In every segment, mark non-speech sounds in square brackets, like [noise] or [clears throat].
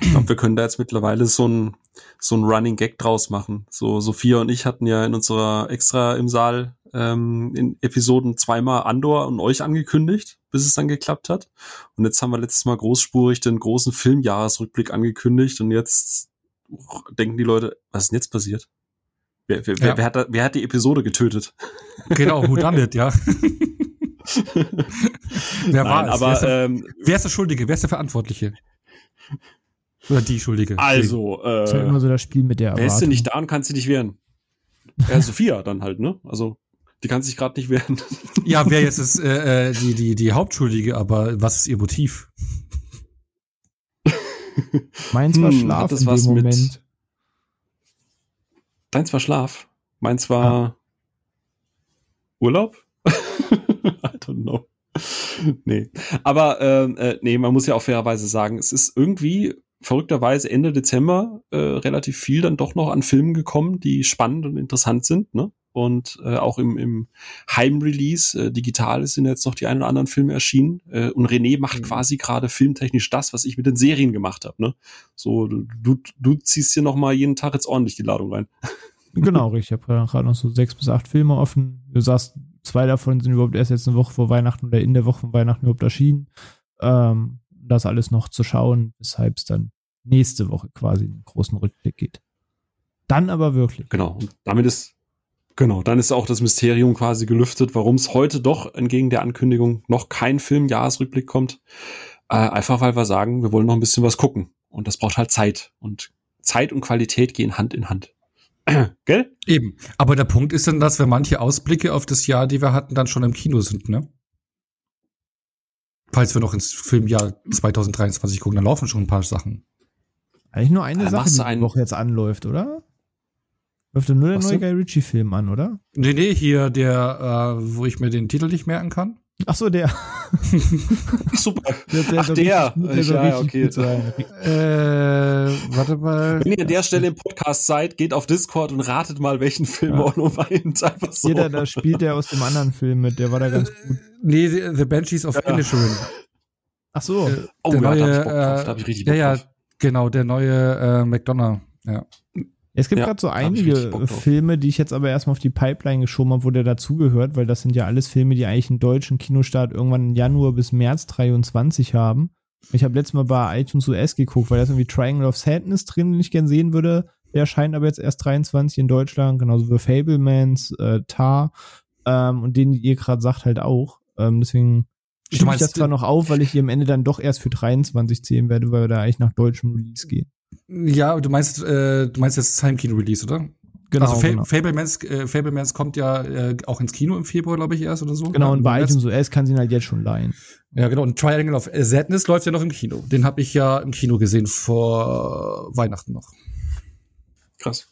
Ich glaube, wir können da jetzt mittlerweile so ein, so ein Running Gag draus machen. So, Sophia und ich hatten ja in unserer extra im Saal ähm, in Episoden zweimal Andor und euch angekündigt, bis es dann geklappt hat. Und jetzt haben wir letztes Mal großspurig den großen Filmjahresrückblick angekündigt und jetzt denken die Leute, was ist denn jetzt passiert? Wer, wer, ja. wer, hat, wer hat die Episode getötet? Genau, who done it, ja. [laughs] wer war Nein, es? Aber, wer, ist der, ähm, wer ist der Schuldige? Wer ist der Verantwortliche? Oder die Schuldige. Also, äh, das ist ja immer so das Spiel mit der Erwartung. Wer ist denn nicht da und kann sie nicht wehren? Ja, Sophia dann halt, ne? Also, die kann sich gerade nicht wehren. Ja, [laughs] wer jetzt ist äh, äh, die, die, die Hauptschuldige, aber was ist ihr Motiv? Meins war hm, Schlaf in dem Moment. Mit Deins war Schlaf. Meins war ah. Urlaub? [laughs] I don't know. nee. Aber ähm, äh, nee, man muss ja auch fairerweise sagen, es ist irgendwie verrückterweise Ende Dezember äh, relativ viel dann doch noch an Filmen gekommen, die spannend und interessant sind. Ne? Und äh, auch im, im Heimrelease äh, digital sind jetzt noch die ein oder anderen Filme erschienen. Äh, und René macht mhm. quasi gerade filmtechnisch das, was ich mit den Serien gemacht habe. Ne? So, du, du, du ziehst hier noch mal jeden Tag jetzt ordentlich die Ladung rein. [laughs] genau, richtig. Ich habe gerade noch so sechs bis acht Filme offen. Du sagst, zwei davon sind überhaupt erst jetzt eine Woche vor Weihnachten oder in der Woche von Weihnachten überhaupt erschienen. Ähm, das alles noch zu schauen, weshalb es dann nächste Woche quasi einen großen Rückblick geht. Dann aber wirklich. Genau. Und damit ist Genau, dann ist auch das Mysterium quasi gelüftet, warum es heute doch entgegen der Ankündigung noch kein Filmjahresrückblick kommt. Äh, einfach weil wir sagen, wir wollen noch ein bisschen was gucken. Und das braucht halt Zeit. Und Zeit und Qualität gehen Hand in Hand. [clears throat] Gell? Eben. Aber der Punkt ist dann, dass wir manche Ausblicke auf das Jahr, die wir hatten, dann schon im Kino sind, ne? Falls wir noch ins Filmjahr 2023 gucken, dann laufen schon ein paar Sachen. Eigentlich nur eine Sache, die die Woche jetzt anläuft, oder? Läuft nur der neue Guy Ritchie-Film an, oder? Nee, nee, hier der, äh, wo ich mir den Titel nicht merken kann. Ach so, der. [laughs] Super. Der, der Ach, der. Gut, der ja, okay. Äh, warte mal. Wenn ihr an der Stelle im Podcast seid, geht auf Discord und ratet mal, welchen Film ja. Ono meint. Einfach so. Jeder, da spielt der aus dem anderen Film mit. Der war da ganz gut. Nee, The, The Banshees of ja. Inisherin. Ach so. Äh, oh, der ja, neue, da hab ich Bock drauf. Da hab ich richtig Bock ja, ja, genau, der neue äh, McDonough. Ja. Es gibt ja, gerade so einige Filme, die ich jetzt aber erstmal auf die Pipeline geschoben habe, wo der dazugehört, weil das sind ja alles Filme, die eigentlich einen deutschen Kinostart irgendwann im Januar bis März 23 haben. Ich habe letztes Mal bei iTunes US geguckt, weil da ist irgendwie Triangle of Sadness drin, den ich gern sehen würde. Der erscheint aber jetzt erst 23 in Deutschland, genauso wie Fablemans, äh, Tar ähm, und den ihr gerade sagt halt auch. Ähm, deswegen schiebe ich das zwar noch auf, weil ich hier am Ende dann doch erst für 23 zählen werde, weil wir da eigentlich nach deutschem Release gehen. Ja, du meinst, äh, du meinst jetzt Heimkino-Release, oder? Genau. Also Fa genau. Fablemans, äh, Fablemans kommt ja äh, auch ins Kino im Februar, glaube ich, erst oder so. Genau, und bei iTunes OS kann sie ihn halt jetzt schon leihen. Ja, genau. Und Triangle of Sadness läuft ja noch im Kino. Den habe ich ja im Kino gesehen vor Weihnachten noch. Krass.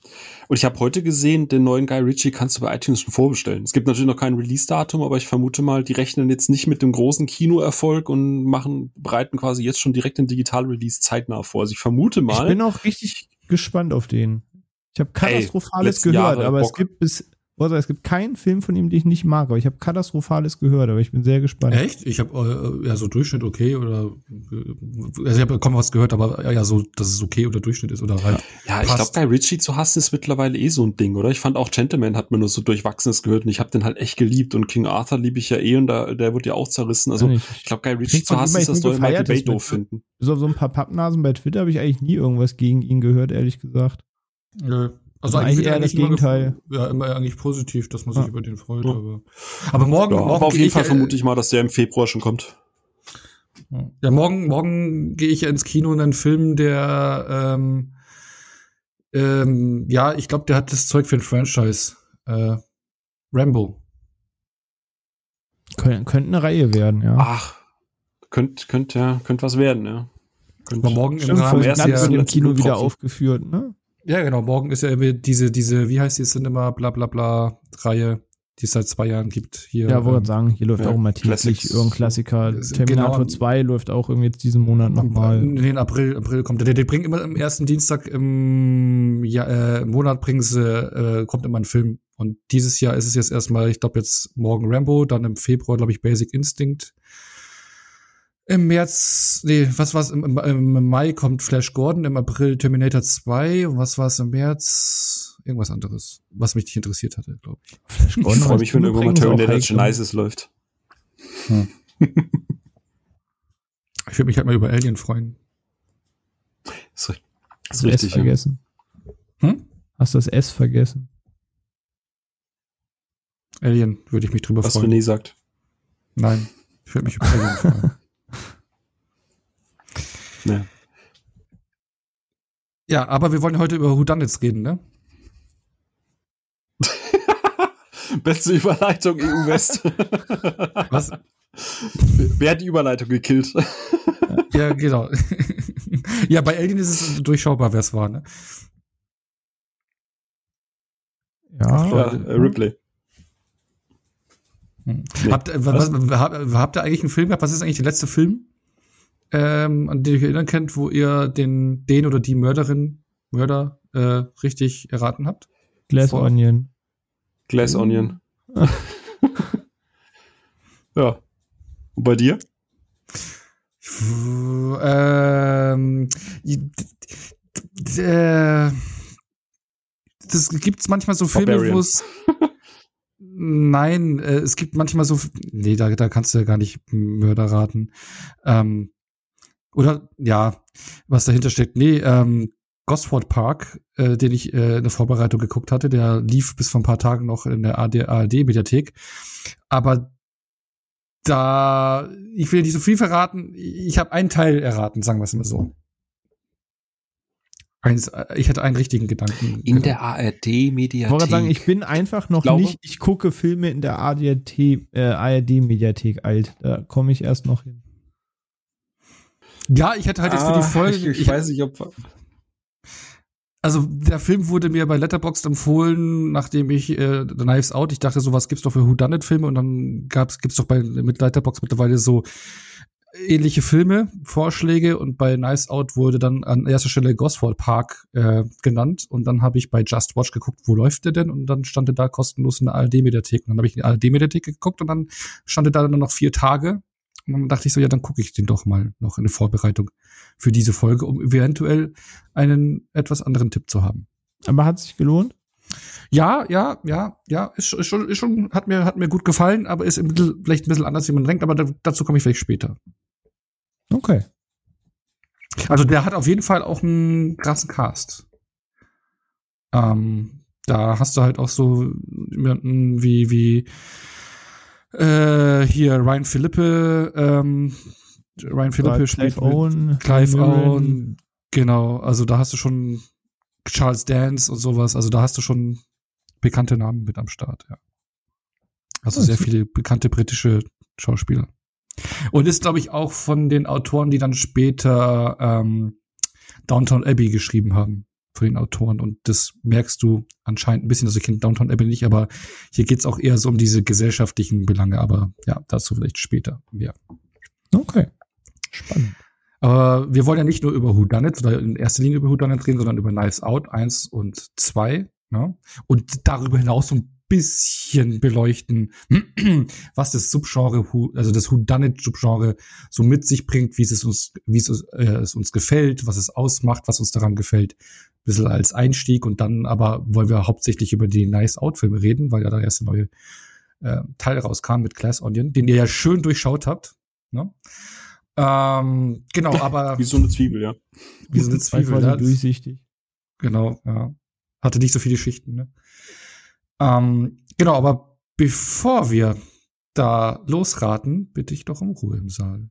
Und ich habe heute gesehen, den neuen Guy Ritchie kannst du bei iTunes schon vorbestellen. Es gibt natürlich noch kein Release-Datum, aber ich vermute mal, die rechnen jetzt nicht mit dem großen Kinoerfolg und machen, bereiten quasi jetzt schon direkt den Digital-Release zeitnah vor. Also ich vermute mal. Ich bin auch richtig gespannt auf den. Ich habe Katastrophales Ey, gehört, Jahre aber Bock. es gibt bis also es gibt keinen Film von ihm, den ich nicht mag, aber ich habe Katastrophales gehört, aber ich bin sehr gespannt. Echt? Ich habe äh, ja so Durchschnitt okay oder äh, also ich habe kaum was gehört, aber ja, ja so, dass es okay oder Durchschnitt ist oder halt. Ja, ich glaube, bei Richie zu hassen ist mittlerweile eh so ein Ding, oder? Ich fand auch Gentleman hat mir nur so durchwachsenes gehört und ich habe den halt echt geliebt und King Arthur liebe ich ja eh und da, der wird ja auch zerrissen. Also ich, ich glaube, Guy Ritchie zu hassen ist, das soll Michael Bay doof finden. So, so ein paar Pappnasen bei Twitter habe ich eigentlich nie irgendwas gegen ihn gehört, ehrlich gesagt. Nö. Also eigentlich eher das Gegenteil. ja, immer eigentlich positiv, dass man sich ja. über den freut. Ja. Aber, aber morgen, ja, morgen aber auf jeden Fall vermute ich mal, dass der im Februar schon kommt. Ja, morgen, morgen gehe ich ins Kino in einen Film, der, ähm, ähm, ja, ich glaube, der hat das Zeug für ein Franchise. Äh, Rambo. Kön könnte eine Reihe werden, ja. Ach, könnte, könnte, ja, könnte was werden, ja. Könnte morgen im Rahmen ersten Jahr im Kino wieder aufgeführt, ne? Ja, genau. Morgen ist ja diese, diese, wie heißt die Cinema, bla bla bla Reihe, die es seit zwei Jahren gibt. Hier, ja, wollte ähm, sagen, hier läuft ja, auch immer täglich irgendein Klassiker. Terminator genau, 2 läuft auch irgendwie jetzt diesen Monat nochmal. Nee, in April, April kommt der. Die bringen immer am ersten Dienstag im, ja, äh, im Monat bringen sie, äh, kommt immer ein Film. Und dieses Jahr ist es jetzt erstmal, ich glaube jetzt morgen Rambo, dann im Februar, glaube ich, Basic Instinct. Im März, nee, was war's? Im, im, Im, Mai kommt Flash Gordon, im April Terminator 2. Und was war es im März? Irgendwas anderes, was mich nicht interessiert hatte, glaube ich. Flash Gordon ich freue mich, wenn irgendwann Terminator Genesis läuft. Hm. ich würde mich halt mal über Alien freuen. Das ist, das ist richtig. S vergessen. Hm? Hast du das S vergessen? Alien würde ich mich drüber was freuen. Was René sagt. Nein, ich würde mich über Alien freuen. [laughs] Ja. ja, aber wir wollen heute über Whodunits reden, ne? [laughs] Beste Überleitung EU West. [laughs] Was? Wer hat die Überleitung gekillt? ja, genau. [laughs] ja, bei Alien ist es durchschaubar, wer es war, ne? Ja, ja äh, Ripley. Hm. Habt, was, was, habt ihr eigentlich einen Film gehabt? Was ist eigentlich der letzte Film? Ähm, an den ihr euch erinnern könnt, wo ihr den, den oder die Mörderin, Mörder äh, richtig erraten habt? Glass Vor Onion. Glass Onion. [laughs] ja. Und bei dir? Ähm, äh, das gibt's manchmal so Filme, wo es [laughs] Nein, äh, es gibt manchmal so. Nee, da, da kannst du ja gar nicht Mörder raten. Ähm, oder ja, was dahinter steckt. Nee, ähm, Gosford Park, äh, den ich äh, in der Vorbereitung geguckt hatte, der lief bis vor ein paar Tagen noch in der ARD-Mediathek. Aber da, ich will nicht so viel verraten, ich habe einen Teil erraten, sagen wir es mal so. Eins, ich hatte einen richtigen Gedanken. In der ARD-Mediathek. Ich wollte sagen, ich bin einfach noch Glaube, nicht, ich gucke Filme in der ARD-Mediathek äh, ARD alt. Da komme ich erst noch hin. Ja, ich hätte halt jetzt ah, für die ah, Folge. [laughs] Ich, ich, ich weiß nicht, ob. Also der Film wurde mir bei Letterboxd empfohlen, nachdem ich äh, The Knives Out, ich dachte, sowas gibt's doch für Whodunit Filme und dann gab's gibt's doch bei mit Letterboxd mittlerweile so ähnliche Filme, Vorschläge und bei Knives Out wurde dann an erster Stelle Gosford Park äh, genannt und dann habe ich bei Just Watch geguckt, wo läuft der denn und dann stand er da kostenlos in der ARD Mediathek und dann habe ich in die ARD Mediathek geguckt und dann stand er da dann noch vier Tage und dann dachte ich so, ja, dann gucke ich den doch mal noch in der Vorbereitung für diese Folge, um eventuell einen etwas anderen Tipp zu haben. Aber hat sich gelohnt? Ja, ja, ja, ja, ist, ist schon, ist schon, hat mir, hat mir gut gefallen, aber ist ein bisschen, vielleicht ein bisschen anders, wie man denkt, aber da, dazu komme ich vielleicht später. Okay. Also der hat auf jeden Fall auch einen krassen Cast. Ähm, da hast du halt auch so jemanden wie, wie äh, hier Ryan Philippe, ähm, Ryan Philippe spielt Clive Owen, Clive Owen, genau. Also da hast du schon Charles Dance und sowas. Also da hast du schon bekannte Namen mit am Start, ja. Also sehr viele bekannte britische Schauspieler. Und ist, glaube ich, auch von den Autoren, die dann später ähm, Downtown Abbey geschrieben haben von den Autoren. Und das merkst du anscheinend ein bisschen. Also ich kenne Downtown Abbey nicht, aber hier geht's auch eher so um diese gesellschaftlichen Belange. Aber ja, dazu vielleicht später mehr. Okay. Spannend. Aber wir wollen ja nicht nur über It oder in erster Linie über It reden, sondern über Knives Out 1 und 2. Ne? Und darüber hinaus so ein bisschen beleuchten, [clears throat] was das Subgenre, also das Whodunit-Subgenre so mit sich bringt, wie es uns, wie es, äh, es uns gefällt, was es ausmacht, was uns daran gefällt. Ein bisschen als Einstieg und dann aber wollen wir hauptsächlich über die Nice Out-Filme reden, weil ja da erst der neue äh, Teil rauskam mit Glass Onion, den ihr ja schön durchschaut habt. Ne? Ähm, genau, [laughs] aber. Wie so eine Zwiebel, ja. Wie so eine [laughs] Zwiebel, ja. Durchsichtig. Genau, ja. Hatte nicht so viele Schichten, ne? Ähm, genau, aber bevor wir da losraten, bitte ich doch um Ruhe im Saal.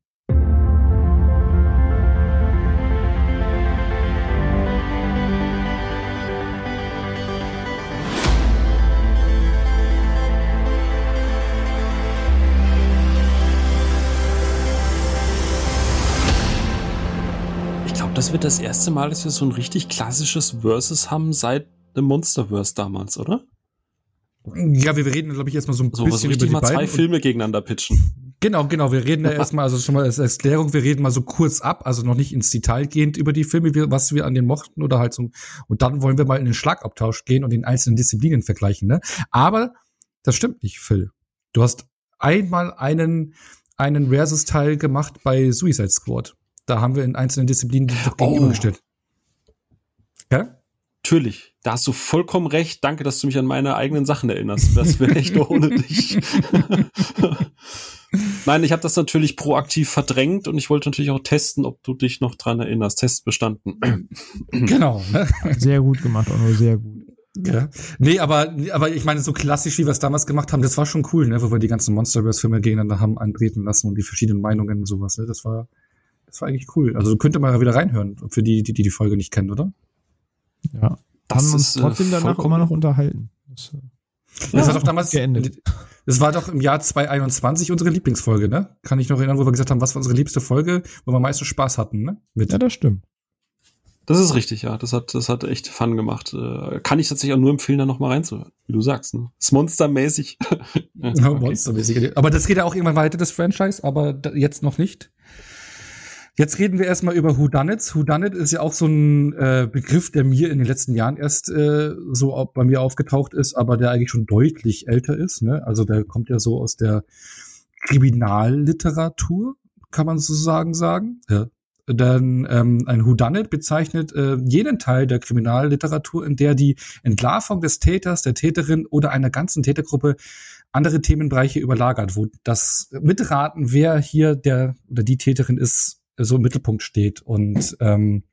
Ich glaube, das wird das erste Mal, dass wir so ein richtig klassisches Versus haben seit dem Monsterverse damals, oder? Ja, wir reden, glaube ich, erstmal so ein so, bisschen über die mal zwei Filme gegeneinander pitchen. Genau, genau. Wir reden ja [laughs] erstmal, also schon mal als Erklärung, wir reden mal so kurz ab, also noch nicht ins Detail gehend über die Filme, was wir an denen mochten oder halt so. Und dann wollen wir mal in den Schlagabtausch gehen und den einzelnen Disziplinen vergleichen, ne? Aber das stimmt nicht, Phil. Du hast einmal einen einen Versus-Teil gemacht bei Suicide Squad. Da haben wir in einzelnen Disziplinen die doch gegenübergestellt. Ja? Natürlich, da hast du vollkommen recht. Danke, dass du mich an meine eigenen Sachen erinnerst. Das wäre echt [laughs] ohne dich. Nein, ich habe das natürlich proaktiv verdrängt und ich wollte natürlich auch testen, ob du dich noch dran erinnerst. Test bestanden. [clears throat] genau. Ne? Sehr gut gemacht, auch nur sehr gut. Ja. Nee, aber, aber ich meine, so klassisch, wie wir es damals gemacht haben, das war schon cool, ne, wo wir die ganzen Monsterverse-Filme gegeneinander haben antreten lassen und die verschiedenen Meinungen und sowas, ne? Das war, das war eigentlich cool. Also könnte man wieder reinhören, für die, die, die die Folge nicht kennen, oder? Ja. Das haben uns äh, trotzdem danach immer noch unterhalten. Das, äh, das ja, war doch damals geendet. Das war doch im Jahr 2021 unsere Lieblingsfolge, ne? Kann ich noch erinnern, wo wir gesagt haben, was war unsere liebste Folge, wo wir am meisten Spaß hatten, ne? Mit. Ja, das stimmt. Das ist richtig, ja. Das hat, das hat echt Fun gemacht. Äh, kann ich tatsächlich auch nur empfehlen, da noch mal reinzuhören, wie du sagst. Ne? Ist monstermäßig. [laughs] ja, okay. Monstermäßig. Aber das geht ja auch irgendwann weiter, das Franchise, aber jetzt noch nicht. Jetzt reden wir erstmal über Whodunits. Whodunit ist ja auch so ein äh, Begriff, der mir in den letzten Jahren erst äh, so bei mir aufgetaucht ist, aber der eigentlich schon deutlich älter ist. Ne? Also der kommt ja so aus der Kriminalliteratur, kann man sozusagen sagen. Ja. Denn ähm, ein Whodunit bezeichnet äh, jenen Teil der Kriminalliteratur, in der die Entlarvung des Täters, der Täterin oder einer ganzen Tätergruppe andere Themenbereiche überlagert, wo das Mitraten, wer hier der oder die Täterin ist, so im Mittelpunkt steht und ähm,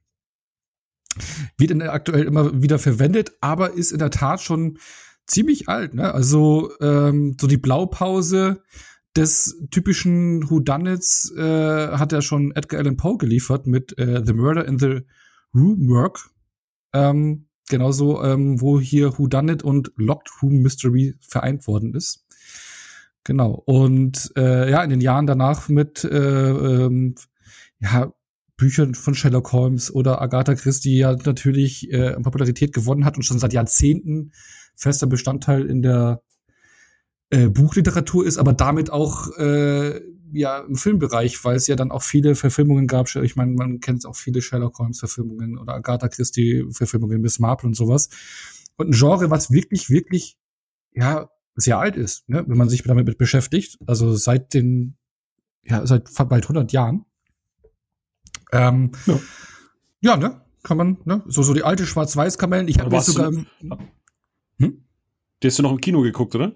wird in der aktuell immer wieder verwendet, aber ist in der Tat schon ziemlich alt. Ne? Also ähm, so die Blaupause des typischen Whodunits äh, hat er schon Edgar Allan Poe geliefert mit äh, The Murder in the Room Work. Ähm, genauso, ähm, wo hier Whodunit und Locked Room Mystery vereint worden ist. Genau. Und äh, ja, in den Jahren danach mit äh, ähm, ja, Büchern von Sherlock Holmes oder Agatha Christie ja natürlich äh, Popularität gewonnen hat und schon seit Jahrzehnten fester Bestandteil in der äh, Buchliteratur ist, aber damit auch äh, ja im Filmbereich, weil es ja dann auch viele Verfilmungen gab. Ich meine, man kennt auch viele Sherlock Holmes Verfilmungen oder Agatha Christie Verfilmungen, Miss Marple und sowas. Und ein Genre, was wirklich, wirklich ja sehr alt ist, ne? wenn man sich damit beschäftigt. Also seit den ja seit bald 100 Jahren. Ähm, ja. ja, ne? Kann man, ne? So, so die alte Schwarz-Weiß-Kamellen. Ich habe sogar. Hm? Die hast du noch im Kino geguckt, oder?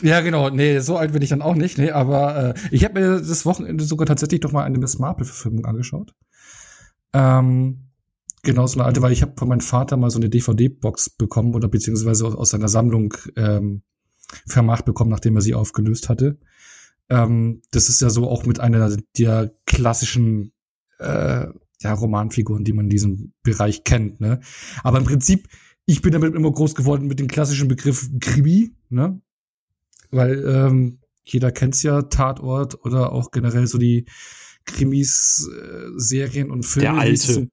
Ja, genau. Nee, so alt bin ich dann auch nicht. Nee, aber äh, ich habe mir das Wochenende sogar tatsächlich doch mal eine Miss Marple-Verfilmung angeschaut. Ähm, genau so eine alte, weil ich habe von meinem Vater mal so eine DVD-Box bekommen oder beziehungsweise aus, aus seiner Sammlung ähm, vermacht bekommen, nachdem er sie aufgelöst hatte. Ähm, das ist ja so auch mit einer der klassischen äh, ja, Romanfiguren, die man in diesem Bereich kennt. Ne? Aber im Prinzip, ich bin damit immer groß geworden mit dem klassischen Begriff Krimi, ne? Weil ähm, jeder kennt's ja, Tatort oder auch generell so die Krimis, äh, Serien und Filme. Der alte.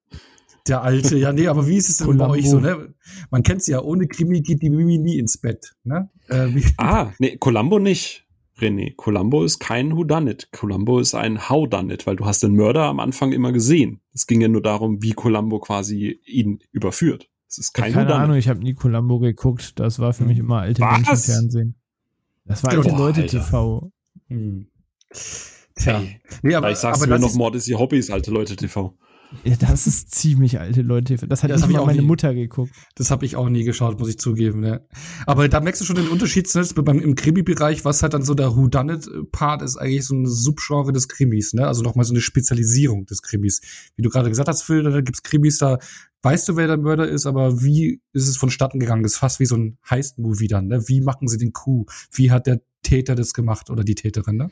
Der alte, ja, nee, aber wie ist es denn bei euch so, ne? Man kennt's ja, ohne Krimi geht die Mimi nie ins Bett, ne? Äh, ah, nee, Columbo nicht. René. Columbo ist kein Whodunit. Columbo ist ein Howdunit, weil du hast den Mörder am Anfang immer gesehen. Es ging ja nur darum, wie Columbo quasi ihn überführt. Es ist kein Keine Whodunit. Ahnung, ich habe nie Columbo geguckt. Das war für mich immer alte Was? Menschenfernsehen. Das war alte Leute TV. Hm. Tja. Nee, aber, ich sag's aber mir noch, Mord ist ihr Hobby, ist alte Leute TV. Ja, das ist ziemlich alte Leute. Das hat ja, das ich auch meine nie, Mutter geguckt. Das habe ich auch nie geschaut, muss ich zugeben. Ne? Aber da merkst du schon den Unterschied ne? beim im Krimi-Bereich, was halt dann so der Whodunit-Part ist, eigentlich so ein Subgenre des Krimis. Ne? Also nochmal so eine Spezialisierung des Krimis. Wie du gerade gesagt hast, Phil, da gibt's Krimis, da weißt du, wer der Mörder ist, aber wie ist es vonstatten gegangen? Das ist fast wie so ein Heist-Movie dann. Ne? Wie machen sie den Coup? Wie hat der Täter das gemacht oder die Täterin? Ne?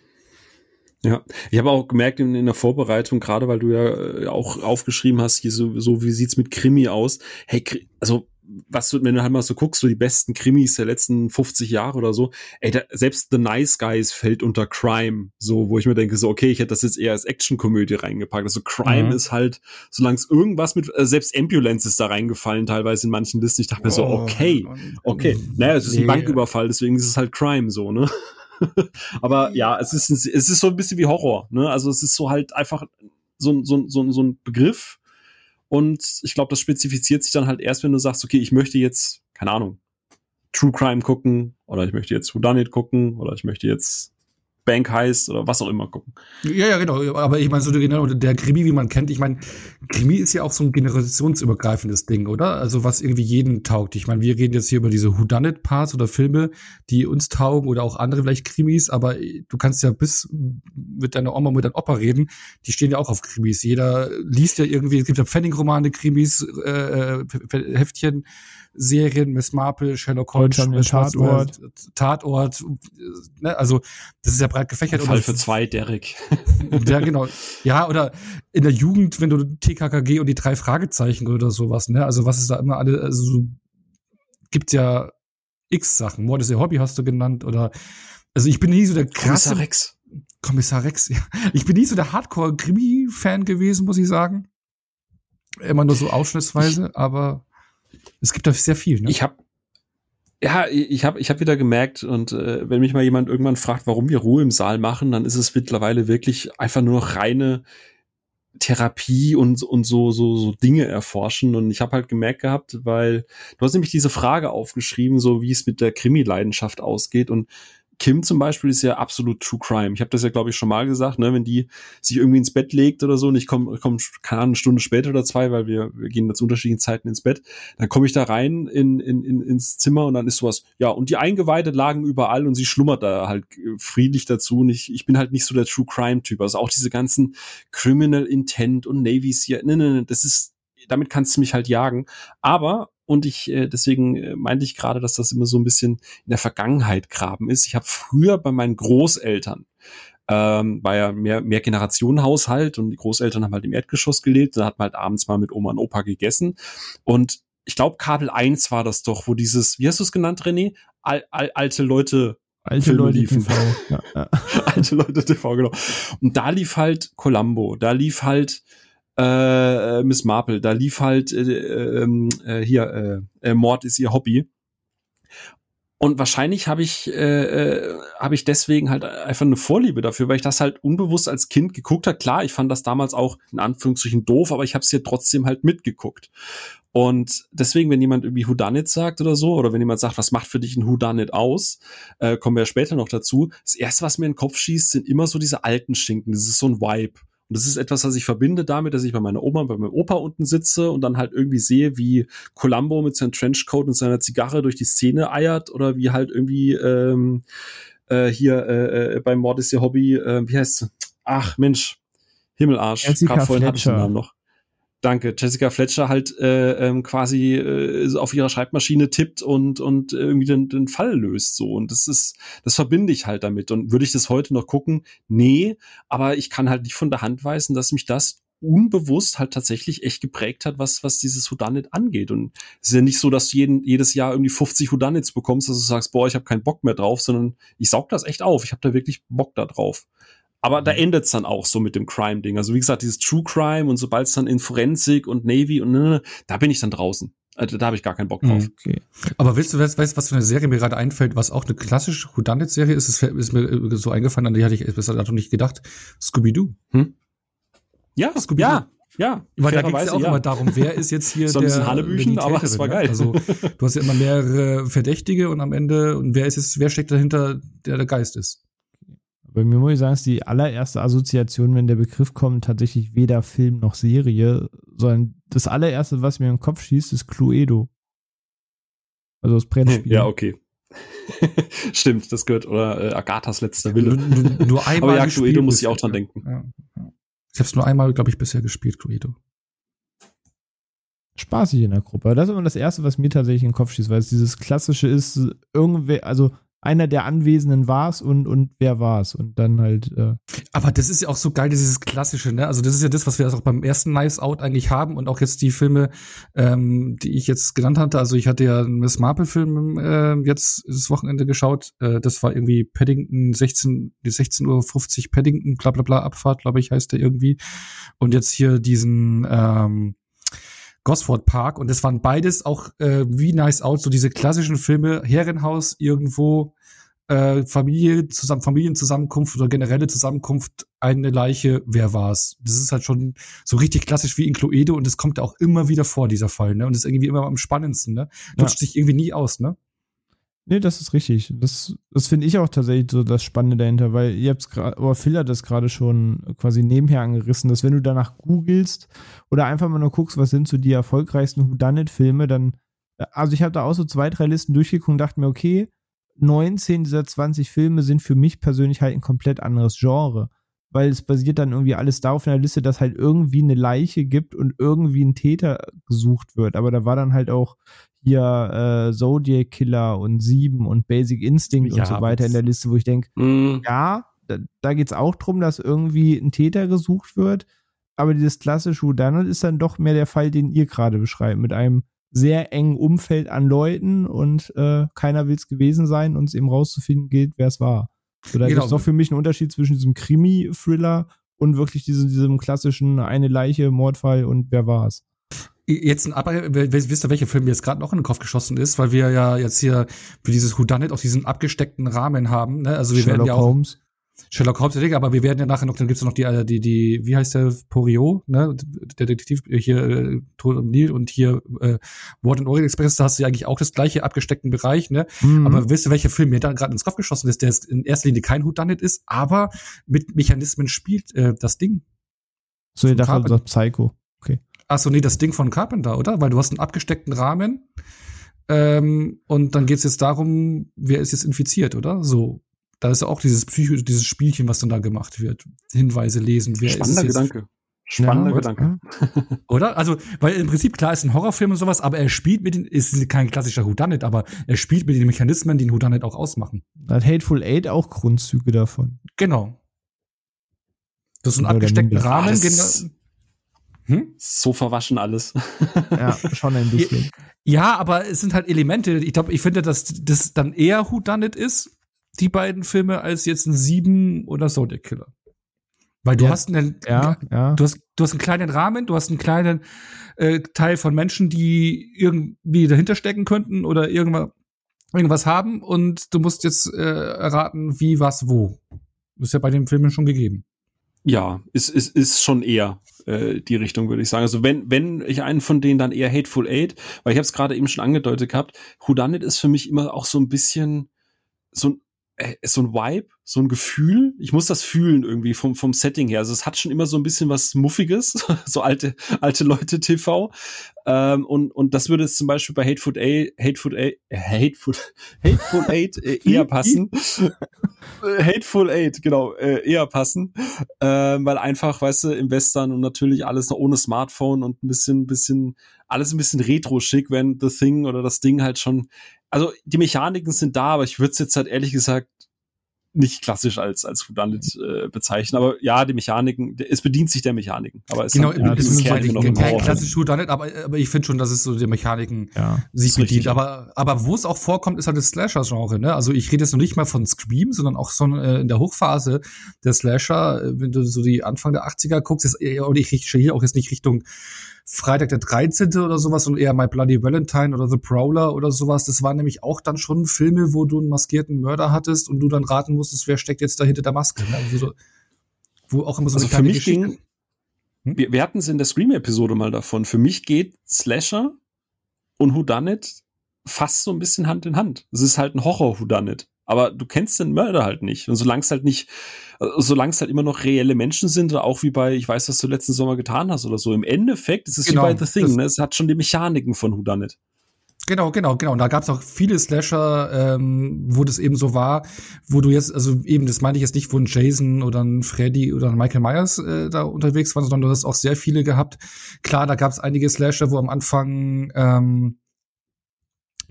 Ja, ich habe auch gemerkt in, in der Vorbereitung, gerade weil du ja äh, auch aufgeschrieben hast, hier so, so wie sieht's mit Krimi aus? Hey, also was du, wenn du halt mal so guckst, so die besten Krimis der letzten 50 Jahre oder so, ey, da, selbst The Nice Guys fällt unter Crime, so, wo ich mir denke, so, okay, ich hätte das jetzt eher als Actionkomödie reingepackt. Also Crime mhm. ist halt, solange es irgendwas mit, äh, selbst Ambulance ist da reingefallen, teilweise in manchen Listen. Ich dachte mir so, oh, okay, okay, naja, es ist nee. ein Banküberfall, deswegen ist es halt Crime so, ne? [laughs] Aber ja, es ist, es ist so ein bisschen wie Horror. Ne? Also es ist so halt einfach so, so, so, so ein Begriff. Und ich glaube, das spezifiziert sich dann halt erst, wenn du sagst, okay, ich möchte jetzt, keine Ahnung, True Crime gucken oder ich möchte jetzt Whodunit gucken oder ich möchte jetzt Bank heißt oder was auch immer gucken. Ja, ja, genau. Aber ich meine, so genau, der Krimi, wie man kennt, ich meine, Krimi ist ja auch so ein generationsübergreifendes Ding, oder? Also was irgendwie jeden taugt. Ich meine, wir reden jetzt hier über diese Whodunit-Parts oder Filme, die uns taugen oder auch andere vielleicht Krimis, aber du kannst ja bis mit deiner Oma, mit deinem Opa reden, die stehen ja auch auf Krimis. Jeder liest ja irgendwie, es gibt ja Pfennig-Romane, Krimis, äh, äh Heftchen, Serien, Miss Marple, Sherlock Holmes, Tatort. Tatort, ne, also das ist ja breit gefächert. Fall für zwei, Derek. [laughs] ja, genau. [laughs] Ja, oder in der Jugend, wenn du TKKG und die drei Fragezeichen oder sowas, ne, also was ist da immer alle, also so, gibt's ja x Sachen. Mord ist ihr Hobby, hast du genannt, oder, also ich bin nie so der krasse. Kommissar Rex. Kommissar Rex, ja. Ich bin nie so der Hardcore-Krimi-Fan gewesen, muss ich sagen. Immer nur so ausschnittsweise, ich, aber es gibt da sehr viel. Ne? Ich habe ja, ich habe ich hab wieder gemerkt und äh, wenn mich mal jemand irgendwann fragt, warum wir Ruhe im Saal machen, dann ist es mittlerweile wirklich einfach nur noch reine Therapie und und so so so Dinge erforschen und ich habe halt gemerkt gehabt, weil du hast nämlich diese Frage aufgeschrieben, so wie es mit der Krimi Leidenschaft ausgeht und Kim zum Beispiel ist ja absolut True Crime. Ich habe das ja, glaube ich, schon mal gesagt, ne, wenn die sich irgendwie ins Bett legt oder so und ich komme, komm, keine Ahnung, eine Stunde später oder zwei, weil wir, wir gehen zu unterschiedlichen Zeiten ins Bett, dann komme ich da rein in, in, in, ins Zimmer und dann ist sowas, ja, und die Eingeweide lagen überall und sie schlummert da halt friedlich dazu und ich, ich bin halt nicht so der True Crime-Typ. Also auch diese ganzen Criminal Intent und Navy hier, ne, ne, ne, das ist, damit kannst du mich halt jagen. Aber und ich, äh, deswegen äh, meinte ich gerade, dass das immer so ein bisschen in der Vergangenheit graben ist. Ich habe früher bei meinen Großeltern, ähm, war ja mehr, mehr Generationenhaushalt und die Großeltern haben halt im Erdgeschoss gelebt, da hat man halt abends mal mit Oma und Opa gegessen. Und ich glaube, Kabel 1 war das doch, wo dieses, wie hast du es genannt, René? Al, al, alte Leute Alte Filme Leute liefen. TV. [laughs] Ja, ja. Alte Leute TV, genau. Und da lief halt Columbo, da lief halt äh, Miss Marple. Da lief halt äh, ähm, äh, hier äh, äh, Mord ist ihr Hobby. Und wahrscheinlich habe ich äh, äh, habe ich deswegen halt einfach eine Vorliebe dafür, weil ich das halt unbewusst als Kind geguckt habe. Klar, ich fand das damals auch in Anführungsstrichen doof, aber ich habe es hier trotzdem halt mitgeguckt. Und deswegen, wenn jemand irgendwie Whodunit sagt oder so, oder wenn jemand sagt, was macht für dich ein Whodunit aus, äh, kommen wir ja später noch dazu. Das erste, was mir in den Kopf schießt, sind immer so diese alten Schinken. Das ist so ein Vibe. Und das ist etwas, was ich verbinde damit, dass ich bei meiner Oma, bei meinem Opa unten sitze und dann halt irgendwie sehe, wie Columbo mit seinem Trenchcoat und seiner Zigarre durch die Szene eiert oder wie halt irgendwie ähm, äh, hier äh, äh beim Mord ist ihr Hobby, äh, wie heißt Ach Mensch, Himmelarsch. Jessica vorhin hatte ich den Namen noch danke, Jessica Fletcher halt äh, ähm, quasi äh, auf ihrer Schreibmaschine tippt und und irgendwie den, den Fall löst so und das ist das verbinde ich halt damit und würde ich das heute noch gucken? Nee, aber ich kann halt nicht von der Hand weisen, dass mich das unbewusst halt tatsächlich echt geprägt hat, was, was dieses Houdanit angeht. Und es ist ja nicht so, dass du jeden, jedes Jahr irgendwie 50 Houdanits bekommst, dass du sagst, boah, ich habe keinen Bock mehr drauf, sondern ich saug das echt auf. Ich habe da wirklich Bock da drauf. Aber da mhm. endet es dann auch so mit dem Crime-Ding. Also wie gesagt, dieses True Crime und sobald es dann in Forensik und Navy und ne, da bin ich dann draußen. Also, da habe ich gar keinen Bock drauf. Okay. Aber willst du, weißt, weißt, was für eine Serie mir gerade einfällt, was auch eine klassische Whodunit-Serie ist? Das ist mir äh, so eingefallen, an die hatte ich bis dato nicht gedacht. Scooby-Doo. Hm? Ja, Scooby-Doo. Ja, ja, weil da geht es ja auch ja. immer darum, wer ist jetzt hier [laughs] so ein der Hannebüchen, aber es war geil. Also du hast ja immer mehrere Verdächtige und am Ende und wer ist jetzt, wer steckt dahinter, der der Geist ist? Bei mir muss ich sagen, ist die allererste Assoziation, wenn der Begriff kommt, tatsächlich weder Film noch Serie, sondern das allererste, was mir im Kopf schießt, ist Cluedo. Also das Brennspiel. Ja, okay. [laughs] Stimmt, das gehört, oder äh, Agathas letzter Wille. Nur, nur [laughs] einmal Aber ja, Cluedo muss ich auch dran denken. Ja, ja. Ich habe es nur einmal, glaube ich, bisher gespielt, Cluedo. Spaßig in der Gruppe. Das ist immer das Erste, was mir tatsächlich in den Kopf schießt, weil es dieses Klassische ist, irgendwer, also einer der Anwesenden war es und, und wer war es und dann halt. Äh Aber das ist ja auch so geil, dieses Klassische, ne? Also das ist ja das, was wir auch beim ersten Nice Out eigentlich haben und auch jetzt die Filme, ähm, die ich jetzt genannt hatte. Also ich hatte ja einen Miss Marple-Film äh, jetzt das Wochenende geschaut. Äh, das war irgendwie Paddington 16, die 16.50 Uhr Paddington, bla bla bla, Abfahrt, glaube ich, heißt der irgendwie. Und jetzt hier diesen ähm, Gosford Park und das waren beides auch äh, wie Nice Out, so diese klassischen Filme, Herrenhaus irgendwo, äh, Familie, zusammen, Familienzusammenkunft oder generelle Zusammenkunft, eine Leiche, wer war's? Das ist halt schon so richtig klassisch wie in Cluedo und es kommt ja auch immer wieder vor, dieser Fall, ne? Und ist irgendwie immer am spannendsten, ne? Lutscht ja. sich irgendwie nie aus, ne? Nee, das ist richtig. Das, das finde ich auch tatsächlich so das Spannende dahinter, weil ihr habt es gerade, oder Phil hat das gerade schon quasi nebenher angerissen, dass wenn du danach googelst oder einfach mal nur guckst, was sind so die erfolgreichsten Whodunit-Filme, dann, also ich habe da auch so zwei, drei Listen durchgeguckt und dachte mir, okay, 19 dieser 20 Filme sind für mich persönlich halt ein komplett anderes Genre, weil es basiert dann irgendwie alles darauf in der Liste, dass halt irgendwie eine Leiche gibt und irgendwie ein Täter gesucht wird. Aber da war dann halt auch hier äh, Zodiac Killer und Sieben und Basic Instinct ja, und so weiter in der Liste, wo ich denke, mm. ja, da, da geht es auch darum, dass irgendwie ein Täter gesucht wird, aber dieses klassische Whodunit ist dann doch mehr der Fall, den ihr gerade beschreibt, mit einem sehr engen Umfeld an Leuten und äh, keiner will es gewesen sein und es eben rauszufinden gilt, wer es war. So, da genau. gibt es doch für mich einen Unterschied zwischen diesem Krimi-Thriller und wirklich diesem, diesem klassischen eine Leiche, Mordfall und wer war es. Jetzt ein aber wisst ihr, welcher Film mir jetzt gerade noch in den Kopf geschossen ist, weil wir ja jetzt hier für dieses Whodunit auch diesen abgesteckten Rahmen haben. Ne? Also wir Sherlock werden ja auch Holmes. Sherlock Holmes, aber wir werden ja nachher noch, dann gibt's noch die, äh, die, die, wie heißt der, Porio, ne, der Detektiv, äh, hier, äh, Tod und Neil und hier, äh, Ward and Orient Express, da hast du ja eigentlich auch das gleiche abgesteckten Bereich, ne, mhm. aber wisst ihr, welcher Film mir da gerade ins Kopf geschossen ist, der in erster Linie kein Whodunit ist, aber mit Mechanismen spielt, äh, das Ding. So, ihr dachtet, das Psycho. Okay. Ach so, nee, das Ding von Carpenter, oder? Weil du hast einen abgesteckten Rahmen, ähm, und dann geht's jetzt darum, wer ist jetzt infiziert, oder? So. Da ist ja auch dieses Psycho, dieses Spielchen, was dann da gemacht wird. Hinweise lesen, wer Spannender ist es Gedanke. Spannender ja, Gedanke. [laughs] Oder? Also, weil im Prinzip, klar, ist ein Horrorfilm und sowas, aber er spielt mit den, ist kein klassischer Whodunit, aber er spielt mit den Mechanismen, die ein Whodunit auch ausmachen. Hat Hateful Eight auch Grundzüge davon. Genau. Das ist ein abgesteckter Rahmen. Ah, hm? So verwaschen alles. [laughs] ja, schon ein bisschen. Ja, aber es sind halt Elemente. Ich glaube, ich finde, dass das dann eher Whodunit ist, die beiden Filme, als jetzt ein Sieben oder Zodiac Killer. Weil du ja, hast einen, ja, ja. du hast, du hast einen kleinen Rahmen, du hast einen kleinen äh, Teil von Menschen, die irgendwie dahinter stecken könnten oder irgendwas, irgendwas haben und du musst jetzt äh, erraten, wie, was, wo. Das ist ja bei den Filmen schon gegeben. Ja, ist, ist, ist schon eher äh, die Richtung, würde ich sagen. Also wenn, wenn ich einen von denen dann eher Hateful Eight, weil ich habe es gerade eben schon angedeutet gehabt, Whodunit ist für mich immer auch so ein bisschen so ein äh, so ein Vibe, so ein Gefühl. Ich muss das fühlen irgendwie vom, vom Setting her. Also es hat schon immer so ein bisschen was Muffiges, [laughs] so alte, alte Leute TV. Ähm, und, und das würde jetzt zum Beispiel bei Hateful Eight, Hateful Eight, äh, Hateful, [laughs] Hateful Eight äh, eher [laughs] passen. Hateful Eight, genau, äh, eher passen. Ähm, weil einfach, weißt du, im Western und natürlich alles noch ohne Smartphone und ein bisschen, bisschen, alles ein bisschen retro-schick, wenn The Thing oder das Ding halt schon also die Mechaniken sind da, aber ich würde es jetzt halt ehrlich gesagt nicht klassisch als als Whodunit äh, bezeichnen, aber ja, die Mechaniken, es bedient sich der Mechaniken, aber es genau, halt, ja, es ist kein, kein, kein klassisches Whodunit, aber aber ich finde schon, dass es so die Mechaniken ja, sich bedient, aber aber wo es auch vorkommt, ist halt das Slasher Genre, ne? Also ich rede jetzt noch nicht mal von Scream, sondern auch so äh, in der Hochphase der Slasher, äh, wenn du so die Anfang der 80er guckst, ist und ich richte hier auch jetzt nicht Richtung Freitag der 13. oder sowas und eher My Bloody Valentine oder The Prowler oder sowas. Das waren nämlich auch dann schon Filme, wo du einen maskierten Mörder hattest und du dann raten musstest, wer steckt jetzt da hinter der Maske. Ne? Also so, wo auch immer so also eine für mich Geschichte ging, hm? wir, wir hatten es in der Scream-Episode mal davon. Für mich geht Slasher und Whodunit fast so ein bisschen Hand in Hand. Es ist halt ein Horror-Whodunit. Aber du kennst den Mörder halt nicht. Und solange es halt nicht solange es halt immer noch reelle Menschen sind, auch wie bei, ich weiß, was du letzten Sommer getan hast oder so. Im Endeffekt ist es genau, wie bei The Thing, ne? Es hat schon die Mechaniken von Whodunit. Genau, genau, genau. Und da gab es auch viele Slasher, ähm, wo das eben so war, wo du jetzt, also eben, das meine ich jetzt nicht, wo ein Jason oder ein Freddy oder ein Michael Myers äh, da unterwegs waren, sondern du hast auch sehr viele gehabt. Klar, da gab es einige Slasher, wo am Anfang ähm,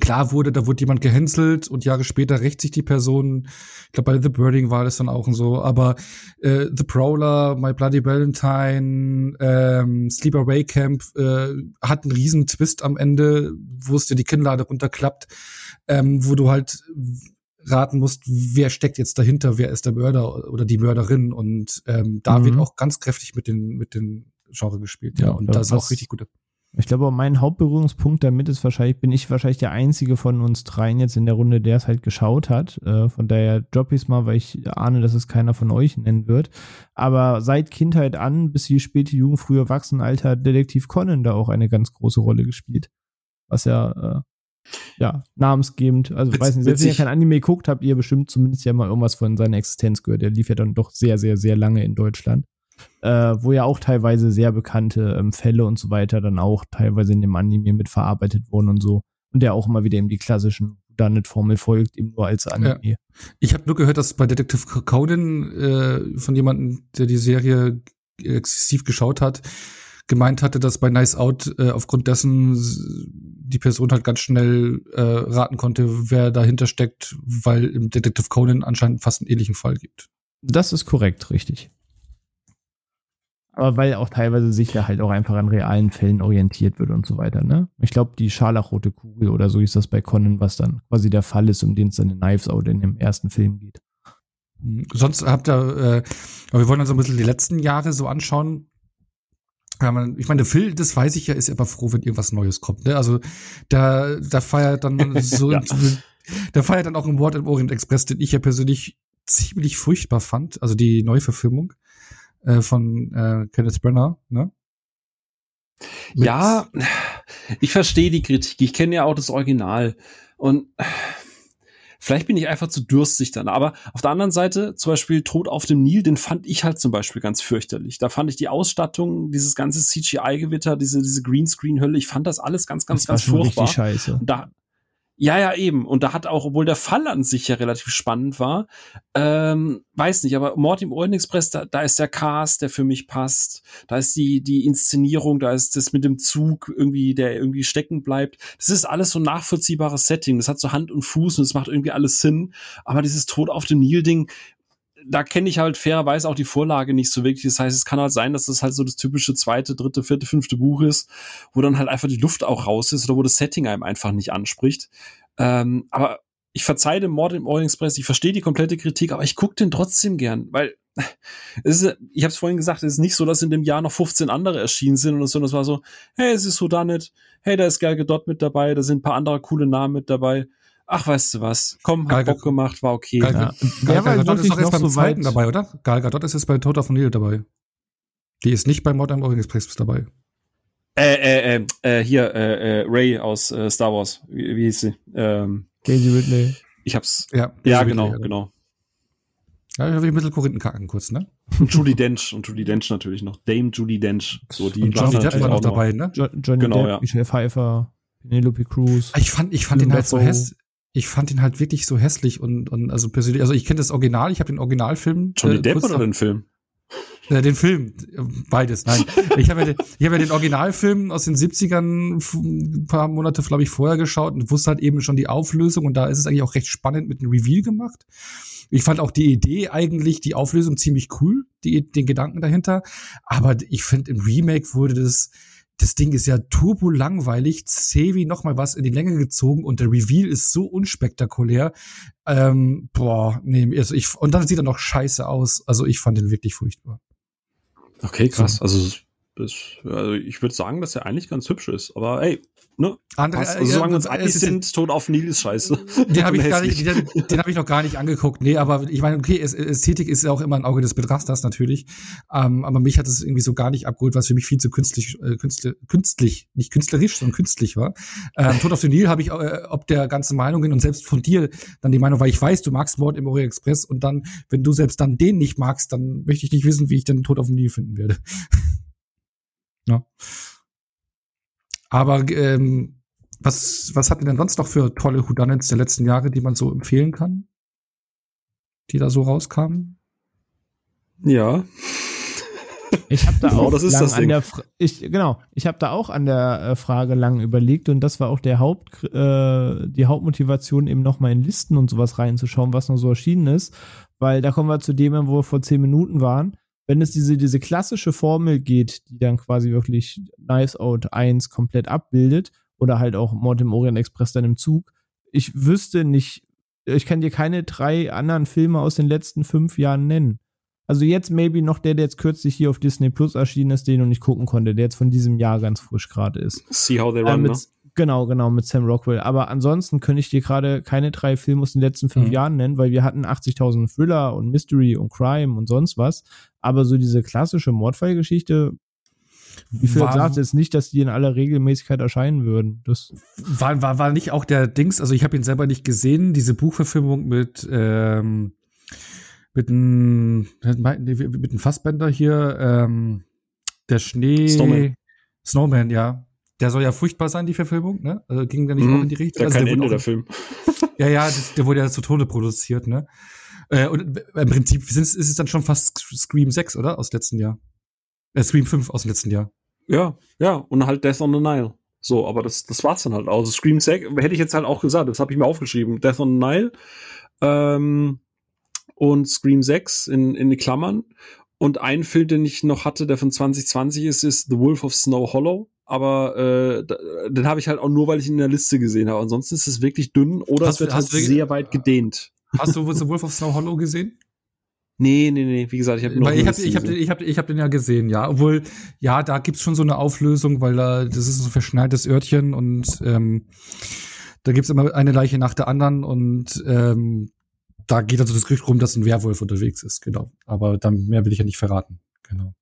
klar wurde, da wurde jemand gehänselt und Jahre später rächt sich die Person. Ich glaube, bei The Birding war das dann auch und so. Aber äh, The Prowler, My Bloody Valentine, ähm, Sleepaway Camp äh, hat einen riesen Twist am Ende, wo es dir die Kinnlade runterklappt, ähm, wo du halt raten musst, wer steckt jetzt dahinter, wer ist der Mörder oder die Mörderin. Und ähm, da mhm. wird auch ganz kräftig mit den, mit den Genre gespielt. Ja, und das ist auch richtig gute. Ich glaube, mein Hauptberührungspunkt damit ist wahrscheinlich, bin ich wahrscheinlich der einzige von uns dreien jetzt in der Runde, der es halt geschaut hat. Äh, von daher droppe ich es mal, weil ich ahne, dass es keiner von euch nennen wird. Aber seit Kindheit an bis die späte Jugend, frühe Erwachsenenalter, hat Detektiv Conan da auch eine ganz große Rolle gespielt. Was ja äh, ja, namensgebend. Also ich weiß nicht, selbst wenn ihr kein Anime guckt, habt ihr bestimmt zumindest ja mal irgendwas von seiner Existenz gehört. Der lief ja dann doch sehr, sehr, sehr lange in Deutschland. Äh, wo ja auch teilweise sehr bekannte ähm, Fälle und so weiter dann auch teilweise in dem Anime mit verarbeitet wurden und so. Und der auch immer wieder eben die klassischen Dunnet-Formel folgt, eben nur als Anime. Ja. Ich habe nur gehört, dass bei Detective Conan äh, von jemandem, der die Serie exzessiv geschaut hat, gemeint hatte, dass bei Nice Out äh, aufgrund dessen die Person halt ganz schnell äh, raten konnte, wer dahinter steckt, weil im Detective Conan anscheinend fast einen ähnlichen Fall gibt. Das ist korrekt, richtig. Aber weil auch teilweise sich ja halt auch einfach an realen Fällen orientiert wird und so weiter, ne? Ich glaube, die scharlachrote Kugel oder so ist das bei Conan, was dann quasi der Fall ist, um den es dann in Knives Out in dem ersten Film geht. Hm, sonst habt ihr, äh, aber wir wollen uns ein bisschen die letzten Jahre so anschauen. Ich meine, Phil, das weiß ich ja, ist aber froh, wenn irgendwas Neues kommt. Ne? Also da, da feiert dann [laughs] so, ja. da feiert dann auch im Wort im Orient Express, den ich ja persönlich ziemlich furchtbar fand, also die Neuverfilmung äh, von äh, Kenneth Brenner, ne? Mit ja, ich verstehe die Kritik. Ich kenne ja auch das Original. Und vielleicht bin ich einfach zu durstig dann. Aber auf der anderen Seite, zum Beispiel Tod auf dem Nil, den fand ich halt zum Beispiel ganz fürchterlich. Da fand ich die Ausstattung, dieses ganze CGI-Gewitter, diese, diese Greenscreen-Hölle, ich fand das alles ganz, ganz, das ganz furchtbar. Scheiße. Und da, ja, ja, eben. Und da hat auch, obwohl der Fall an sich ja relativ spannend war, ähm, weiß nicht, aber Mord im Orient Express, da, da ist der Cast, der für mich passt. Da ist die, die Inszenierung, da ist das mit dem Zug irgendwie, der irgendwie stecken bleibt. Das ist alles so ein nachvollziehbares Setting. Das hat so Hand und Fuß und es macht irgendwie alles Sinn. Aber dieses Tod auf dem Nil-Ding, da kenne ich halt fairerweise auch die Vorlage nicht so wirklich. Das heißt, es kann halt sein, dass das halt so das typische zweite, dritte, vierte, fünfte Buch ist, wo dann halt einfach die Luft auch raus ist oder wo das Setting einem einfach nicht anspricht. Ähm, aber ich verzeihe dem Mord im Orient Express, ich verstehe die komplette Kritik, aber ich gucke den trotzdem gern, weil [laughs] es ist, ich habe es vorhin gesagt, es ist nicht so, dass in dem Jahr noch 15 andere erschienen sind und so, das war so, hey, es ist so da nicht, hey, da ist Gal Gadot mit dabei, da sind ein paar andere coole Namen mit dabei ach, weißt du was, komm, hat Bock gemacht, war okay. Gal, ja. Gal, Gal Gadot ist doch jetzt beim so zweiten dabei, oder? Gal Gadot ist jetzt bei Total von Neil dabei. Die ist nicht bei Modern Orient Express dabei. Äh, äh, äh, äh hier, äh, äh, Ray aus äh, Star Wars. Wie, wie hieß sie? Ähm, Daisy Ridley. Ich hab's. Ja, ja genau, Ridley, genau. Ja, ich habe ein bisschen Korinthenkacken kurz, ne? Judy Dench und Judy Dench natürlich noch. Dame Judy Dench. So, die und Johnny Depp war noch dabei, ne? Jo Johnny genau, Depp, ja. Michelle Pfeiffer, Penelope Cruz. Ich fand, ich fand ihn halt so hässlich ich fand ihn halt wirklich so hässlich und, und also persönlich, also ich kenne das Original, ich habe den Originalfilm. Johnny äh, Depp oder den Film? Äh, den Film, beides, nein. [laughs] ich habe ja, den, ich hab ja den Originalfilm aus den 70ern ein paar Monate, glaube ich, vorher geschaut und wusste halt eben schon die Auflösung und da ist es eigentlich auch recht spannend mit dem Reveal gemacht. Ich fand auch die Idee eigentlich, die Auflösung ziemlich cool, die, den Gedanken dahinter. Aber ich finde, im Remake wurde das, das Ding ist ja turbo langweilig, zäh wie noch mal was in die Länge gezogen und der Reveal ist so unspektakulär. Ähm, boah, nee, also ich, und dann sieht er noch scheiße aus. Also ich fand den wirklich furchtbar. Okay, krass. Also, das, also ich würde sagen, dass er eigentlich ganz hübsch ist. Aber ey, Ne? Andere, also, ja, solange uns einig sind, Tod auf Nil ist scheiße. Den habe ich, nicht, den, den hab ich noch gar nicht angeguckt. Nee, aber ich meine, okay, Ästhetik ist ja auch immer ein Auge des Betrachters natürlich. Ähm, aber mich hat es irgendwie so gar nicht abgeholt, was für mich viel zu künstlich, äh, künstlich, künstlich nicht künstlerisch, sondern künstlich war. Ähm, Tod auf den Nil habe ich äh, ob der ganze Meinungen und selbst von dir dann die Meinung, weil ich weiß, du magst Mord im Orient Express und dann, wenn du selbst dann den nicht magst, dann möchte ich nicht wissen, wie ich den Tod auf dem Nil finden werde. [laughs] ja. Aber ähm, was, was hatten denn sonst noch für tolle Houdanets der letzten Jahre, die man so empfehlen kann? Die da so rauskamen? Ja. Ich habe da [laughs] genau, auch das lang an der Fra ich genau, ich habe da auch an der äh, Frage lang überlegt und das war auch der Haupt äh, die Hauptmotivation eben noch mal in Listen und sowas reinzuschauen, was noch so erschienen ist, weil da kommen wir zu dem, wo wir vor zehn Minuten waren wenn es diese, diese klassische Formel geht, die dann quasi wirklich Nice Out 1 komplett abbildet, oder halt auch Mord im Orient Express dann im Zug, ich wüsste nicht, ich kann dir keine drei anderen Filme aus den letzten fünf Jahren nennen. Also jetzt maybe noch der, der jetzt kürzlich hier auf Disney Plus erschienen ist, den ich noch nicht gucken konnte, der jetzt von diesem Jahr ganz frisch gerade ist. See how they run, äh, mit, ne? Genau, genau, mit Sam Rockwell. Aber ansonsten könnte ich dir gerade keine drei Filme aus den letzten fünf mhm. Jahren nennen, weil wir hatten 80.000 Thriller und Mystery und Crime und sonst was. Aber so diese klassische Mordfallgeschichte Wie viel sagt jetzt nicht, dass die in aller Regelmäßigkeit erscheinen würden. Das war, war, war nicht auch der Dings, also ich habe ihn selber nicht gesehen, diese Buchverfilmung mit, ähm, mit einem mit einem Fassbender hier, ähm, der Schnee. Snowman. Snowman, ja. Der soll ja furchtbar sein, die Verfilmung, ne? Also ging da nicht mm, auch in die Richtung? Der also, kein Ende, der Film. [laughs] ja, ja, das, der wurde ja zu Tode produziert, ne? Äh, und im Prinzip ist es dann schon fast Scream 6, oder? Aus letzten Jahr. Äh, Scream 5 aus dem letzten Jahr. Ja, ja, und halt Death on the Nile. So, aber das, das war's dann halt. Also Scream 6 hätte ich jetzt halt auch gesagt, das habe ich mir aufgeschrieben. Death on the Nile ähm, und Scream 6 in, in die Klammern. Und ein Film, den ich noch hatte, der von 2020 ist, ist The Wolf of Snow Hollow. Aber äh, den habe ich halt auch nur, weil ich ihn in der Liste gesehen habe. Ansonsten ist es wirklich dünn oder hast, es wird halt sehr weit gedehnt. Hast du The Wolf of Snow Hollow gesehen? Nee, nee, nee, wie gesagt, ich habe nur ich habe ich hab, ich hab, ich hab den ja gesehen, ja, obwohl ja, da gibt's schon so eine Auflösung, weil da das ist so ein verschneites Örtchen und ähm, da gibt's immer eine Leiche nach der anderen und ähm, da geht also das Gerücht rum, dass ein Werwolf unterwegs ist, genau. Aber dann mehr will ich ja nicht verraten, genau.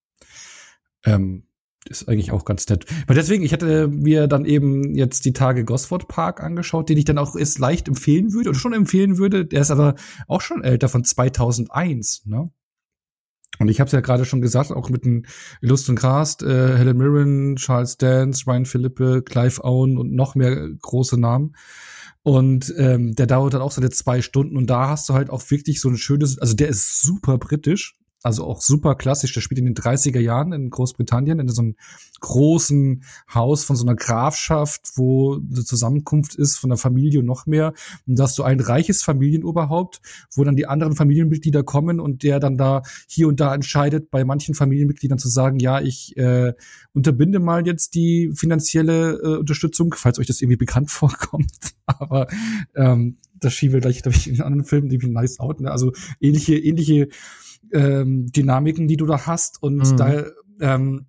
Ähm, ist eigentlich auch ganz nett. Weil deswegen, ich hatte mir dann eben jetzt die Tage Gosford Park angeschaut, den ich dann auch ist leicht empfehlen würde und schon empfehlen würde. Der ist aber auch schon älter von 2001, ne? Und ich habe es ja gerade schon gesagt, auch mit einem illustren Cast, äh, Helen Mirren, Charles Dance, Ryan Philippe, Clive Owen und noch mehr große Namen. Und ähm, der dauert dann auch seine zwei Stunden und da hast du halt auch wirklich so ein schönes, also der ist super britisch, also auch super klassisch. Der spielt in den 30er Jahren in Großbritannien in so einem großen Haus von so einer Grafschaft, wo eine Zusammenkunft ist von der Familie und noch mehr. Und da hast du ein reiches Familienoberhaupt, wo dann die anderen Familienmitglieder kommen und der dann da hier und da entscheidet, bei manchen Familienmitgliedern zu sagen, ja, ich äh, unterbinde mal jetzt die finanzielle äh, Unterstützung, falls euch das irgendwie bekannt [laughs] vorkommt. Aber ähm, das schieben wir gleich, glaube ich, in anderen Filmen, die wie Nice Out. Ne? Also ähnliche, ähnliche ähm, Dynamiken, die du da hast. Und mhm. da, ähm,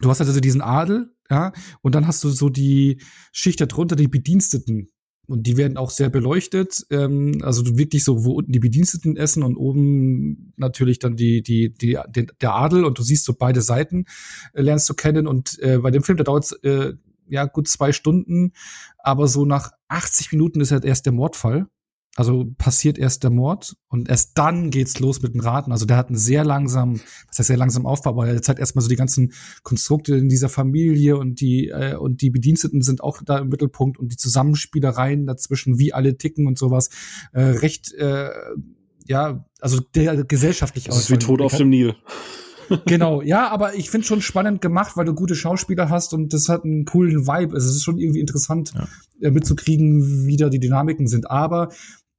du hast also diesen Adel, ja, und dann hast du so die Schicht darunter, die Bediensteten. Und die werden auch sehr beleuchtet. Ähm, also wirklich so, wo unten die Bediensteten essen und oben natürlich dann die, die, die, die der Adel. Und du siehst so beide Seiten, äh, lernst du kennen. Und äh, bei dem Film, da dauert äh, ja gut zwei Stunden, aber so nach 80 Minuten ist halt erst der Mordfall. Also passiert erst der Mord und erst dann geht's los mit dem Raten. Also der hat einen sehr langsam, was heißt sehr langsam Aufbau, aber er zeigt erstmal so die ganzen Konstrukte in dieser Familie und die äh, und die Bediensteten sind auch da im Mittelpunkt und die Zusammenspielereien dazwischen, wie alle ticken und sowas, äh, recht äh, ja, also der gesellschaftlich aus. Das ist wie Tod auf dem Nil. [laughs] genau, ja, aber ich finde schon spannend gemacht, weil du gute Schauspieler hast und das hat einen coolen Vibe. Also es ist schon irgendwie interessant ja. Äh, mitzukriegen, wie da die Dynamiken sind. Aber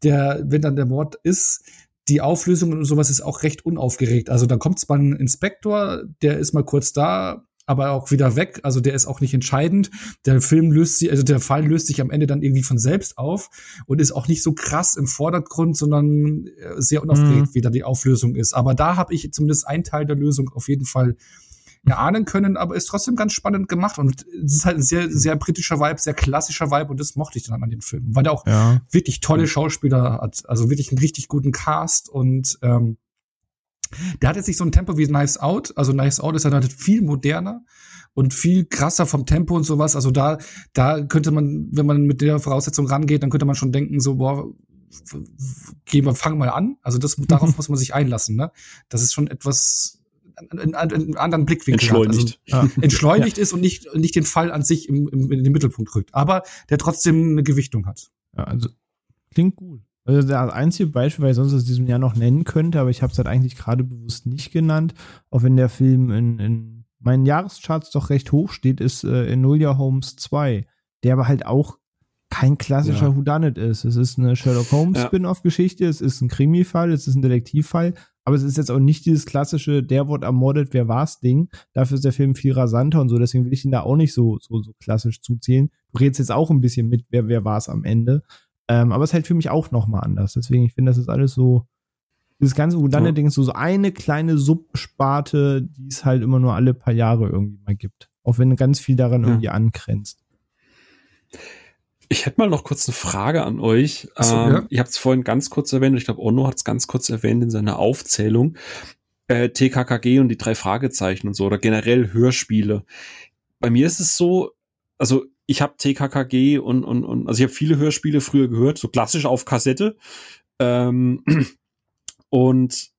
der, wenn dann der Mord ist, die Auflösung und sowas ist auch recht unaufgeregt. Also da kommt zwar ein Inspektor, der ist mal kurz da, aber auch wieder weg. Also der ist auch nicht entscheidend. Der Film löst sich, also der Fall löst sich am Ende dann irgendwie von selbst auf und ist auch nicht so krass im Vordergrund, sondern äh, sehr unaufgeregt, mhm. wie da die Auflösung ist. Aber da habe ich zumindest einen Teil der Lösung auf jeden Fall erahnen können, aber ist trotzdem ganz spannend gemacht und es ist halt ein sehr, sehr britischer Vibe, sehr klassischer Vibe und das mochte ich dann an den Filmen, weil der auch ja. wirklich tolle Schauspieler hat, also wirklich einen richtig guten Cast und ähm, der hat jetzt nicht so ein Tempo wie Knives Out, also Knives Out ist dann halt viel moderner und viel krasser vom Tempo und sowas, also da, da könnte man, wenn man mit der Voraussetzung rangeht, dann könnte man schon denken, so, boah, gehen wir, fangen mal an. Also das, darauf [laughs] muss man sich einlassen, ne? Das ist schon etwas einen, einen anderen Blickwinkel entschleunigt, hat. Also, ja. [laughs] entschleunigt ja. ist und nicht, nicht den Fall an sich im, im, in den Mittelpunkt rückt, aber der trotzdem eine Gewichtung hat. Ja, also klingt gut. Also das einzige Beispiel, weil ich sonst aus diesem Jahr noch nennen könnte, aber ich habe es halt eigentlich gerade bewusst nicht genannt, auch wenn der Film in, in meinen Jahrescharts doch recht hoch steht, ist äh, Enola Holmes 2, der aber halt auch kein klassischer ja. Whodunit ist. Es ist eine Sherlock Holmes ja. Spin-off-Geschichte, es ist ein Krimi-Fall, es ist ein Detektivfall, aber es ist jetzt auch nicht dieses klassische, der wurde ermordet, wer war's Ding. Dafür ist der Film viel rasanter und so, deswegen will ich ihn da auch nicht so, so, so klassisch zuzählen. Du redest jetzt auch ein bisschen mit, wer, wer war's am Ende. Ähm, aber es ist halt für mich auch nochmal anders. Deswegen, ich finde, das ist alles so, dieses ganze Whodunit-Ding ist so, so eine kleine Subsparte, die es halt immer nur alle paar Jahre irgendwie mal gibt. Auch wenn ganz viel daran ja. irgendwie angrenzt. Ich hätte mal noch kurz eine Frage an euch. So, ähm, ja. Ihr habt es vorhin ganz kurz erwähnt, ich glaube, Onno hat es ganz kurz erwähnt in seiner Aufzählung. äh, TKKG und die drei Fragezeichen und so oder generell Hörspiele. Bei mir ist es so, also ich habe TKKG und, und, und also ich habe viele Hörspiele früher gehört, so klassisch auf Kassette. Ähm, [clears throat] und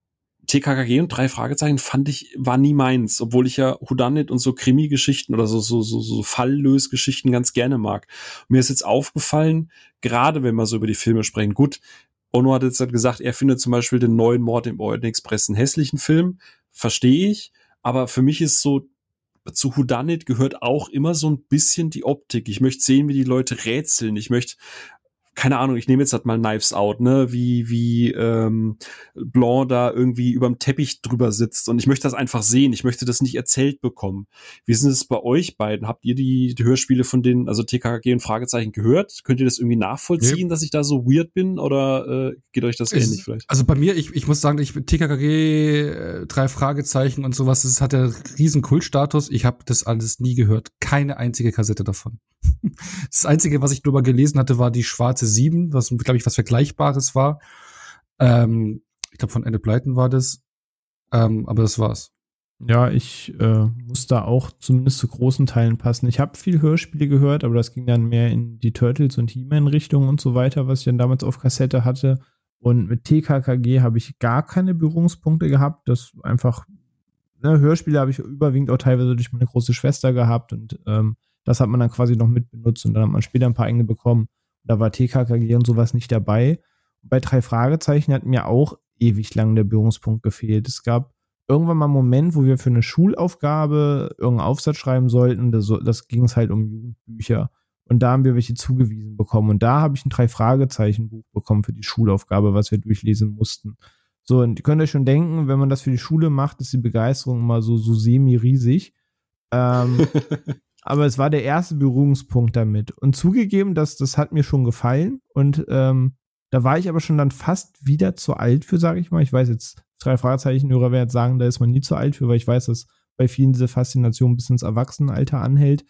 TKKG und drei Fragezeichen fand ich, war nie meins, obwohl ich ja Houdanit und so Krimi-Geschichten oder so, so, so, so Falllös-Geschichten ganz gerne mag. mir ist jetzt aufgefallen, gerade wenn wir so über die Filme sprechen, gut, Ono hat jetzt halt gesagt, er findet zum Beispiel den neuen Mord im Orient Express einen hässlichen Film. Verstehe ich. Aber für mich ist so, zu Houdanit gehört auch immer so ein bisschen die Optik. Ich möchte sehen, wie die Leute rätseln. Ich möchte keine Ahnung, ich nehme jetzt halt mal Knives Out, ne, wie, wie ähm, Blanc da irgendwie überm Teppich drüber sitzt. Und ich möchte das einfach sehen. Ich möchte das nicht erzählt bekommen. Wie ist es bei euch beiden? Habt ihr die, die Hörspiele von den, also TKG und Fragezeichen gehört? Könnt ihr das irgendwie nachvollziehen, nee. dass ich da so weird bin? Oder äh, geht euch das ähnlich vielleicht? Also bei mir, ich, ich muss sagen, ich TKKG, äh, drei Fragezeichen und sowas, das hat ja riesen Kultstatus. Ich habe das alles nie gehört. Keine einzige Kassette davon. [laughs] Das Einzige, was ich drüber gelesen hatte, war die schwarze 7, was, glaube ich, was Vergleichbares war. Ähm, ich glaube, von Ende Pleiten war das. Ähm, aber das war's. Ja, ich äh, muss da auch zumindest zu großen Teilen passen. Ich habe viel Hörspiele gehört, aber das ging dann mehr in die Turtles und He-Man-Richtung und so weiter, was ich dann damals auf Kassette hatte. Und mit TKKG habe ich gar keine Berührungspunkte gehabt. Das einfach, ne, Hörspiele habe ich überwiegend auch teilweise durch meine große Schwester gehabt und ähm, das hat man dann quasi noch mitbenutzt und dann hat man später ein paar eigene bekommen. Da war TKKG und sowas nicht dabei. Bei drei Fragezeichen hat mir auch ewig lang der Berührungspunkt gefehlt. Es gab irgendwann mal einen Moment, wo wir für eine Schulaufgabe irgendeinen Aufsatz schreiben sollten. Das, das ging es halt um Jugendbücher. Und da haben wir welche zugewiesen bekommen. Und da habe ich ein Drei-Fragezeichen-Buch bekommen für die Schulaufgabe, was wir durchlesen mussten. So, und ihr könnt euch schon denken, wenn man das für die Schule macht, ist die Begeisterung immer so, so semi-riesig. Ähm, [laughs] aber es war der erste Berührungspunkt damit. Und zugegeben, dass das hat mir schon gefallen. Und ähm, da war ich aber schon dann fast wieder zu alt für, sage ich mal. Ich weiß jetzt, drei Fragezeichen-Hörer werden jetzt sagen, da ist man nie zu alt für, weil ich weiß, dass bei vielen diese Faszination bis ins Erwachsenenalter anhält.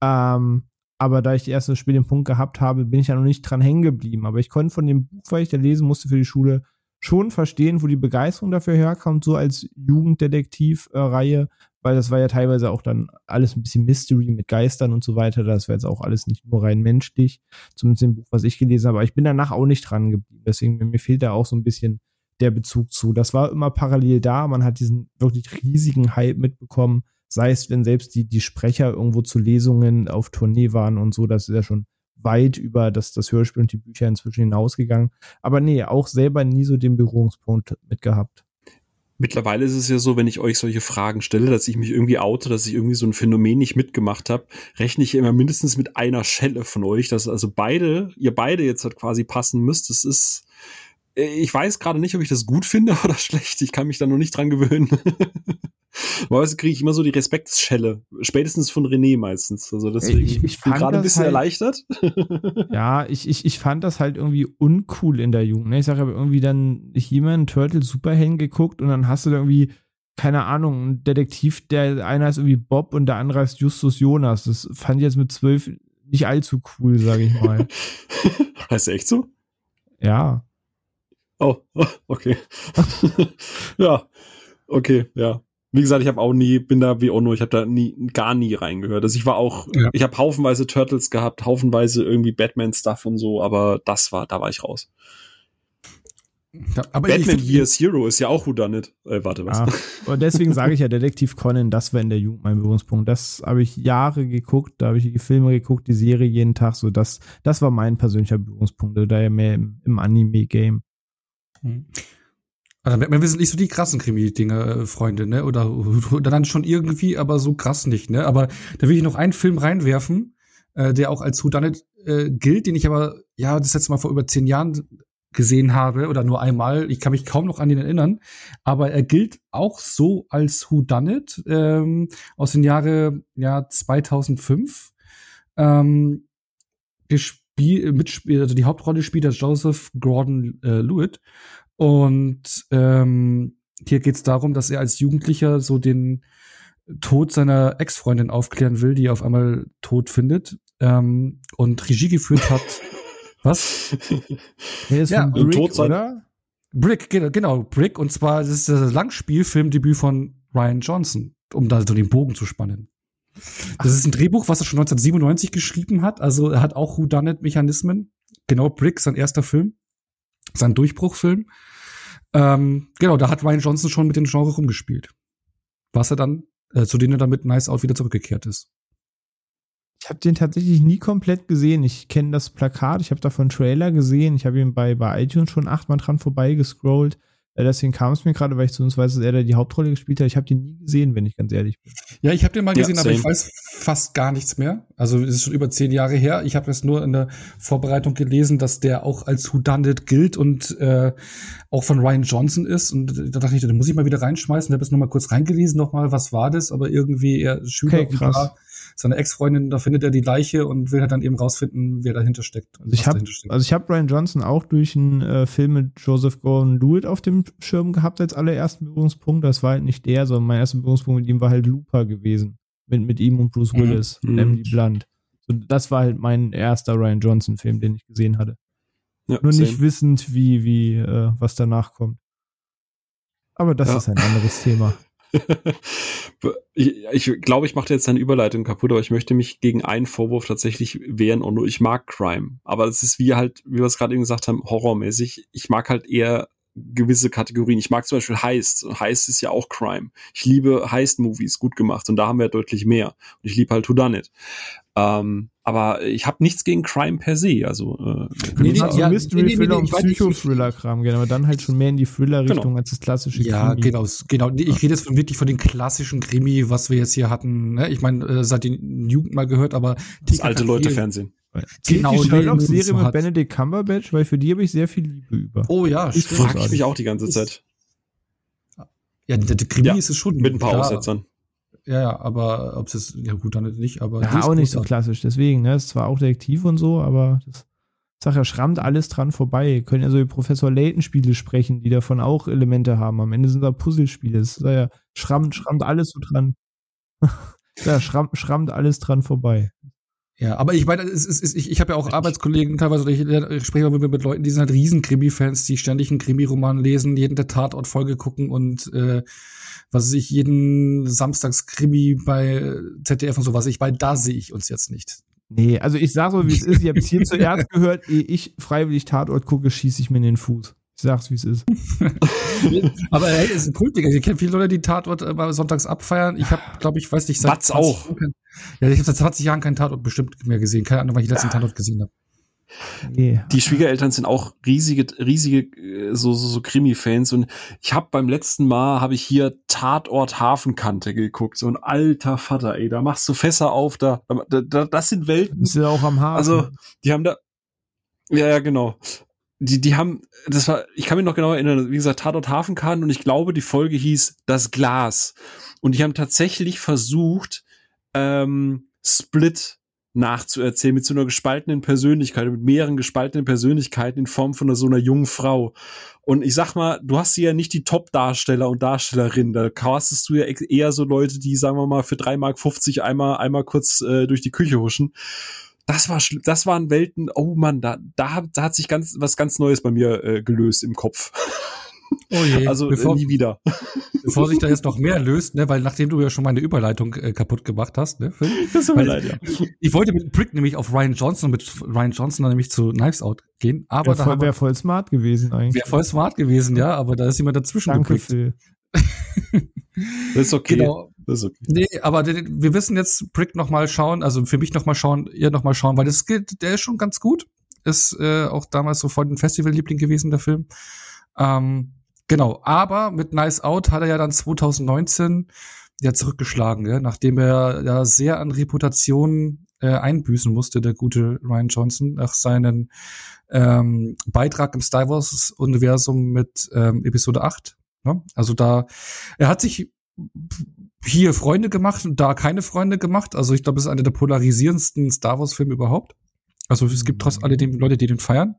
Ähm, aber da ich die erste Spiel den Punkt gehabt habe, bin ich ja noch nicht dran hängen geblieben. Aber ich konnte von dem Buch, weil ich da lesen musste für die Schule, schon verstehen, wo die Begeisterung dafür herkommt, so als Jugenddetektiv-Reihe, weil das war ja teilweise auch dann alles ein bisschen Mystery mit Geistern und so weiter. Das wäre jetzt auch alles nicht nur rein menschlich, zumindest im Buch, was ich gelesen habe. Aber ich bin danach auch nicht dran geblieben. Deswegen, mir fehlt da auch so ein bisschen der Bezug zu. Das war immer parallel da. Man hat diesen wirklich riesigen Hype mitbekommen. Sei es, wenn selbst die, die Sprecher irgendwo zu Lesungen auf Tournee waren und so. Das ist ja schon weit über das, das Hörspiel und die Bücher inzwischen hinausgegangen. Aber nee, auch selber nie so den Berührungspunkt mit gehabt. Mittlerweile ist es ja so, wenn ich euch solche Fragen stelle, dass ich mich irgendwie oute, dass ich irgendwie so ein Phänomen nicht mitgemacht habe, rechne ich immer mindestens mit einer Schelle von euch, dass also beide, ihr beide jetzt halt quasi passen müsst. Das ist, ich weiß gerade nicht, ob ich das gut finde [laughs] oder schlecht. Ich kann mich da noch nicht dran gewöhnen. [laughs] Normalerweise kriege ich immer so die Respektsschelle. Spätestens von René meistens. Also deswegen ich, ich bin gerade ein bisschen halt, erleichtert. [laughs] ja, ich, ich, ich fand das halt irgendwie uncool in der Jugend. Ne? Ich sage aber irgendwie dann jemand Turtle Superhelden geguckt und dann hast du da irgendwie, keine Ahnung, ein Detektiv, der einer ist irgendwie Bob und der andere ist Justus Jonas. Das fand ich jetzt mit zwölf nicht allzu cool, sage ich mal. heißt echt so? Ja. Oh, [laughs] okay. [laughs] ja, okay, ja wie gesagt, ich habe auch nie, bin da wie Ono, ich habe da nie, gar nie reingehört. Also ich war auch, ja. ich habe haufenweise Turtles gehabt, haufenweise irgendwie Batman-Stuff und so, aber das war, da war ich raus. Ja, aber Batman Years Hero ist ja auch Whodunit. Äh, warte, was? Ja, und deswegen sage ich ja, Detektiv Conan, das war in der Jugend mein Berührungspunkt. Das habe ich Jahre geguckt, da habe ich die Filme geguckt, die Serie jeden Tag, so das, das war mein persönlicher Berührungspunkt, da ja mehr im, im Anime-Game. Mhm. Also wir sind nicht so die krassen Krimi-Dinger, äh, Freunde, ne? Oder, [laughs] oder dann schon irgendwie, aber so krass nicht, ne? Aber da will ich noch einen Film reinwerfen, äh, der auch als Whodunit äh, gilt, den ich aber, ja, das letzte Mal vor über zehn Jahren gesehen habe oder nur einmal. Ich kann mich kaum noch an den erinnern. Aber er gilt auch so als Whodunit ähm, aus dem Jahre ja, 2005. Ähm, gespielt, mitspielt, also die Hauptrolle spielt der Joseph Gordon-Lewitt. Und ähm, hier geht es darum, dass er als Jugendlicher so den Tod seiner Ex-Freundin aufklären will, die er auf einmal tot findet. Ähm, und Regie geführt hat. [laughs] Was? Er ist ja, Brick, Tod oder? Brick, genau, genau, Brick. Und zwar, das ist das Langspielfilmdebüt von Ryan Johnson, um da so den Bogen zu spannen. Das ist ein Drehbuch, was er schon 1997 geschrieben hat. Also er hat auch Whodunit-Mechanismen. Genau, Brick, sein erster Film. Sein Durchbruchfilm. Ähm, genau, da hat Ryan Johnson schon mit dem Genre rumgespielt. Was er dann, äh, zu denen er dann mit Nice Out wieder zurückgekehrt ist. Ich habe den tatsächlich nie komplett gesehen. Ich kenne das Plakat, ich habe davon Trailer gesehen, ich habe ihn bei, bei iTunes schon achtmal dran vorbeigescrollt. Äh, deswegen kam es mir gerade, weil ich sonst weiß, dass er da die Hauptrolle gespielt hat. Ich habe den nie gesehen, wenn ich ganz ehrlich bin. Ja, ich habe den mal gesehen, ja, aber ich weiß fast gar nichts mehr. Also es ist schon über zehn Jahre her. Ich habe das nur in der Vorbereitung gelesen, dass der auch als Whodunit gilt und äh, auch von Ryan Johnson ist. Und da dachte ich, da muss ich mal wieder reinschmeißen. Ich habe jetzt noch mal kurz reingelesen, noch mal, was war das? Aber irgendwie er Schüler okay, krass. und seine Ex-Freundin, da findet er die Leiche und will halt dann eben rausfinden, wer dahinter steckt. Also ich habe also ich habe Brian Johnson auch durch einen äh, Film mit Joseph Gordon-Lewitt auf dem Schirm gehabt als allerersten Berührungspunkt. Das war halt nicht der, sondern mein erster Berührungspunkt mit ihm war halt Looper gewesen. Mit, mit ihm und Bruce mhm. Willis, mhm. Emily Blunt. So, das war halt mein erster Ryan Johnson-Film, den ich gesehen hatte. Ja, Nur same. nicht wissend, wie, wie, äh, was danach kommt. Aber das ja. ist ein anderes Thema. [laughs] [laughs] ich, ich glaube, ich mache jetzt eine Überleitung kaputt, aber ich möchte mich gegen einen Vorwurf tatsächlich wehren und nur ich mag Crime. Aber es ist wie halt, wie wir es gerade eben gesagt haben, horrormäßig. Ich mag halt eher gewisse Kategorien. Ich mag zum Beispiel Heist. Heist ist ja auch Crime. Ich liebe Heist-Movies, gut gemacht. Und da haben wir deutlich mehr. Und ich liebe halt Whodunit. Ähm, aber ich habe nichts gegen Crime per se. Also, äh, nee, nee, also ja, Mystery Thriller nee, nee, und Psycho-Thriller-Kram gehen, aber dann halt schon mehr in die Thriller-Richtung genau. als das klassische Ja, Krimi. genau, genau. Ich rede jetzt wirklich von den klassischen Krimi, was wir jetzt hier hatten. Ne? Ich meine, äh, seit den Jugend mal gehört, aber das alte Leute Fernsehen. Genau, die Sherlock-Serie mit Benedict Cumberbatch, weil für die habe ich sehr viel Liebe über. Oh ja, ich frage ich mich auch die ganze Zeit. Ja, der, der Krimi ja, ist es schon. Mit ein paar klar. Aussetzern. Ja, ja, aber ob es ja gut, dann nicht, aber. Ja, auch nicht so klassisch, deswegen, ne? Ist zwar auch Detektiv und so, aber das, sag ja, schrammt alles dran vorbei. Können ja so wie Professor Layton-Spiele sprechen, die davon auch Elemente haben. Am Ende sind da Puzzlespiele. Das ist ja, schrammt, schrammt alles so dran. [laughs] ja, schrammt, schrammt alles dran vorbei. Ja, aber ich meine, es ist, ich, ich habe ja auch Arbeitskollegen teilweise, ich, ich spreche mit, mit Leuten, die sind halt riesen Krimi-Fans, die ständig einen Krimi-Roman lesen, jeden der Tatort-Folge gucken und äh, was ich jeden Samstags-Krimi bei ZDF und sowas. Ich bei da sehe ich uns jetzt nicht. Nee, also ich sag so, wie es ist. Ich habe es hier [laughs] zuerst gehört, ehe ich freiwillig Tatort gucke, schieße ich mir in den Fuß. Ich sag's, wie es ist. [laughs] Aber hey, es ist ein Kult, Digga. Ich kenne viele Leute, die Tatort immer sonntags abfeiern. Ich habe, glaube ich, weiß nicht, seit Batz auch. Jahren, ja, ich habe seit 20 Jahren keinen Tatort bestimmt mehr gesehen. Keine Ahnung, weil ich letzten Tatort gesehen habe. Yeah. Die Schwiegereltern sind auch riesige, riesige äh, so so, so Krimi-Fans und ich habe beim letzten Mal habe ich hier Tatort Hafenkante geguckt, so ein alter Vater, ey, da machst du Fässer auf, da, da das sind Welten. Das ist ja auch am Hafen. Also die haben da, ja ja genau, die, die haben, das war, ich kann mich noch genau erinnern, wie gesagt, Tatort Hafenkant und ich glaube, die Folge hieß Das Glas. Und die haben tatsächlich versucht, ähm, Split nachzuerzählen mit so einer gespaltenen Persönlichkeit, mit mehreren gespaltenen Persönlichkeiten in Form von so einer jungen Frau. Und ich sag mal, du hast hier ja nicht die Top-Darsteller und Darstellerinnen. Da castest du ja eher so Leute, die, sagen wir mal, für 3,50 Mark einmal, einmal kurz äh, durch die Küche huschen das war das waren Welten, oh Mann, da, da, da hat sich ganz was ganz Neues bei mir äh, gelöst im Kopf. [laughs] Oh je, also bevor, äh, nie wieder. Bevor sich da jetzt noch mehr löst, ne, weil nachdem du ja schon meine Überleitung äh, kaputt gemacht hast, ne, Phil? [laughs] Das tut mir leid, ja. Ich, ich wollte mit Prick nämlich auf Ryan Johnson, mit Ryan Johnson dann nämlich zu Knives Out gehen, aber wär da wäre voll smart gewesen eigentlich. Wäre voll smart gewesen, ja, aber da ist jemand dazwischen Danke, geprickt. Phil. [laughs] das ist okay. Genau. Das ist okay. Nee, aber wir wissen jetzt Brick noch mal schauen, also für mich noch mal schauen, ihr noch mal schauen, weil das gilt, der ist schon ganz gut. Ist äh, auch damals so voll ein Festivalliebling gewesen, der Film. Ähm, genau, aber mit Nice Out hat er ja dann 2019 ja zurückgeschlagen, ja, nachdem er ja sehr an Reputation äh, einbüßen musste, der gute Ryan Johnson, nach seinem ähm, Beitrag im Star Wars-Universum mit ähm, Episode 8. Ne? Also da, er hat sich hier Freunde gemacht und da keine Freunde gemacht. Also ich glaube, es ist einer der polarisierendsten Star Wars-Filme überhaupt. Also es gibt trotz alledem Leute, die den feiern.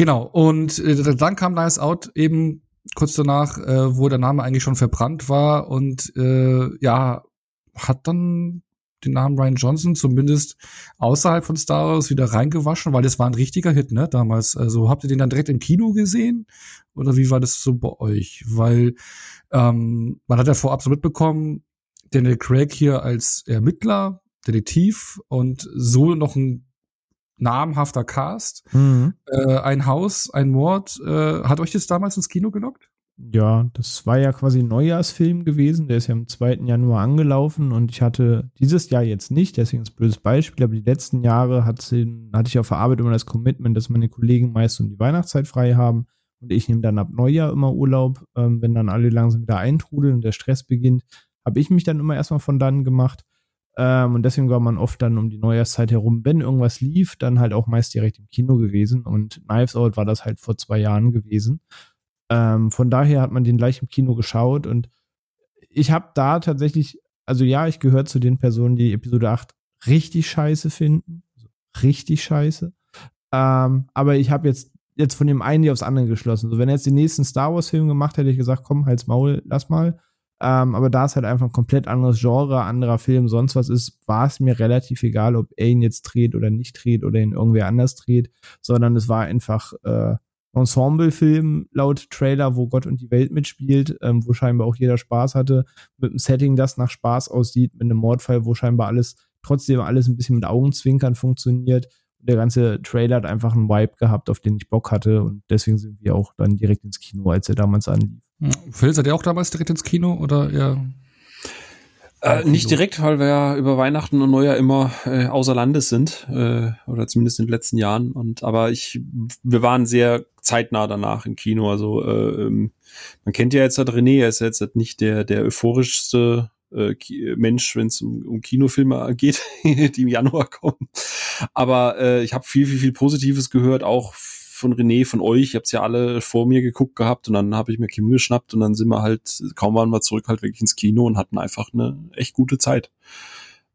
Genau, und äh, dann kam Nice Out eben kurz danach, äh, wo der Name eigentlich schon verbrannt war und äh, ja, hat dann den Namen Ryan Johnson zumindest außerhalb von Star Wars wieder reingewaschen, weil das war ein richtiger Hit, ne, damals. Also habt ihr den dann direkt im Kino gesehen? Oder wie war das so bei euch? Weil ähm, man hat ja vorab so mitbekommen, Daniel Craig hier als Ermittler, Detektiv und so noch ein namhafter Cast. Mhm. Äh, ein Haus, ein Mord. Äh, hat euch das damals ins Kino gelockt? Ja, das war ja quasi ein Neujahrsfilm gewesen. Der ist ja am 2. Januar angelaufen und ich hatte dieses Jahr jetzt nicht, deswegen ist ein blödes Beispiel, aber die letzten Jahre hatte ich auf der Arbeit immer das Commitment, dass meine Kollegen meist um die Weihnachtszeit frei haben und ich nehme dann ab Neujahr immer Urlaub, ähm, wenn dann alle langsam wieder eintrudeln und der Stress beginnt, habe ich mich dann immer erstmal von dann gemacht. Ähm, und deswegen war man oft dann um die Neujahrszeit herum, wenn irgendwas lief, dann halt auch meist direkt im Kino gewesen. Und Knives Out war das halt vor zwei Jahren gewesen. Ähm, von daher hat man den gleich im Kino geschaut und ich habe da tatsächlich, also ja, ich gehöre zu den Personen, die Episode 8 richtig scheiße finden. Also richtig scheiße. Ähm, aber ich habe jetzt, jetzt von dem einen die aufs andere geschlossen. So, wenn er jetzt den nächsten Star Wars-Film gemacht hätte, ich gesagt, komm, halt's Maul, lass mal. Ähm, aber da es halt einfach ein komplett anderes Genre, anderer Film, sonst was ist, war es mir relativ egal, ob er jetzt dreht oder nicht dreht oder ihn irgendwer anders dreht, sondern es war einfach äh, Ensemble-Film laut Trailer, wo Gott und die Welt mitspielt, ähm, wo scheinbar auch jeder Spaß hatte, mit einem Setting, das nach Spaß aussieht, mit einem Mordfall, wo scheinbar alles, trotzdem alles ein bisschen mit Augenzwinkern funktioniert. Der ganze Trailer hat einfach einen Vibe gehabt, auf den ich Bock hatte und deswegen sind wir auch dann direkt ins Kino, als er damals anlief. Phil, seid ihr auch damals direkt ins Kino oder eher äh, nicht direkt, weil wir ja über Weihnachten und Neujahr immer äh, außer Landes sind, äh, oder zumindest in den letzten Jahren. Und aber ich, wir waren sehr zeitnah danach im Kino. Also äh, ähm, man kennt ja jetzt halt René, er ist jetzt halt nicht der der euphorischste äh, Mensch, wenn es um, um Kinofilme geht, [laughs] die im Januar kommen. Aber äh, ich habe viel, viel, viel Positives gehört, auch von René, von euch. Ihr habt's ja alle vor mir geguckt gehabt und dann habe ich mir Kim geschnappt und dann sind wir halt, kaum waren wir zurück, halt wirklich ins Kino und hatten einfach eine echt gute Zeit.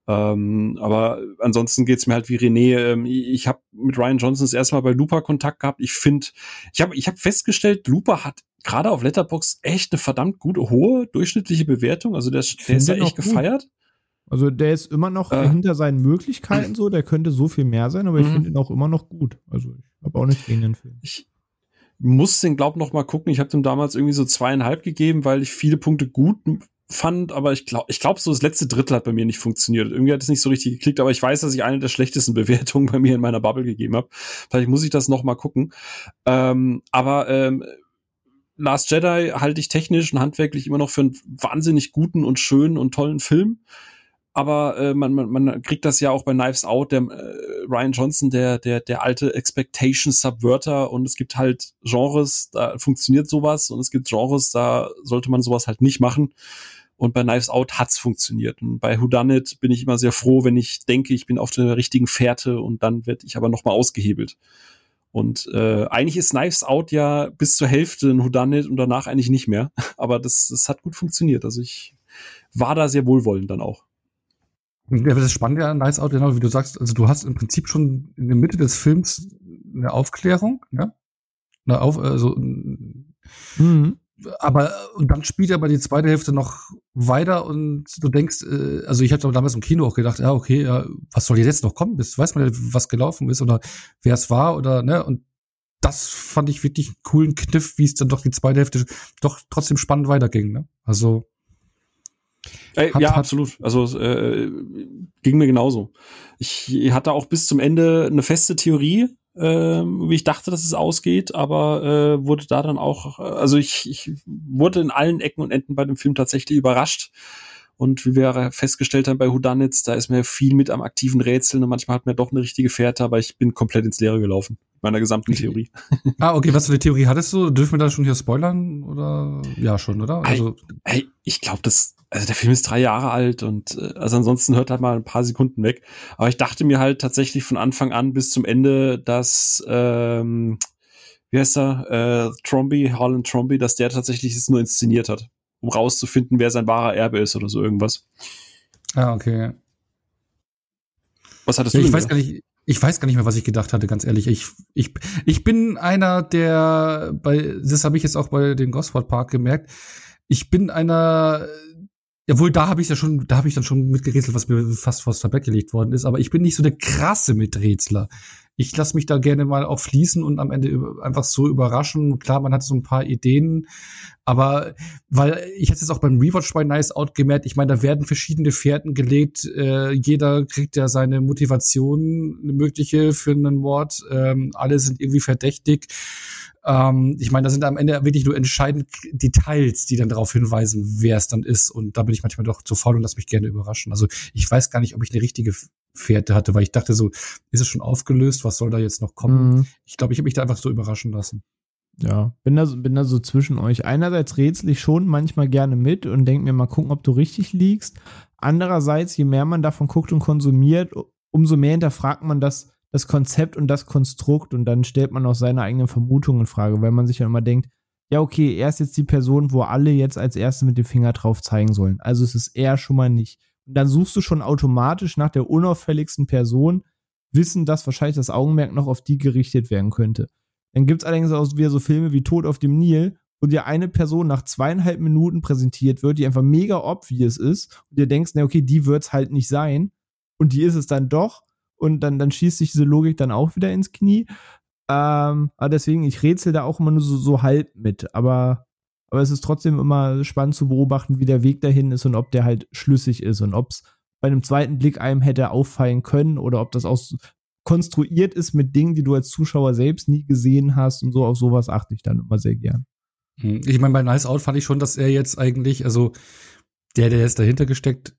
Ähm, aber ansonsten geht's mir halt wie René. Ähm, ich habe mit Ryan Johnson das erste Mal bei Looper Kontakt gehabt. Ich finde, ich habe ich hab festgestellt, Looper hat gerade auf Letterbox echt eine verdammt gute, hohe durchschnittliche Bewertung. Also der, der ist ja echt gefeiert. Also der ist immer noch äh, hinter seinen Möglichkeiten so, der könnte so viel mehr sein, aber ich mhm. finde ihn auch immer noch gut. Also ich habe auch nicht gegen den Film. Ich muss den, glaub, noch mal gucken. Ich habe dem damals irgendwie so zweieinhalb gegeben, weil ich viele Punkte gut fand, aber ich glaube, ich glaube, so das letzte Drittel hat bei mir nicht funktioniert. Irgendwie hat es nicht so richtig geklickt, aber ich weiß, dass ich eine der schlechtesten [laughs] Bewertungen bei mir in meiner Bubble gegeben habe. Vielleicht muss ich das noch mal gucken. Ähm, aber ähm, Last Jedi halte ich technisch und handwerklich immer noch für einen wahnsinnig guten und schönen und tollen Film aber äh, man, man, man kriegt das ja auch bei Knives Out, der äh, Ryan Johnson, der, der, der alte Expectation Subverter und es gibt halt Genres, da funktioniert sowas und es gibt Genres, da sollte man sowas halt nicht machen. Und bei Knives Out hat's funktioniert. Und bei Whodunit bin ich immer sehr froh, wenn ich denke, ich bin auf der richtigen Fährte und dann werde ich aber nochmal ausgehebelt. Und äh, eigentlich ist Knives Out ja bis zur Hälfte ein Whodunit und danach eigentlich nicht mehr. [laughs] Aber das, das hat gut funktioniert. Also ich war da sehr wohlwollend dann auch. Ja, das Spannende an Nights Out, genau wie du sagst, also du hast im Prinzip schon in der Mitte des Films eine Aufklärung, ja? Eine Auf, also, mhm. Aber und dann spielt aber die zweite Hälfte noch weiter und du denkst, äh, also ich habe damals im Kino auch gedacht, ja, okay, ja, was soll jetzt noch kommen? Bis, weiß man, was gelaufen ist oder wer es war oder, ne, und das fand ich wirklich einen coolen Kniff, wie es dann doch die zweite Hälfte doch trotzdem spannend weiterging, ne? Also, Ey, hat, ja, hat, absolut. Also äh, ging mir genauso. Ich hatte auch bis zum Ende eine feste Theorie, äh, wie ich dachte, dass es ausgeht, aber äh, wurde da dann auch, also ich, ich wurde in allen Ecken und Enden bei dem Film tatsächlich überrascht. Und wie wir festgestellt haben bei Hudanitz, da ist mir viel mit am aktiven Rätseln und manchmal hat mir doch eine richtige Fährte, aber ich bin komplett ins Leere gelaufen meiner gesamten Theorie. ah, okay, was für eine Theorie hattest du? Dürfen wir da schon hier spoilern? Oder ja, schon, oder? Also, hey, ich glaube, das, also der Film ist drei Jahre alt und äh, also ansonsten hört halt mal ein paar Sekunden weg. Aber ich dachte mir halt tatsächlich von Anfang an bis zum Ende, dass ähm, wie heißt er, äh, Tromby, Holland Tromby, dass der tatsächlich es nur inszeniert hat, um rauszufinden, wer sein wahrer Erbe ist oder so irgendwas. Ah, okay. Was hattest ja, du? Ich weiß gar nicht, ich weiß gar nicht mehr, was ich gedacht hatte, ganz ehrlich. Ich, ich, ich bin einer, der bei, das habe ich jetzt auch bei den Gosford Park gemerkt. Ich bin einer, Jawohl, da habe ich ja schon, da habe ich dann schon mitgerätselt, was mir fast vors Tablett gelegt worden ist. Aber ich bin nicht so der krasse Miträtsler. Ich lasse mich da gerne mal auch fließen und am Ende einfach so überraschen. Klar, man hat so ein paar Ideen, aber weil ich hatte jetzt auch beim Rewatch bei Nice Out gemerkt, ich meine, da werden verschiedene Fährten gelegt. Äh, jeder kriegt ja seine Motivation, eine mögliche für einen Mord. Ähm, alle sind irgendwie verdächtig. Ähm, ich meine, da sind am Ende wirklich nur entscheidend Details, die dann darauf hinweisen, wer es dann ist. Und da bin ich manchmal doch zu faul und lasse mich gerne überraschen. Also ich weiß gar nicht, ob ich eine richtige Fährte hatte, weil ich dachte so, ist es schon aufgelöst? Was soll da jetzt noch kommen? Mhm. Ich glaube, ich habe mich da einfach so überraschen lassen. Ja, bin da, bin da so zwischen euch. Einerseits rätsel ich schon manchmal gerne mit und denke mir mal gucken, ob du richtig liegst. Andererseits, je mehr man davon guckt und konsumiert, umso mehr hinterfragt man das, das Konzept und das Konstrukt und dann stellt man auch seine eigenen Vermutungen in Frage, weil man sich ja immer denkt, ja, okay, er ist jetzt die Person, wo alle jetzt als Erste mit dem Finger drauf zeigen sollen. Also es ist er schon mal nicht. Und dann suchst du schon automatisch nach der unauffälligsten Person, wissen, dass wahrscheinlich das Augenmerk noch auf die gerichtet werden könnte. Dann gibt es allerdings auch wieder so Filme wie Tod auf dem Nil, wo dir eine Person nach zweieinhalb Minuten präsentiert wird, die einfach mega obvious ist und dir denkst, na okay, die wird's halt nicht sein und die ist es dann doch und dann, dann schießt sich diese Logik dann auch wieder ins Knie. Ähm, aber deswegen, ich rätsel da auch immer nur so, so halb mit, aber, aber es ist trotzdem immer spannend zu beobachten, wie der Weg dahin ist und ob der halt schlüssig ist und ob es bei einem zweiten Blick einem hätte auffallen können oder ob das aus konstruiert ist mit Dingen, die du als Zuschauer selbst nie gesehen hast und so auf sowas achte ich dann immer sehr gern. Hm, ich meine, bei Nice Out fand ich schon, dass er jetzt eigentlich, also der, der jetzt dahinter gesteckt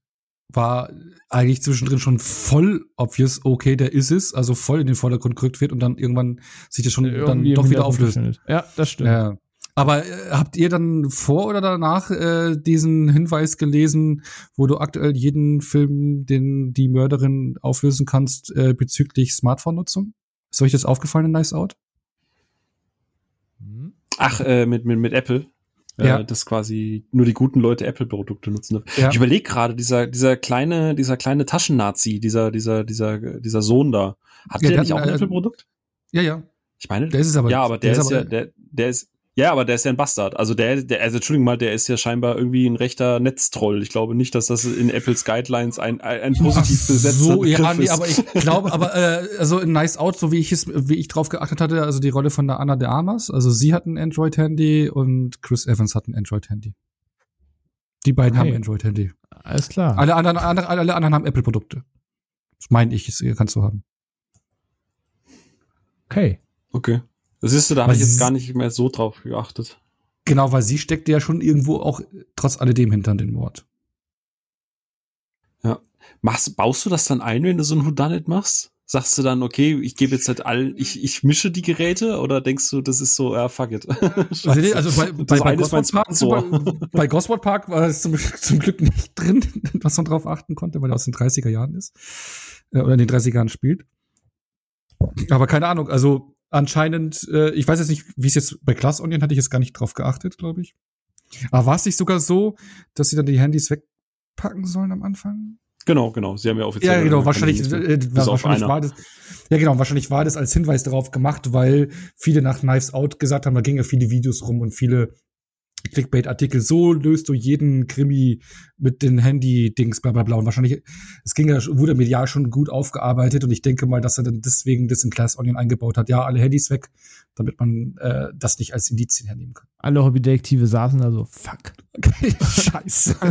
war, eigentlich zwischendrin schon voll obvious, okay, der ist es, also voll in den Vordergrund gerückt wird und dann irgendwann sich das schon Irgendwie dann doch wieder auflöst. Ja, das stimmt. Ja. Aber äh, habt ihr dann vor oder danach äh, diesen Hinweis gelesen, wo du aktuell jeden Film, den die Mörderin auflösen kannst, äh, bezüglich Smartphone-Nutzung? Ist euch das aufgefallen in Nice Out? Ach, äh, mit, mit, mit Apple. Äh, ja. Äh, dass quasi nur die guten Leute Apple-Produkte nutzen. Ja. Ich überlege gerade, dieser, dieser kleine, dieser kleine Taschennazi, dieser, dieser, dieser, dieser Sohn da, hat ja, der, der nicht auch ein äh, Apple-Produkt? Ja, ja. Ich meine, der ist es aber. Ja, aber der, der ist, ist ja, der, der ist, ja, aber der ist ja ein Bastard. Also der, der, also Entschuldigung mal, der ist ja scheinbar irgendwie ein rechter Netztroll. Ich glaube nicht, dass das in Apples Guidelines ein, ein positiv besetzter so, Begriff ja, nee, ist. aber ich glaube, aber äh, also in Nice Out, so wie ich es, wie ich drauf geachtet hatte, also die Rolle von der Anna de Armas, also sie hat ein Android-Handy und Chris Evans hat ein Android-Handy. Die beiden okay. haben Android-Handy. Alles klar. Alle anderen, alle, alle anderen haben Apple-Produkte. Das meine ich, das kannst du haben. Okay. Okay. Das ist, da habe ich jetzt gar nicht mehr so drauf geachtet. Genau, weil sie steckt ja schon irgendwo auch trotz alledem hinter den Mord. Ja. Machst, baust du das dann ein, wenn du so ein Whodunit machst? Sagst du dann, okay, ich gebe jetzt halt all, ich, ich mische die Geräte oder denkst du, das ist so, ja, fuck it. [laughs] also, also bei, bei, bei, Gosford Park, bei, bei Gosford Park war es zum, zum Glück nicht drin, [laughs] was man drauf achten konnte, weil er aus den 30er Jahren ist. Äh, oder in den 30er Jahren spielt. Aber keine Ahnung, also anscheinend, äh, ich weiß jetzt nicht, wie es jetzt bei Class Onion hatte ich jetzt gar nicht drauf geachtet, glaube ich. Aber war es nicht sogar so, dass sie dann die Handys wegpacken sollen am Anfang? Genau, genau. Sie haben ja offiziell. Ja, genau. Wahrscheinlich, äh, wahrscheinlich war das. Ja, genau. Wahrscheinlich war das als Hinweis darauf gemacht, weil viele nach Knives Out gesagt haben, da gingen ja viele Videos rum und viele Clickbait-Artikel, so löst du jeden Krimi mit den Handy-Dings, bla bla bla. Und wahrscheinlich, es ging ja, wurde medial schon gut aufgearbeitet und ich denke mal, dass er dann deswegen das in Class Onion eingebaut hat. Ja, alle Handys weg, damit man äh, das nicht als Indizien hernehmen kann. Alle Hobbydetektive saßen da so, fuck. [laughs] Scheiße. [laughs]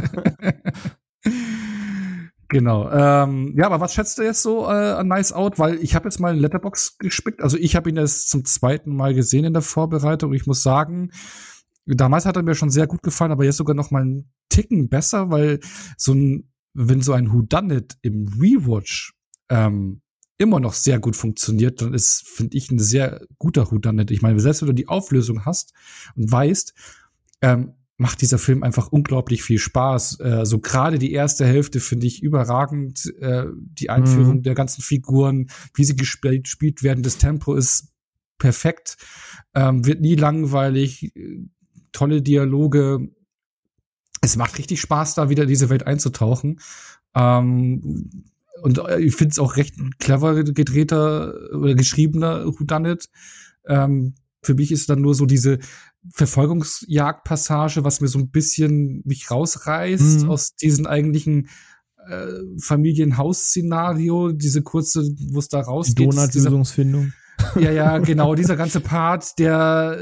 Genau. Ähm, ja, aber was schätzt du jetzt so äh, an Nice Out? Weil ich habe jetzt mal in Letterbox gespickt. Also ich habe ihn jetzt zum zweiten Mal gesehen in der Vorbereitung. Ich muss sagen, damals hat er mir schon sehr gut gefallen, aber jetzt sogar noch mal einen Ticken besser, weil so ein, wenn so ein Whodunit im Rewatch ähm, immer noch sehr gut funktioniert, dann ist, finde ich, ein sehr guter Whodunit. Ich meine, selbst wenn du die Auflösung hast und weißt, ähm, macht dieser Film einfach unglaublich viel Spaß. Äh, so gerade die erste Hälfte finde ich überragend. Äh, die Einführung mhm. der ganzen Figuren, wie sie gespielt, gespielt werden, das Tempo ist perfekt, ähm, wird nie langweilig tolle Dialoge. Es macht richtig Spaß, da wieder in diese Welt einzutauchen. Ähm, und äh, ich finde es auch recht clever gedrehter oder geschriebener Whodunit. Ähm, für mich ist dann nur so diese Verfolgungsjagdpassage, was mir so ein bisschen mich rausreißt mhm. aus diesen eigentlichen äh, Familienhaus-Szenario, diese kurze, wo es da rausgeht. Donut-Lösungsfindung. Ja, ja, genau, dieser ganze Part, der,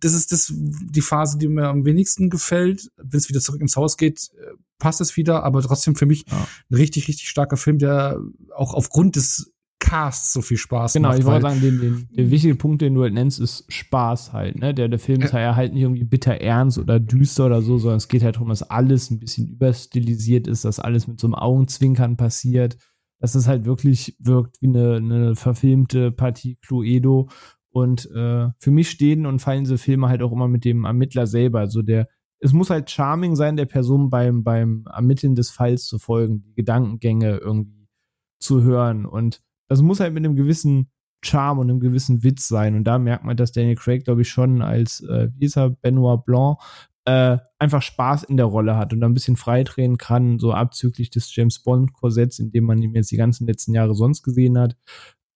das ist das, die Phase, die mir am wenigsten gefällt. Wenn es wieder zurück ins Haus geht, äh, passt es wieder, aber trotzdem für mich ja. ein richtig, richtig starker Film, der auch aufgrund des Casts so viel Spaß genau, macht. Genau, ich wollte sagen, den, den, der wichtige Punkt, den du halt nennst, ist Spaß halt. Ne? Der, der Film ist ja halt nicht irgendwie bitter ernst oder düster oder so, sondern es geht halt darum, dass alles ein bisschen überstilisiert ist, dass alles mit so einem Augenzwinkern passiert dass es halt wirklich wirkt wie eine, eine verfilmte Partie Cluedo. Und äh, für mich stehen und fallen diese Filme halt auch immer mit dem Ermittler selber. Also der, es muss halt charming sein, der Person beim, beim Ermitteln des Falls zu folgen, die Gedankengänge irgendwie zu hören. Und das muss halt mit einem gewissen Charme und einem gewissen Witz sein. Und da merkt man, dass Daniel Craig, glaube ich, schon als, äh, wie ist er, Benoit Blanc, äh, einfach Spaß in der Rolle hat und ein bisschen freidrehen kann, so abzüglich des James Bond-Korsetts, in dem man ihn jetzt die ganzen letzten Jahre sonst gesehen hat.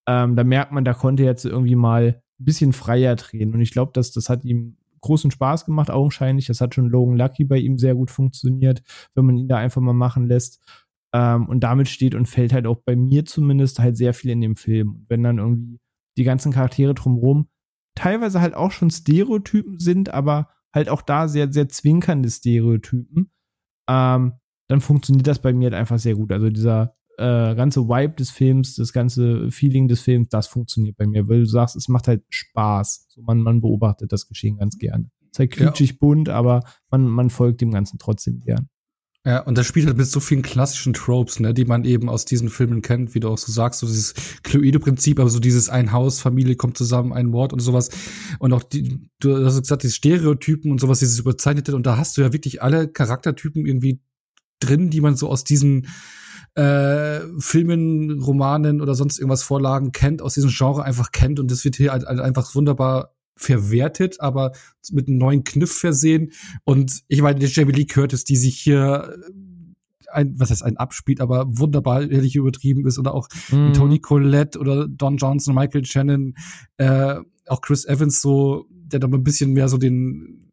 Ähm, da merkt man, da konnte er jetzt irgendwie mal ein bisschen freier drehen. Und ich glaube, dass das hat ihm großen Spaß gemacht, augenscheinlich. Das hat schon Logan Lucky bei ihm sehr gut funktioniert, wenn man ihn da einfach mal machen lässt. Ähm, und damit steht und fällt halt auch bei mir zumindest halt sehr viel in dem Film. wenn dann irgendwie die ganzen Charaktere drumherum teilweise halt auch schon Stereotypen sind, aber halt auch da sehr, sehr zwinkernde Stereotypen, ähm, dann funktioniert das bei mir halt einfach sehr gut. Also dieser äh, ganze Vibe des Films, das ganze Feeling des Films, das funktioniert bei mir, weil du sagst, es macht halt Spaß. So, man, man beobachtet das Geschehen ganz gerne. Es ist halt quietschig ja. bunt, aber man, man folgt dem Ganzen trotzdem gern. Ja, und das spielt halt mit so vielen klassischen Tropes, ne, die man eben aus diesen Filmen kennt, wie du auch so sagst, so dieses Cluedo-Prinzip, aber so dieses ein Haus, Familie kommt zusammen, ein Mord und sowas. Und auch die, du hast gesagt, diese Stereotypen und sowas, dieses Überzeichnete, und da hast du ja wirklich alle Charaktertypen irgendwie drin, die man so aus diesen äh, Filmen, Romanen oder sonst irgendwas Vorlagen kennt, aus diesem Genre einfach kennt. Und das wird hier halt, halt einfach wunderbar verwertet, aber mit einem neuen Kniff versehen. Und ich meine, der Jamie Lee Curtis, die sich hier äh, ein, was heißt ein abspielt, aber wunderbar ehrlich übertrieben ist, oder auch mhm. Tony Collette oder Don Johnson, Michael Shannon, äh, auch Chris Evans so, der da mal ein bisschen mehr so den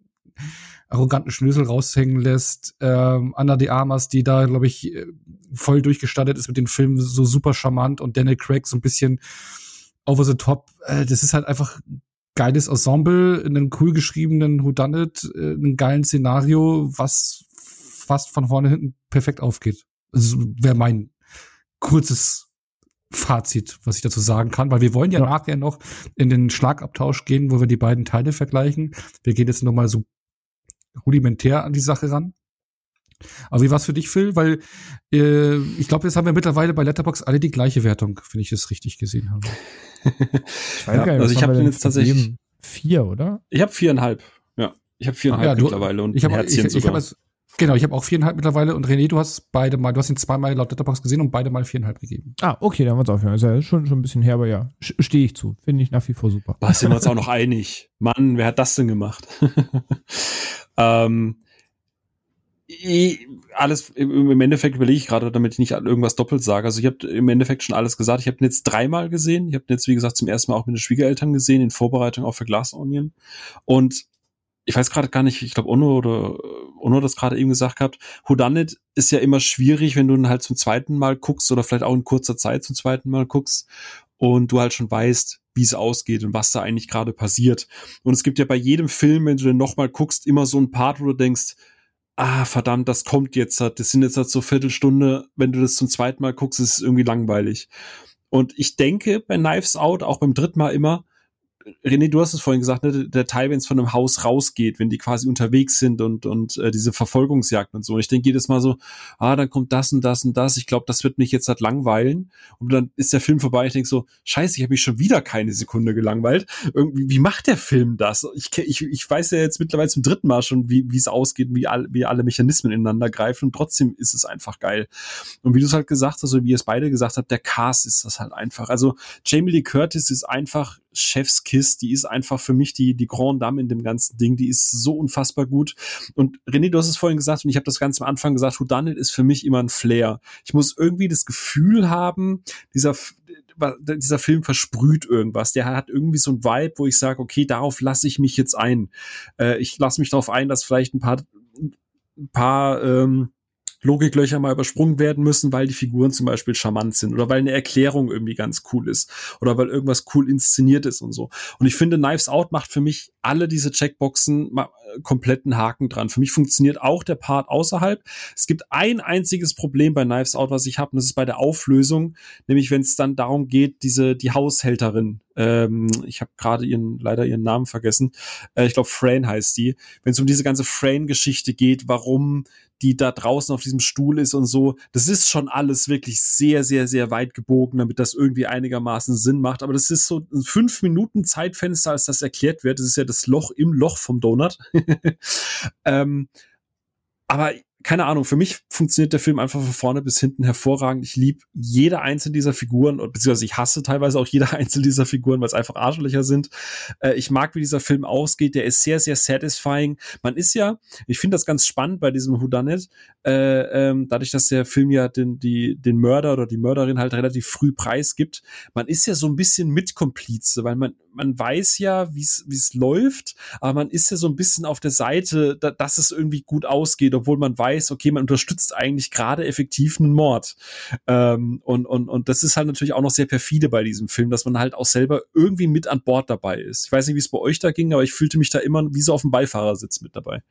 arroganten Schnösel raushängen lässt. Ähm, Anna de Armas, die da, glaube ich, äh, voll durchgestattet ist mit den Filmen, so super charmant und Daniel Craig so ein bisschen over the top. Äh, das ist halt einfach geiles Ensemble, in einem cool geschriebenen Whodunit, äh, einem geilen Szenario, was fast von vorne hinten perfekt aufgeht. Das wäre mein kurzes Fazit, was ich dazu sagen kann, weil wir wollen ja, ja, nachher noch in den Schlagabtausch gehen, wo wir die beiden Teile vergleichen. Wir gehen jetzt nochmal so rudimentär an die Sache ran. Aber wie war's für dich, Phil? Weil äh, ich glaube, jetzt haben wir mittlerweile bei Letterbox alle die gleiche Wertung, wenn ich es richtig gesehen habe. [laughs] ich ja, also ich habe den jetzt tatsächlich vier, oder? Ich habe viereinhalb. Ja, ich habe viereinhalb ah, ja, du, mittlerweile und ich habe ich, ich, ich hab es, Genau, ich habe auch viereinhalb mittlerweile und René, du hast beide mal, du hast ihn zweimal laut Letterbox gesehen und beide mal viereinhalb gegeben. Ah, okay, dann haben wir es aufhören. Ist ja schon, schon ein bisschen her, aber ja, stehe ich zu. Finde ich nach wie vor super. Da sind wir uns [laughs] auch noch einig. Mann, wer hat das denn gemacht? [laughs] ähm, alles im Endeffekt überlege ich gerade, damit ich nicht irgendwas doppelt sage. Also ich habe im Endeffekt schon alles gesagt. Ich habe ihn jetzt dreimal gesehen. Ich habe ihn jetzt, wie gesagt, zum ersten Mal auch mit den Schwiegereltern gesehen, in Vorbereitung auch für Glass Onion. Und ich weiß gerade gar nicht, ich glaube, Ono oder Ono das gerade eben gesagt gehabt, Whodunit ist ja immer schwierig, wenn du ihn halt zum zweiten Mal guckst oder vielleicht auch in kurzer Zeit zum zweiten Mal guckst und du halt schon weißt, wie es ausgeht und was da eigentlich gerade passiert. Und es gibt ja bei jedem Film, wenn du den nochmal guckst, immer so ein Part, wo du denkst, ah, verdammt, das kommt jetzt, das sind jetzt halt so Viertelstunde, wenn du das zum zweiten Mal guckst, ist es irgendwie langweilig. Und ich denke bei Knives Out, auch beim dritten Mal immer, René, du hast es vorhin gesagt, ne, der Teil, wenn es von einem Haus rausgeht, wenn die quasi unterwegs sind und, und äh, diese Verfolgungsjagd und so. Und ich denke jedes Mal so, ah, dann kommt das und das und das. Ich glaube, das wird mich jetzt halt langweilen. Und dann ist der Film vorbei. Ich denke so, scheiße, ich habe mich schon wieder keine Sekunde gelangweilt. Irgendwie, wie macht der Film das? Ich, ich, ich weiß ja jetzt mittlerweile zum dritten Mal schon, wie es ausgeht, wie, all, wie alle Mechanismen ineinander greifen. Und trotzdem ist es einfach geil. Und wie du es halt gesagt hast, oder wie ihr es beide gesagt habt, der Cast ist das halt einfach. Also Jamie Lee Curtis ist einfach Chefskiss, die ist einfach für mich die, die Grand Dame in dem ganzen Ding, die ist so unfassbar gut. Und René, du hast es vorhin gesagt und ich habe das ganz am Anfang gesagt, Whodunit ist für mich immer ein Flair. Ich muss irgendwie das Gefühl haben, dieser dieser Film versprüht irgendwas. Der hat irgendwie so ein Vibe, wo ich sage, okay, darauf lasse ich mich jetzt ein. Äh, ich lasse mich darauf ein, dass vielleicht ein paar, ein paar ähm, Logiklöcher mal übersprungen werden müssen, weil die Figuren zum Beispiel charmant sind oder weil eine Erklärung irgendwie ganz cool ist oder weil irgendwas cool inszeniert ist und so. Und ich finde, Knives Out macht für mich alle diese Checkboxen kompletten Haken dran. Für mich funktioniert auch der Part außerhalb. Es gibt ein einziges Problem bei Knives Out, was ich habe, und das ist bei der Auflösung, nämlich wenn es dann darum geht, diese die Haushälterin, ähm, ich habe gerade ihren leider ihren Namen vergessen, äh, ich glaube Fran heißt die, wenn es um diese ganze Fran-Geschichte geht, warum die da draußen auf diesem Stuhl ist und so. Das ist schon alles wirklich sehr, sehr, sehr weit gebogen, damit das irgendwie einigermaßen Sinn macht. Aber das ist so ein fünf Minuten Zeitfenster, als das erklärt wird. Das ist ja das Loch im Loch vom Donut. [laughs] ähm, aber keine Ahnung, für mich funktioniert der Film einfach von vorne bis hinten hervorragend. Ich liebe jede einzelne dieser Figuren, beziehungsweise ich hasse teilweise auch jede [laughs] einzelne dieser Figuren, weil es einfach Arschlöcher sind. Äh, ich mag, wie dieser Film ausgeht. Der ist sehr, sehr satisfying. Man ist ja, ich finde das ganz spannend bei diesem Whodunit, äh, ähm, dadurch, dass der Film ja den, die, den Mörder oder die Mörderin halt relativ früh preisgibt. Man ist ja so ein bisschen Mitkomplize, weil man, man weiß ja, wie es läuft, aber man ist ja so ein bisschen auf der Seite, da, dass es irgendwie gut ausgeht, obwohl man weiß, okay, man unterstützt eigentlich gerade effektiv einen Mord. Ähm, und, und, und das ist halt natürlich auch noch sehr perfide bei diesem Film, dass man halt auch selber irgendwie mit an Bord dabei ist. Ich weiß nicht, wie es bei euch da ging, aber ich fühlte mich da immer wie so auf dem Beifahrersitz mit dabei.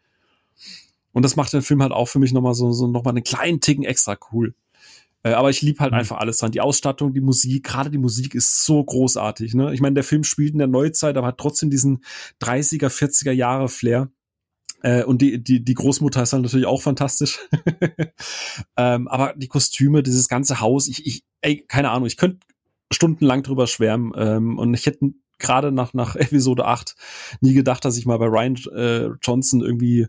Und das macht den Film halt auch für mich nochmal so, so nochmal einen kleinen Ticken extra cool. Äh, aber ich liebe halt mhm. einfach alles dran. Die Ausstattung, die Musik, gerade die Musik ist so großartig. Ne? Ich meine, der Film spielt in der Neuzeit, aber hat trotzdem diesen 30er, 40er Jahre Flair. Äh, und die, die, die Großmutter ist dann natürlich auch fantastisch. [laughs] ähm, aber die Kostüme, dieses ganze Haus, ich, ich, ey, keine Ahnung, ich könnte stundenlang drüber schwärmen. Ähm, und ich hätte gerade nach, nach Episode 8 nie gedacht, dass ich mal bei Ryan äh, Johnson irgendwie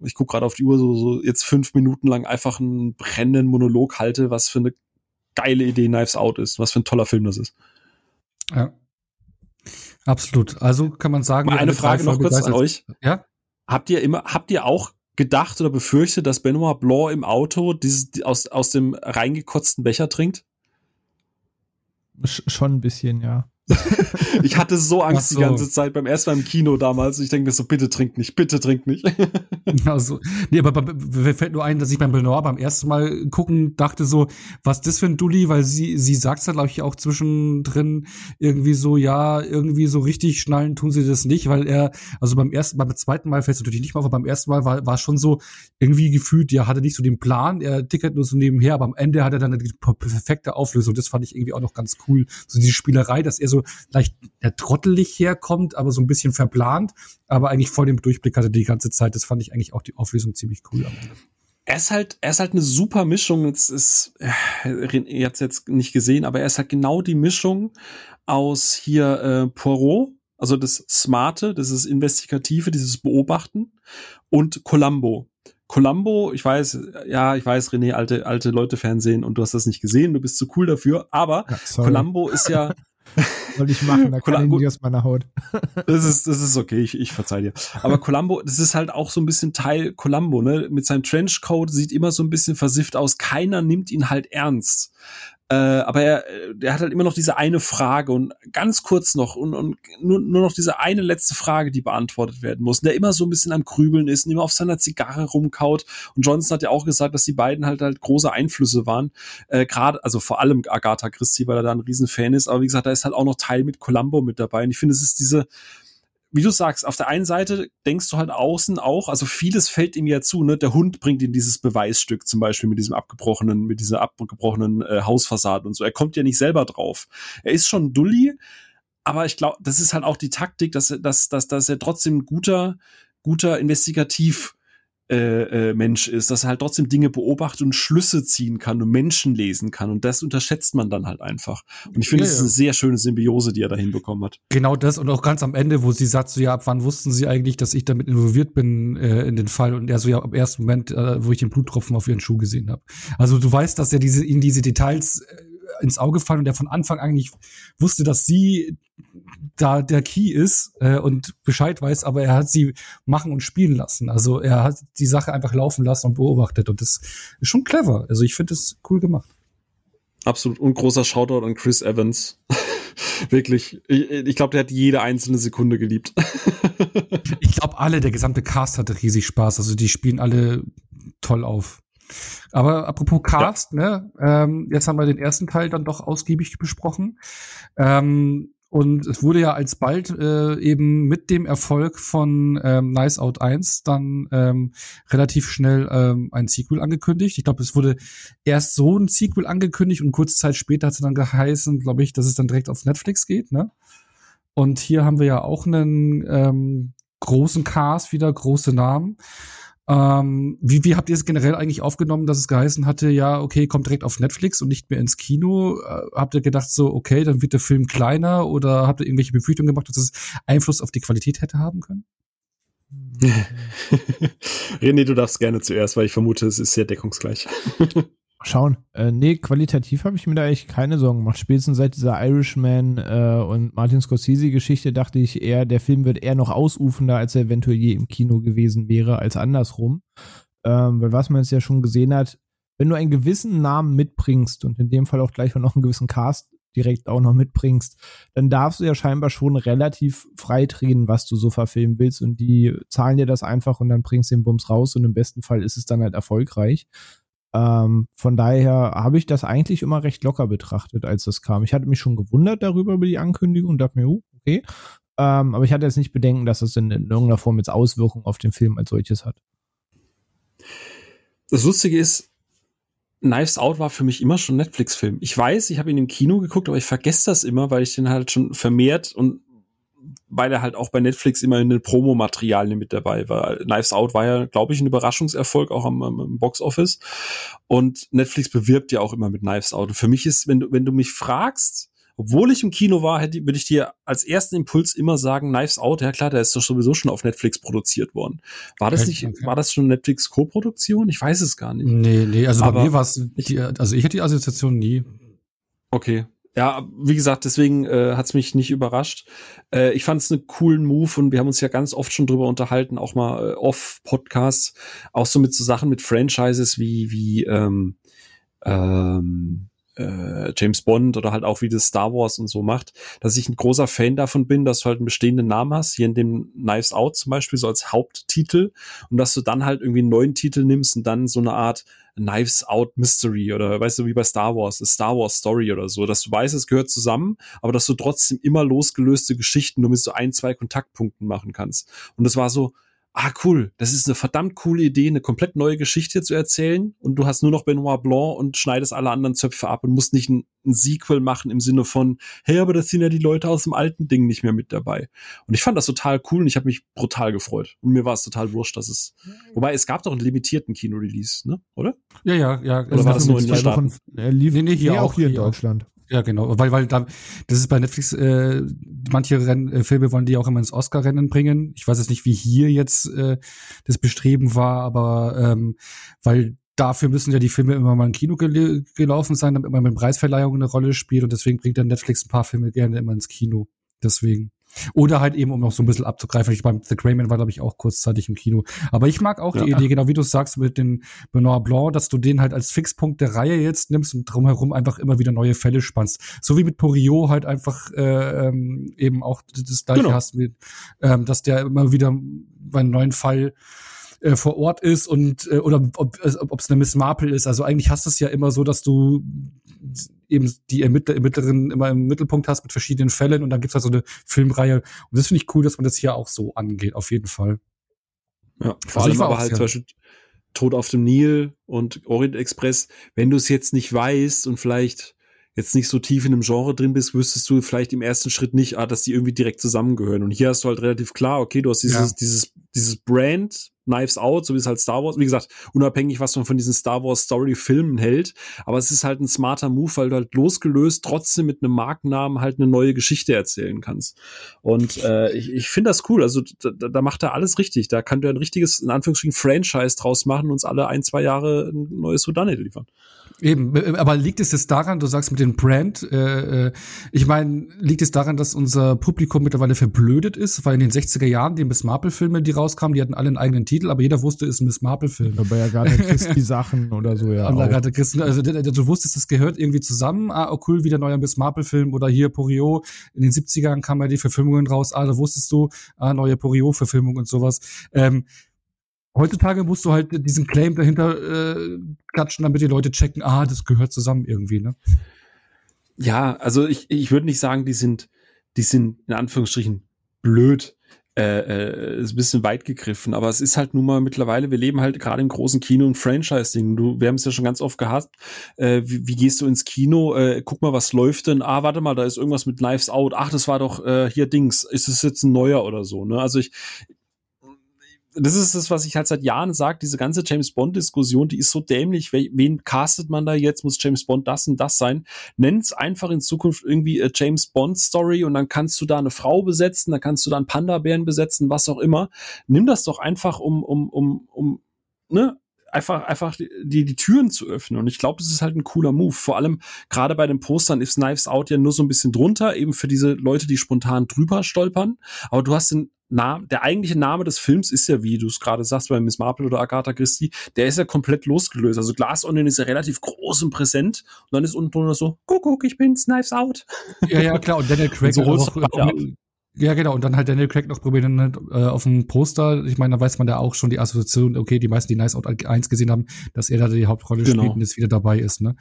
ich gucke gerade auf die Uhr, so, so jetzt fünf Minuten lang einfach einen brennenden Monolog halte, was für eine geile Idee Knives Out ist, was für ein toller Film das ist. Ja. Absolut. Also kann man sagen. Mal eine Frage noch kurz an euch. Ja? Habt ihr immer, habt ihr auch gedacht oder befürchtet, dass Benoit Blanc im Auto dieses, aus, aus dem reingekotzten Becher trinkt? Schon ein bisschen, ja. [laughs] ich hatte so Angst so. die ganze Zeit beim ersten Mal im Kino damals. Ich denke mir so, bitte trink nicht, bitte trink nicht. [laughs] also, nee, aber mir fällt nur ein, dass ich beim Benoit beim ersten Mal gucken dachte so, was das für ein Dulli, weil sie, sie sagt ja, glaube ich, auch zwischendrin irgendwie so, ja, irgendwie so richtig schnallen tun sie das nicht, weil er, also beim ersten, beim zweiten Mal fällt es natürlich nicht mal, aber beim ersten Mal war, war schon so irgendwie gefühlt, ja, hatte nicht so den Plan, er tickert nur so nebenher, aber am Ende hat er dann eine perfekte Auflösung. Das fand ich irgendwie auch noch ganz cool. So diese Spielerei, dass er so leicht ja, trottelig herkommt, aber so ein bisschen verplant, aber eigentlich voll den Durchblick hatte die ganze Zeit. Das fand ich eigentlich auch die Auflösung ziemlich cool am Ende er ist halt, er ist halt eine super Mischung. Es ist, äh, ihr habt jetzt nicht gesehen, aber er ist halt genau die Mischung aus hier äh, Poirot, also das Smarte, das ist Investigative, dieses Beobachten und Columbo. Columbo, ich weiß, ja, ich weiß, René, alte, alte Leute Fernsehen und du hast das nicht gesehen, du bist zu cool dafür, aber ja, Columbo ist ja, [laughs] Wollte ich machen, da kann ich aus meiner Haut. das ist, das ist okay, ich, ich verzeih dir. Aber Columbo, das ist halt auch so ein bisschen Teil Columbo, ne? Mit seinem Trenchcoat sieht immer so ein bisschen versifft aus. Keiner nimmt ihn halt ernst. Äh, aber er, er hat halt immer noch diese eine Frage und ganz kurz noch und, und nur, nur noch diese eine letzte Frage, die beantwortet werden muss. Und der immer so ein bisschen am Krübeln ist und immer auf seiner Zigarre rumkaut. Und Johnson hat ja auch gesagt, dass die beiden halt halt große Einflüsse waren. Äh, Gerade, also vor allem Agatha Christie, weil er da ein Riesenfan ist. Aber wie gesagt, da ist halt auch noch Teil mit Columbo mit dabei. Und ich finde, es ist diese, wie du sagst, auf der einen Seite denkst du halt außen auch, also vieles fällt ihm ja zu, ne? Der Hund bringt ihm dieses Beweisstück, zum Beispiel mit diesem abgebrochenen, mit dieser abgebrochenen äh, Hausfassade und so. Er kommt ja nicht selber drauf. Er ist schon Dulli, aber ich glaube, das ist halt auch die Taktik, dass, dass, dass, dass er trotzdem guter, guter Investigativ äh, äh, Mensch ist, dass er halt trotzdem Dinge beobachtet und Schlüsse ziehen kann und Menschen lesen kann. Und das unterschätzt man dann halt einfach. Und ich finde, ja, das ist eine sehr schöne Symbiose, die er da hinbekommen hat. Genau das und auch ganz am Ende, wo sie sagt, so ja, ab wann wussten sie eigentlich, dass ich damit involviert bin äh, in den Fall? Und er so ja, am ersten Moment, äh, wo ich den Bluttropfen auf ihren Schuh gesehen habe. Also du weißt, dass er diese in diese Details äh, ins Auge fallen und der von Anfang an eigentlich wusste, dass sie da der Key ist äh, und Bescheid weiß, aber er hat sie machen und spielen lassen. Also er hat die Sache einfach laufen lassen und beobachtet und das ist schon clever. Also ich finde es cool gemacht. Absolut. Und großer Shoutout an Chris Evans. [laughs] Wirklich. Ich, ich glaube, der hat jede einzelne Sekunde geliebt. [laughs] ich glaube, alle, der gesamte Cast hatte riesig Spaß. Also die spielen alle toll auf. Aber apropos Cast, ja. ne, ähm, jetzt haben wir den ersten Teil dann doch ausgiebig besprochen. Ähm, und es wurde ja alsbald äh, eben mit dem Erfolg von ähm, Nice Out 1 dann ähm, relativ schnell ähm, ein Sequel angekündigt. Ich glaube, es wurde erst so ein Sequel angekündigt und kurze Zeit später hat es dann geheißen, glaube ich, dass es dann direkt auf Netflix geht. Ne? Und hier haben wir ja auch einen ähm, großen Cast, wieder große Namen. Ähm, wie, wie habt ihr es generell eigentlich aufgenommen, dass es geheißen hatte, ja, okay, kommt direkt auf Netflix und nicht mehr ins Kino? Äh, habt ihr gedacht so, okay, dann wird der Film kleiner oder habt ihr irgendwelche Befürchtungen gemacht, dass es Einfluss auf die Qualität hätte haben können? [laughs] René, du darfst gerne zuerst, weil ich vermute, es ist sehr deckungsgleich. [laughs] schauen. Äh, nee, qualitativ habe ich mir da eigentlich keine Sorgen gemacht. Spätestens seit dieser Irishman äh, und Martin Scorsese-Geschichte dachte ich eher, der Film wird eher noch ausufender, als er eventuell je im Kino gewesen wäre, als andersrum. Ähm, weil was man jetzt ja schon gesehen hat, wenn du einen gewissen Namen mitbringst und in dem Fall auch gleich noch einen gewissen Cast direkt auch noch mitbringst, dann darfst du ja scheinbar schon relativ frei drehen, was du so verfilmen willst und die zahlen dir das einfach und dann bringst du den Bums raus und im besten Fall ist es dann halt erfolgreich. Ähm, von daher habe ich das eigentlich immer recht locker betrachtet, als das kam. Ich hatte mich schon gewundert darüber über die Ankündigung und dachte mir, oh, okay. Ähm, aber ich hatte jetzt nicht Bedenken, dass es in, in irgendeiner Form jetzt Auswirkungen auf den Film als solches hat. Das Lustige ist, Knives Out war für mich immer schon Netflix-Film. Ich weiß, ich habe ihn im Kino geguckt, aber ich vergesse das immer, weil ich den halt schon vermehrt und weil er halt auch bei Netflix immer in den Promomaterialien mit dabei war. Knives Out war ja, glaube ich, ein Überraschungserfolg auch am, am Box Und Netflix bewirbt ja auch immer mit Knives Out. Und für mich ist, wenn du, wenn du mich fragst, obwohl ich im Kino war, hätte, würde ich dir als ersten Impuls immer sagen, Knives Out, ja klar, der ist doch sowieso schon auf Netflix produziert worden. War das nicht, war das schon Netflix Co-Produktion? Ich weiß es gar nicht. Nee, nee, also Aber bei mir war es, also ich hätte die Assoziation nie. Okay, ja, wie gesagt, deswegen äh, hat es mich nicht überrascht. Äh, ich fand es einen coolen Move und wir haben uns ja ganz oft schon drüber unterhalten, auch mal äh, off-Podcasts, auch so mit so Sachen mit Franchises wie, wie ähm, ähm, äh, James Bond oder halt auch wie das Star Wars und so macht, dass ich ein großer Fan davon bin, dass du halt einen bestehenden Namen hast, hier in dem Knives Out zum Beispiel, so als Haupttitel. Und dass du dann halt irgendwie einen neuen Titel nimmst und dann so eine Art Knives Out Mystery oder weißt du, wie bei Star Wars, Star Wars Story oder so, dass du weißt, es gehört zusammen, aber dass du trotzdem immer losgelöste Geschichten nur mit so ein, zwei Kontaktpunkten machen kannst. Und das war so, ah cool, das ist eine verdammt coole Idee, eine komplett neue Geschichte zu erzählen und du hast nur noch Benoit Blanc und schneidest alle anderen Zöpfe ab und musst nicht ein, ein, Sequel machen im Sinne von, hey, aber das sind ja die Leute aus dem alten Ding nicht mehr mit dabei. Und ich fand das total cool und ich habe mich brutal gefreut. Und mir war es total wurscht, dass es, wobei es gab doch einen limitierten Kino-Release, ne, oder? Ja, ja, ja. Oder war das nur in den Staaten? Äh, lief, nee, nee, hier nee, auch hier in Deutschland. Ja, genau, weil weil da das ist bei Netflix äh, manche Renn, äh, Filme wollen die auch immer ins Oscar-Rennen bringen. Ich weiß jetzt nicht, wie hier jetzt äh, das Bestreben war, aber ähm, weil dafür müssen ja die Filme immer mal im Kino gel gelaufen sein, damit man mit Preisverleihungen eine Rolle spielt und deswegen bringt dann Netflix ein paar Filme gerne immer ins Kino. Deswegen. Oder halt eben, um noch so ein bisschen abzugreifen. Ich beim The Greyman war, glaube ich, auch kurzzeitig im Kino. Aber ich mag auch ja. die Idee, genau wie du sagst, mit den Benoit Blanc, dass du den halt als Fixpunkt der Reihe jetzt nimmst und drumherum einfach immer wieder neue Fälle spannst. So wie mit Porio halt einfach äh, ähm, eben auch das gleiche genau. hast, mit, ähm, dass der immer wieder bei einem neuen Fall äh, vor Ort ist und äh, oder ob es ob, eine Miss Marple ist. Also eigentlich hast du es ja immer so, dass du eben die Ermittler, Ermittlerin immer im Mittelpunkt hast mit verschiedenen Fällen und dann gibt's da so eine Filmreihe. Und das finde ich cool, dass man das hier auch so angeht, auf jeden Fall. Ja, vor also allem aber halt ja. zum Beispiel Tod auf dem Nil und Orient Express, wenn du es jetzt nicht weißt und vielleicht jetzt nicht so tief in einem Genre drin bist, wüsstest du vielleicht im ersten Schritt nicht, ah, dass die irgendwie direkt zusammengehören. Und hier hast du halt relativ klar, okay, du hast dieses, ja. dieses, dieses Brand, Knives Out, so wie es halt Star Wars, wie gesagt, unabhängig, was man von diesen Star Wars Story Filmen hält, aber es ist halt ein smarter Move, weil du halt losgelöst trotzdem mit einem Markennamen halt eine neue Geschichte erzählen kannst. Und äh, ich, ich finde das cool, also da, da macht er alles richtig, da kann der ein richtiges, in Anführungsstrichen, Franchise draus machen und uns alle ein, zwei Jahre ein neues Houdanet liefern. Eben, aber liegt es jetzt daran, du sagst mit dem Brand, äh, äh ich meine, liegt es daran, dass unser Publikum mittlerweile verblödet ist, weil in den 60er Jahren die Miss Marple-Filme, die rauskamen, die hatten alle einen eigenen Titel, aber jeder wusste, es ist ein Miss Marple-Film. Aber ja gerade [laughs] Christi Sachen oder so, ja. Und Agatha Christie, also du wusstest, das gehört irgendwie zusammen. Ah, oh cool, wieder neuer Miss Marple-Film oder hier Porio. In den 70ern kamen ja die Verfilmungen raus. Ah, da wusstest du, ah, neue Porio-Verfilmung und sowas. Ähm, heutzutage musst du halt diesen Claim dahinter äh, klatschen, damit die Leute checken, ah, das gehört zusammen irgendwie, ne? Ja, also ich, ich würde nicht sagen, die sind, die sind in Anführungsstrichen blöd. Äh, äh, ist ein bisschen weit gegriffen, aber es ist halt nun mal mittlerweile, wir leben halt gerade im großen Kino und Franchise-Ding. Du, wir haben es ja schon ganz oft gehabt. Äh, wie, wie, gehst du ins Kino? Äh, guck mal, was läuft denn? Ah, warte mal, da ist irgendwas mit Knives Out. Ach, das war doch äh, hier Dings. Ist es jetzt ein neuer oder so? Ne? Also ich, das ist das, was ich halt seit Jahren sage, diese ganze James Bond-Diskussion, die ist so dämlich. Wen castet man da jetzt? Muss James Bond das und das sein? Nenn's einfach in Zukunft irgendwie James Bond-Story und dann kannst du da eine Frau besetzen, dann kannst du da einen Panda-Bären besetzen, was auch immer. Nimm das doch einfach um, um, um, um, ne? einfach, einfach die, die Türen zu öffnen. Und ich glaube, das ist halt ein cooler Move. Vor allem gerade bei den Postern ist Knives Out ja nur so ein bisschen drunter, eben für diese Leute, die spontan drüber stolpern. Aber du hast den Name, der eigentliche Name des Films ist ja, wie du es gerade sagst, bei Miss Marple oder Agatha Christie, der ist ja komplett losgelöst. Also Glass Onion ist ja relativ groß und präsent und dann ist unten drunter so, guck, guck, ich bin's, Knives Out. Ja, ja, klar. Und Daniel [laughs] Craig so auch, auch, ja, genau. Und dann halt Daniel Craig noch probieren äh, auf dem Poster. Ich meine, da weiß man da auch schon die Assoziation, okay, die meisten, die Nice Out 1 gesehen haben, dass er da die Hauptrolle genau. spielt und jetzt wieder dabei ist. Ne?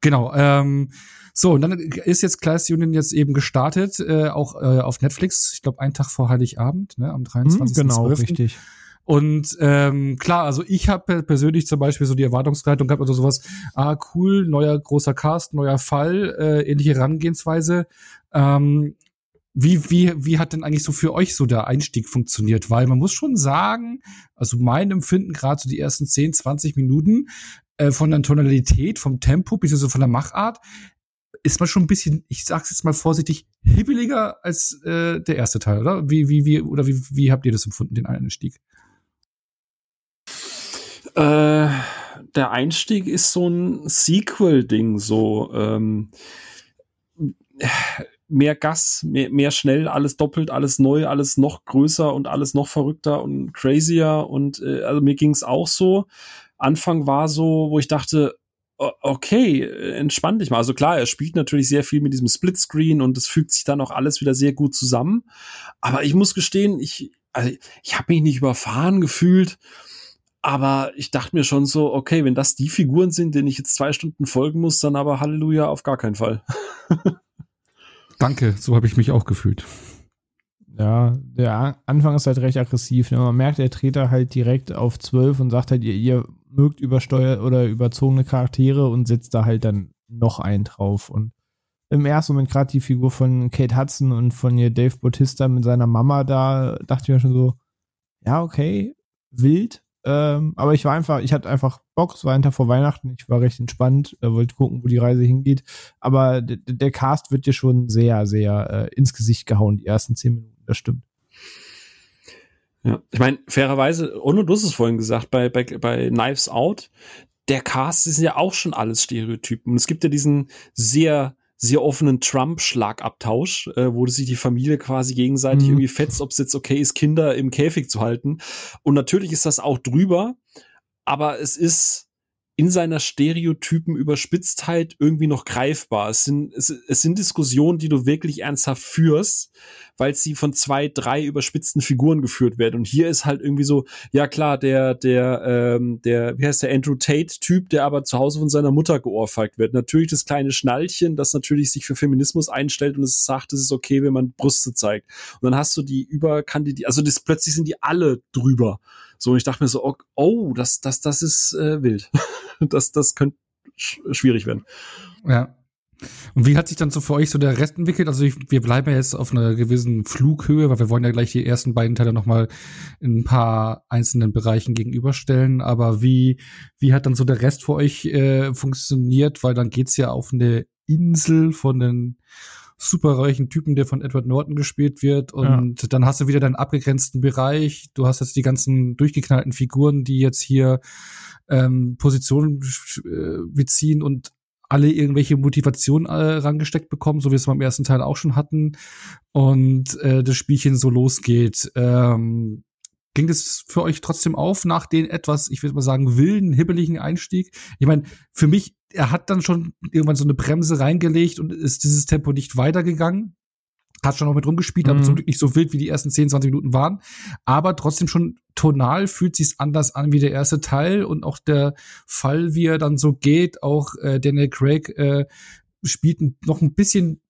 Genau. Ähm, so, und dann ist jetzt Class Union jetzt eben gestartet, äh, auch äh, auf Netflix. Ich glaube, einen Tag vor Heiligabend, ne, am 23. Hm, genau, 12. richtig. Und ähm, klar, also ich habe persönlich zum Beispiel so die Erwartungshaltung gehabt oder sowas, ah cool, neuer großer Cast, neuer Fall, äh, ähnliche Herangehensweise. Ähm, wie, wie, wie hat denn eigentlich so für euch so der Einstieg funktioniert? Weil man muss schon sagen, also mein Empfinden, gerade so die ersten 10, 20 Minuten äh, von der Tonalität, vom Tempo, bis von der Machart, ist man schon ein bisschen, ich sag's jetzt mal vorsichtig, hibbeliger als äh, der erste Teil, oder? Wie, wie, wie, oder wie, wie habt ihr das empfunden, den Einstieg? Äh, der Einstieg ist so ein Sequel-Ding, so ähm, mehr Gas, mehr, mehr schnell, alles doppelt, alles neu, alles noch größer und alles noch verrückter und crazier. Und äh, also mir ging's auch so. Anfang war so, wo ich dachte, okay, entspann dich mal. Also klar, er spielt natürlich sehr viel mit diesem Splitscreen und es fügt sich dann auch alles wieder sehr gut zusammen. Aber ich muss gestehen, ich, also ich habe mich nicht überfahren gefühlt. Aber ich dachte mir schon so, okay, wenn das die Figuren sind, denen ich jetzt zwei Stunden folgen muss, dann aber Halleluja auf gar keinen Fall. [laughs] Danke, so habe ich mich auch gefühlt. Ja, der Anfang ist halt recht aggressiv. Ne? Man merkt, er dreht halt direkt auf 12 und sagt halt, ihr, ihr mögt übersteuert oder überzogene Charaktere und setzt da halt dann noch einen drauf. Und im ersten Moment gerade die Figur von Kate Hudson und von ihr Dave Bautista mit seiner Mama da, dachte ich mir schon so, ja, okay, wild, ähm, aber ich war einfach, ich hatte einfach Bock, es war ein Tag vor Weihnachten, ich war recht entspannt, äh, wollte gucken, wo die Reise hingeht. Aber der Cast wird dir schon sehr, sehr äh, ins Gesicht gehauen, die ersten zehn Minuten, das stimmt. Ja, ich meine, fairerweise, ohne du hast es vorhin gesagt, bei, bei, bei Knives Out, der Cast ist ja auch schon alles Stereotypen. Und es gibt ja diesen sehr sehr offenen Trump-Schlagabtausch, äh, wo sich die Familie quasi gegenseitig mhm. irgendwie fetzt, ob es jetzt okay ist, Kinder im Käfig zu halten. Und natürlich ist das auch drüber, aber es ist in seiner stereotypen Überspitztheit irgendwie noch greifbar. Es sind, es, es sind Diskussionen, die du wirklich ernsthaft führst, weil sie von zwei, drei überspitzten Figuren geführt werden. Und hier ist halt irgendwie so, ja klar, der, der, ähm, der, wie heißt der Andrew Tate-Typ, der aber zu Hause von seiner Mutter geohrfeigt wird. Natürlich das kleine Schnallchen, das natürlich sich für Feminismus einstellt und es sagt, es ist okay, wenn man Brüste zeigt. Und dann hast du die Überkandidierten, also das, plötzlich sind die alle drüber. So, und ich dachte mir so, oh, das, das, das ist äh, wild. [laughs] das, das könnte sch schwierig werden. Ja. Und wie hat sich dann so für euch so der Rest entwickelt? Also ich, wir bleiben ja jetzt auf einer gewissen Flughöhe, weil wir wollen ja gleich die ersten beiden Teile nochmal in ein paar einzelnen Bereichen gegenüberstellen. Aber wie, wie hat dann so der Rest für euch äh, funktioniert? Weil dann geht's ja auf eine Insel von den superreichen Typen, der von Edward Norton gespielt wird. Und ja. dann hast du wieder deinen abgegrenzten Bereich. Du hast jetzt die ganzen durchgeknallten Figuren, die jetzt hier ähm, Positionen äh, beziehen und alle irgendwelche Motivation äh, rangesteckt bekommen, so wie wir es beim ersten Teil auch schon hatten. Und äh, das Spielchen so losgeht. Ähm, ging das für euch trotzdem auf nach den etwas, ich würde mal sagen, wilden, hibbeligen Einstieg? Ich meine, für mich, er hat dann schon irgendwann so eine Bremse reingelegt und ist dieses Tempo nicht weitergegangen. Hat schon noch mit rumgespielt, mhm. aber zum Glück nicht so wild, wie die ersten 10, 20 Minuten waren. Aber trotzdem schon tonal fühlt sich's anders an wie der erste Teil und auch der Fall, wie er dann so geht, auch äh, Daniel Craig äh, spielt noch ein bisschen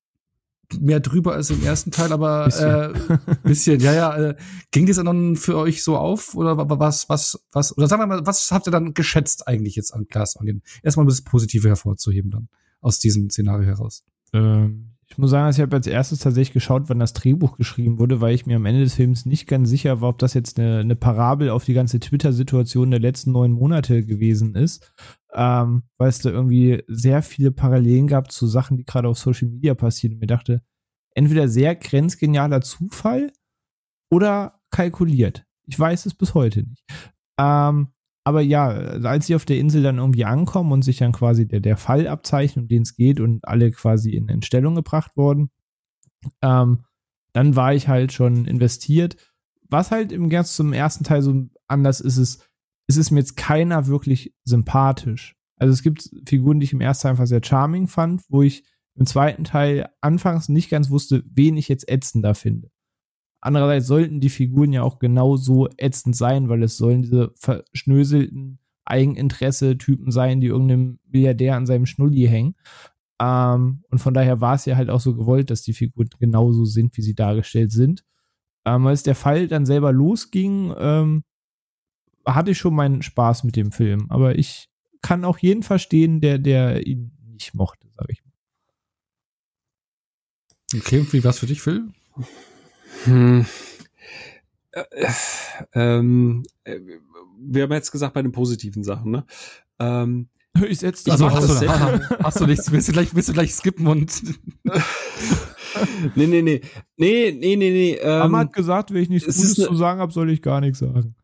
mehr drüber als im ersten Teil, aber bisschen, äh, bisschen ja, ja. Äh, ging das dann für euch so auf oder was, was, was, oder sagen wir mal, was habt ihr dann geschätzt eigentlich jetzt an Glass Onion? Erstmal das Positive hervorzuheben dann aus diesem Szenario heraus. Ähm, ich muss sagen, ich habe als erstes tatsächlich geschaut, wann das Drehbuch geschrieben wurde, weil ich mir am Ende des Films nicht ganz sicher war, ob das jetzt eine, eine Parabel auf die ganze Twitter-Situation der letzten neun Monate gewesen ist. Ähm, weil es da irgendwie sehr viele Parallelen gab zu Sachen, die gerade auf Social Media passieren. Und mir dachte, entweder sehr grenzgenialer Zufall oder kalkuliert. Ich weiß es bis heute nicht. Ähm, aber ja, als sie auf der Insel dann irgendwie ankommen und sich dann quasi der, der Fall abzeichnet, um den es geht und alle quasi in, in Stellung gebracht wurden, ähm, dann war ich halt schon investiert. Was halt im ganz zum ersten Teil so anders ist, ist, ist es mir jetzt keiner wirklich sympathisch. Also es gibt Figuren, die ich im ersten Teil einfach sehr charming fand, wo ich im zweiten Teil anfangs nicht ganz wusste, wen ich jetzt ätzender finde. Andererseits sollten die Figuren ja auch genauso ätzend sein, weil es sollen diese verschnöselten Eigeninteresse-Typen sein, die irgendeinem Milliardär an seinem Schnulli hängen. Ähm, und von daher war es ja halt auch so gewollt, dass die Figuren genauso sind, wie sie dargestellt sind. Ähm, als der Fall dann selber losging, ähm, hatte ich schon meinen Spaß mit dem Film. Aber ich kann auch jeden verstehen, der, der ihn nicht mochte, sag ich mal. Okay, und wie war's für dich, Phil? Hm. Äh, ähm, äh, wir haben jetzt gesagt bei den positiven Sachen, ne? Ähm, ich jetzt also hast du, hast du nichts, willst du gleich, willst du gleich skippen und nee, nee, nee. Nee, nee, nee, nee. Ähm, hat gesagt, wenn ich nichts Gutes ne zu sagen habe, soll ich gar nichts sagen.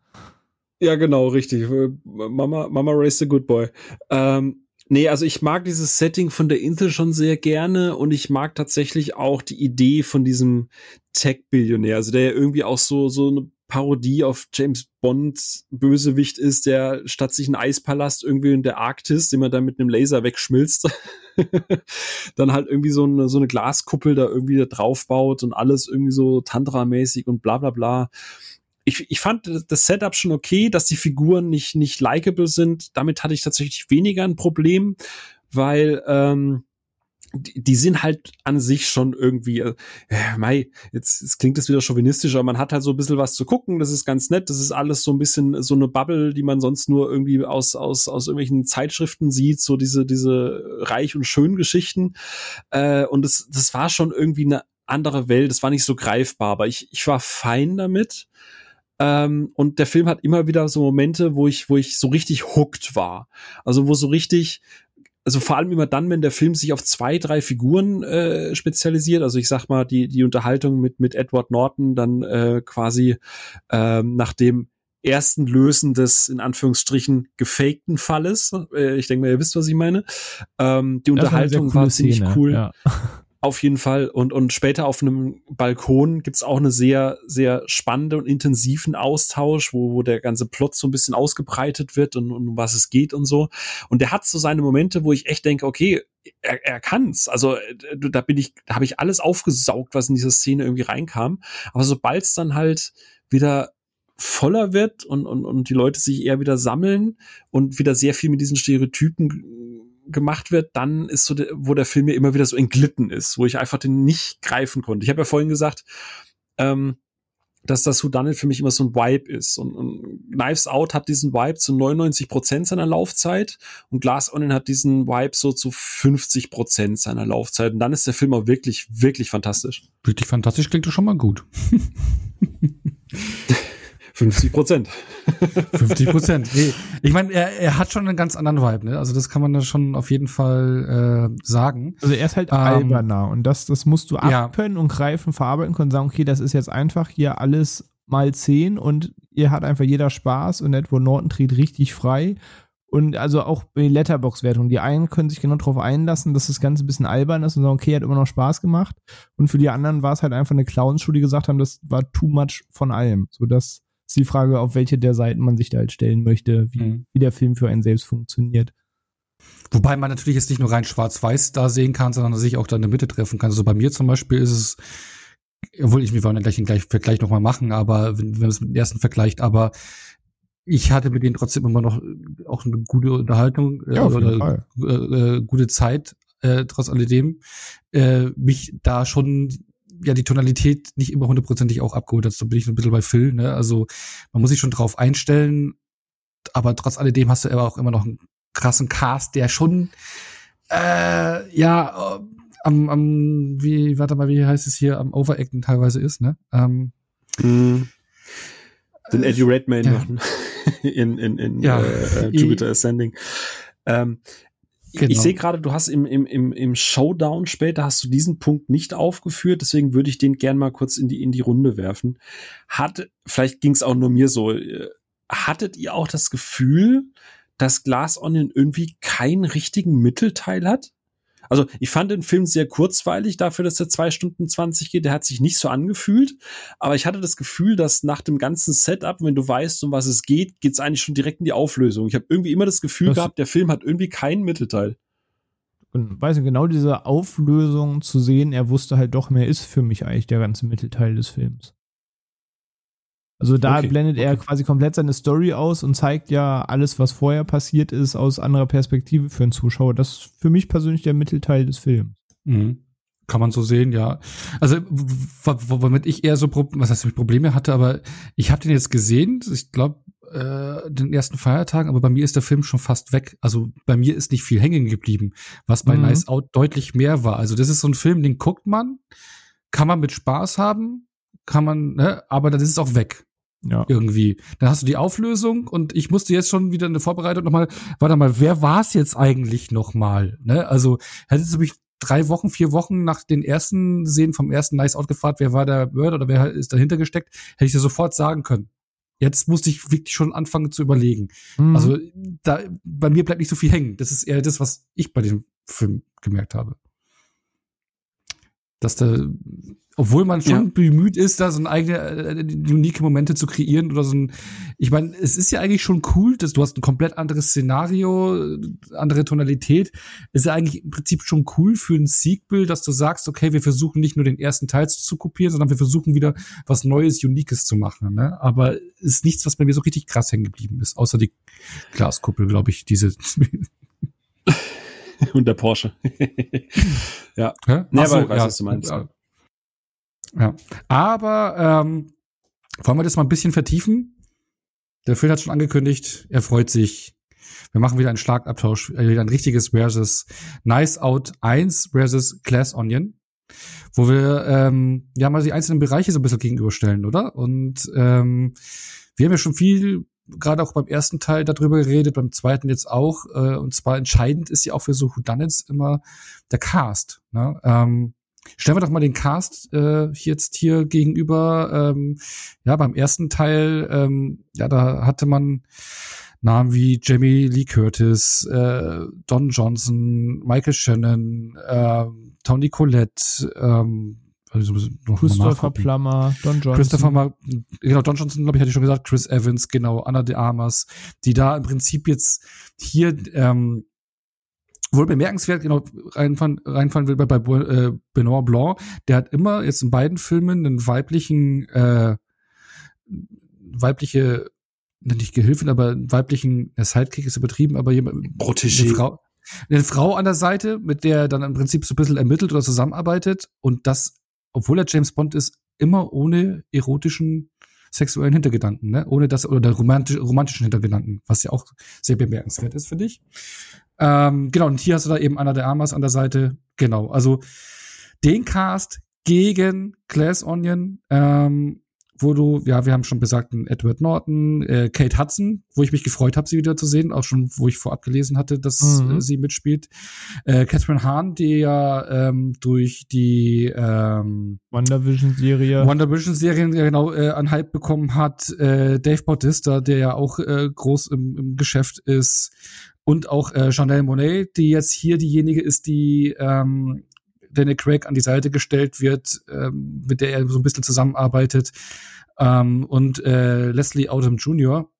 Ja, genau, richtig. Mama, Mama raised a good boy. Ähm, Nee, also ich mag dieses Setting von der Insel schon sehr gerne und ich mag tatsächlich auch die Idee von diesem Tech-Billionär, also der ja irgendwie auch so, so eine Parodie auf James Bond Bösewicht ist, der statt sich einen Eispalast irgendwie in der Arktis, den man dann mit einem Laser wegschmilzt, [laughs] dann halt irgendwie so eine, so eine Glaskuppel da irgendwie da drauf baut und alles irgendwie so Tantra-mäßig und bla bla bla ich, ich fand das Setup schon okay, dass die Figuren nicht, nicht likable sind. Damit hatte ich tatsächlich weniger ein Problem, weil ähm, die, die sind halt an sich schon irgendwie, äh, mei, jetzt, jetzt klingt das wieder chauvinistisch, aber man hat halt so ein bisschen was zu gucken, das ist ganz nett, das ist alles so ein bisschen so eine Bubble, die man sonst nur irgendwie aus, aus, aus irgendwelchen Zeitschriften sieht, so diese, diese reich und schön Geschichten. Äh, und das, das war schon irgendwie eine andere Welt, das war nicht so greifbar, aber ich, ich war fein damit. Ähm, und der Film hat immer wieder so Momente, wo ich, wo ich so richtig hooked war. Also wo so richtig, also vor allem immer dann, wenn der Film sich auf zwei, drei Figuren äh, spezialisiert. Also ich sag mal, die, die Unterhaltung mit, mit Edward Norton dann äh, quasi ähm, nach dem ersten Lösen des in Anführungsstrichen gefakten Falles. Äh, ich denke mal, ihr wisst, was ich meine. Ähm, die Unterhaltung war ziemlich Szene, cool. Ja. Auf jeden Fall. Und, und später auf einem Balkon gibt's auch eine sehr, sehr spannende und intensiven Austausch, wo, wo der ganze Plot so ein bisschen ausgebreitet wird und, und um was es geht und so. Und der hat so seine Momente, wo ich echt denke, okay, er, er kann's. Also äh, da bin ich, da habe ich alles aufgesaugt, was in diese Szene irgendwie reinkam. Aber sobald es dann halt wieder voller wird und, und, und die Leute sich eher wieder sammeln und wieder sehr viel mit diesen Stereotypen gemacht wird, dann ist so, der, wo der Film mir immer wieder so entglitten ist, wo ich einfach den nicht greifen konnte. Ich habe ja vorhin gesagt, ähm, dass das Houdanet für mich immer so ein Vibe ist. Und, und Knives Out hat diesen Vibe zu 99 Prozent seiner Laufzeit und Glass Onion hat diesen Vibe so zu 50 Prozent seiner Laufzeit. Und dann ist der Film auch wirklich, wirklich fantastisch. Wirklich fantastisch klingt doch schon mal gut. [laughs] 50 Prozent. 50 Prozent. Nee. Ich meine, er, er hat schon einen ganz anderen Vibe, ne? Also das kann man da schon auf jeden Fall äh, sagen. Also er ist halt ähm, alberner und das, das musst du abkönnen ja. und greifen, verarbeiten können, sagen, okay, das ist jetzt einfach hier alles mal 10 und ihr hat einfach jeder Spaß und Edward Norton dreht richtig frei. Und also auch die Letterbox-Wertung. Die einen können sich genau darauf einlassen, dass das Ganze ein bisschen albern ist und sagen, okay, hat immer noch Spaß gemacht. Und für die anderen war es halt einfach eine Clownshow, die gesagt haben, das war too much von allem. So dass Ist die Frage, auf welche der Seiten man sich da halt stellen möchte, wie, mhm. wie der Film für einen selbst funktioniert. Wobei man natürlich jetzt nicht nur rein schwarz-weiß da sehen kann, sondern sich auch da in der Mitte treffen kann. Also bei mir zum Beispiel ist es, obwohl ich, wir wollen ja gleich den Vergleich nochmal machen, aber wenn, wenn man es mit dem ersten vergleicht, aber ich hatte mit denen trotzdem immer noch auch eine gute Unterhaltung äh, ja, oder äh, äh, gute Zeit, äh, trotz alledem. Äh, mich da schon ja die Tonalität nicht immer hundertprozentig auch abgeholt hat. So bin ich ein bisschen bei Phil. Ne? Also man muss sich schon drauf einstellen, aber trotz alledem hast du aber auch immer noch einen krassen Cast, der schon äh, ja am, am wie warte mal wie heißt es hier am Overacten teilweise ist. Ne? Ähm, mm. Den Eddie Redmayne ja. machen. [laughs] in, in, in ja. äh, Jupiter Ascending. Ähm, Genau. Ich sehe gerade, du hast im, im, im, im Showdown später hast du diesen Punkt nicht aufgeführt, deswegen würde ich den gern mal kurz in die, in die Runde werfen. Hat, vielleicht ging es auch nur mir so, äh, hattet ihr auch das Gefühl, dass Glass Onion irgendwie keinen richtigen Mittelteil hat? Also ich fand den Film sehr kurzweilig dafür, dass er zwei Stunden zwanzig geht. Der hat sich nicht so angefühlt, aber ich hatte das Gefühl, dass nach dem ganzen Setup, wenn du weißt, um was es geht, geht's eigentlich schon direkt in die Auflösung. Ich habe irgendwie immer das Gefühl das gehabt, der Film hat irgendwie keinen Mittelteil. Weiß nicht, genau diese Auflösung zu sehen, er wusste halt doch mehr, ist für mich eigentlich der ganze Mittelteil des Films. Also da okay, blendet er quasi komplett seine Story aus und zeigt ja alles, was vorher passiert ist, aus anderer Perspektive für einen Zuschauer. Das ist für mich persönlich der Mittelteil des Films. Mhm. Kann man so sehen, ja. Also womit ich eher so, was heißt, Probleme hatte, aber ich habe den jetzt gesehen, ich glaube, äh, den ersten Feiertagen, aber bei mir ist der Film schon fast weg. Also bei mir ist nicht viel hängen geblieben, was bei mhm. Nice Out deutlich mehr war. Also das ist so ein Film, den guckt man, kann man mit Spaß haben, kann man, ne, aber dann ist es auch weg. Ja. Irgendwie. Dann hast du die Auflösung und ich musste jetzt schon wieder eine Vorbereitung nochmal, warte mal, wer war es jetzt eigentlich nochmal? Ne? Also hättest du mich drei Wochen, vier Wochen nach den ersten Sehen vom ersten Nice Out gefragt, wer war der Mörder oder wer ist dahinter gesteckt, hätte ich dir sofort sagen können. Jetzt musste ich wirklich schon anfangen zu überlegen. Mhm. Also da bei mir bleibt nicht so viel hängen. Das ist eher das, was ich bei diesem Film gemerkt habe. Dass da obwohl man schon ja. bemüht ist, da so ein eigene äh, unique Momente zu kreieren oder so ein. Ich meine, es ist ja eigentlich schon cool, dass du hast ein komplett anderes Szenario, andere Tonalität. Ist ja eigentlich im Prinzip schon cool für ein Sequel, dass du sagst, okay, wir versuchen nicht nur den ersten Teil zu kopieren, sondern wir versuchen wieder was Neues, Uniques zu machen. Ne? Aber ist nichts, was bei mir so richtig krass hängen geblieben ist, außer die Glaskuppel, glaube ich, diese. [laughs] [laughs] Und der Porsche. [laughs] ja. Hä? Nee, aber ich weiß, ja, was du meinst. Ja. Aber ähm, wollen wir das mal ein bisschen vertiefen? Der Phil hat schon angekündigt, er freut sich. Wir machen wieder einen Schlagabtausch, äh, wieder ein richtiges versus Nice Out 1 versus Glass Onion, wo wir ähm, ja mal die einzelnen Bereiche so ein bisschen gegenüberstellen, oder? Und ähm, wir haben ja schon viel, gerade auch beim ersten Teil darüber geredet, beim zweiten jetzt auch. Äh, und zwar entscheidend ist ja auch für so Whodunits immer der Cast. Ne? Ähm, Stellen wir doch mal den Cast äh, jetzt hier gegenüber. Ähm, ja, beim ersten Teil, ähm, ja, da hatte man Namen wie Jamie Lee Curtis, äh, Don Johnson, Michael Shannon, äh, Tony Collette, ähm, also Christopher Plummer, Don Johnson. Christopher, genau, Don Johnson, glaube ich, hatte ich schon gesagt, Chris Evans, genau, Anna de Armas, die da im Prinzip jetzt hier ähm, wohl bemerkenswert, genau, reinfallen, reinfallen will bei, bei äh, Benoit Blanc, der hat immer jetzt in beiden Filmen einen weiblichen, äh, weibliche, nicht Gehilfin, aber einen weiblichen, der Sidekick ist übertrieben, aber jemand, Protégé. Eine Frau, eine Frau an der Seite, mit der er dann im Prinzip so ein bisschen ermittelt oder zusammenarbeitet und das, obwohl er James Bond ist, immer ohne erotischen sexuellen Hintergedanken, ne? Ohne das oder romantisch, romantischen Hintergedanken, was ja auch sehr bemerkenswert ist für dich. Ähm, genau, und hier hast du da eben Anna de Armas an der Seite. Genau, also den Cast gegen Glass Onion, ähm, wo du, ja, wir haben schon besagten Edward Norton, äh, Kate Hudson, wo ich mich gefreut habe, sie wieder zu sehen, auch schon, wo ich vorab gelesen hatte, dass mhm. äh, sie mitspielt. Äh, Catherine Hahn, die ja ähm, durch die ähm, WandaVision-Serie WandaVision-Serien ja, genau äh, an Hype bekommen hat. Äh, Dave Bautista, der ja auch äh, groß im, im Geschäft ist und auch äh, Chanel Monet, die jetzt hier diejenige ist, die ähm, Daniel Craig an die Seite gestellt wird, ähm, mit der er so ein bisschen zusammenarbeitet. Ähm, und äh, Leslie Odom Jr.,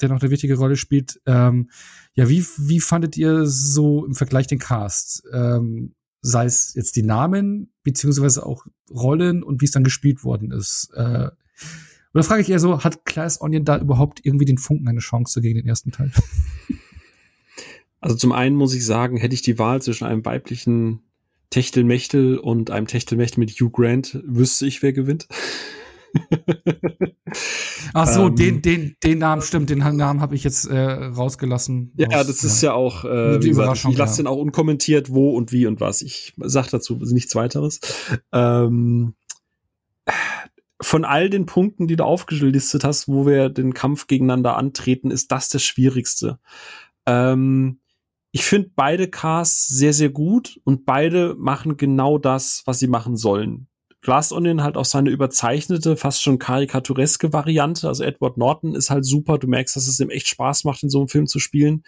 der noch eine wichtige Rolle spielt. Ähm, ja, wie, wie fandet ihr so im Vergleich den Cast? Ähm, sei es jetzt die Namen, beziehungsweise auch Rollen und wie es dann gespielt worden ist. Äh, oder frage ich eher so, hat Class Onion da überhaupt irgendwie den Funken eine Chance gegen den ersten Teil? Also zum einen muss ich sagen, hätte ich die Wahl zwischen einem weiblichen Techtelmechtel und einem Techtelmechtel mit Hugh Grant, wüsste ich, wer gewinnt. [laughs] Ach so, ähm, den, den, den Namen stimmt, den Namen habe ich jetzt äh, rausgelassen. Ja, aus, das ist ja, auch, äh, die Überraschung, ich lasse ja. den auch unkommentiert, wo und wie und was. Ich sag dazu nichts weiteres. Ähm, von all den Punkten, die du aufgelistet hast, wo wir den Kampf gegeneinander antreten, ist das das Schwierigste. Ähm, ich finde beide Casts sehr, sehr gut und beide machen genau das, was sie machen sollen. Glass Onion halt auch seine überzeichnete, fast schon karikatureske Variante. Also Edward Norton ist halt super. Du merkst, dass es ihm echt Spaß macht, in so einem Film zu spielen.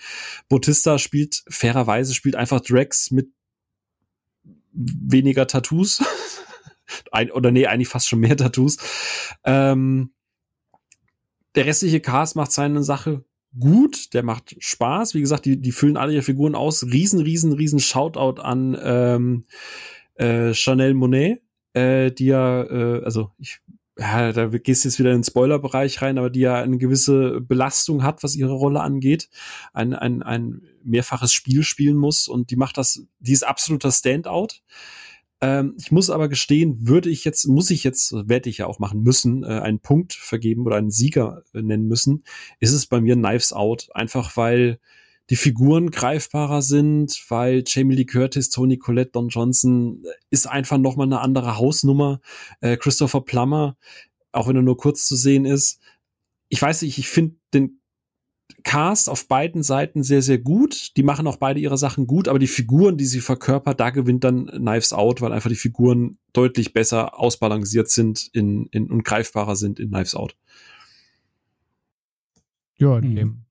Bautista spielt fairerweise, spielt einfach Drax mit weniger Tattoos. [laughs] Ein, oder nee, eigentlich fast schon mehr Tattoos. Ähm, der restliche Cast macht seine Sache gut, der macht Spaß. Wie gesagt, die, die füllen alle ihre Figuren aus. Riesen, riesen, riesen Shoutout an ähm, äh, Chanel Monet, äh, die ja, äh, also ich, ja, da gehst du jetzt wieder in den Spoilerbereich rein, aber die ja eine gewisse Belastung hat, was ihre Rolle angeht, ein, ein, ein mehrfaches Spiel spielen muss und die macht das, die ist absoluter Standout. Ähm, ich muss aber gestehen, würde ich jetzt, muss ich jetzt, werde ich ja auch machen müssen, äh, einen Punkt vergeben oder einen Sieger äh, nennen müssen, ist es bei mir Knives Out. Einfach weil die Figuren greifbarer sind, weil Jamie Lee Curtis, Tony Collette, Don Johnson äh, ist einfach nochmal eine andere Hausnummer. Äh, Christopher Plummer, auch wenn er nur kurz zu sehen ist. Ich weiß nicht, ich finde den Cast auf beiden Seiten sehr, sehr gut. Die machen auch beide ihre Sachen gut, aber die Figuren, die sie verkörpert, da gewinnt dann Knives Out, weil einfach die Figuren deutlich besser ausbalanciert sind in, in, und greifbarer sind in Knives Out. Ja, mhm. dem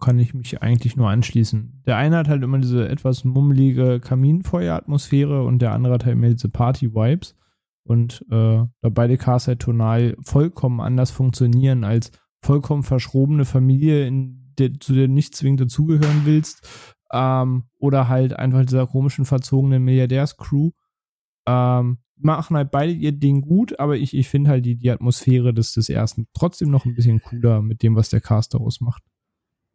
kann ich mich eigentlich nur anschließen. Der eine hat halt immer diese etwas mummelige Kaminfeueratmosphäre und der andere hat halt mehr diese Party-Vibes. Und äh, da beide Casts halt tonal vollkommen anders funktionieren als vollkommen verschrobene Familie, in der, zu der nicht zwingend dazugehören willst. Ähm, oder halt einfach dieser komischen, verzogenen Milliardärs-Crew. Ähm, machen halt beide ihr Ding gut, aber ich, ich finde halt die, die Atmosphäre des, des ersten trotzdem noch ein bisschen cooler mit dem, was der Cast daraus macht.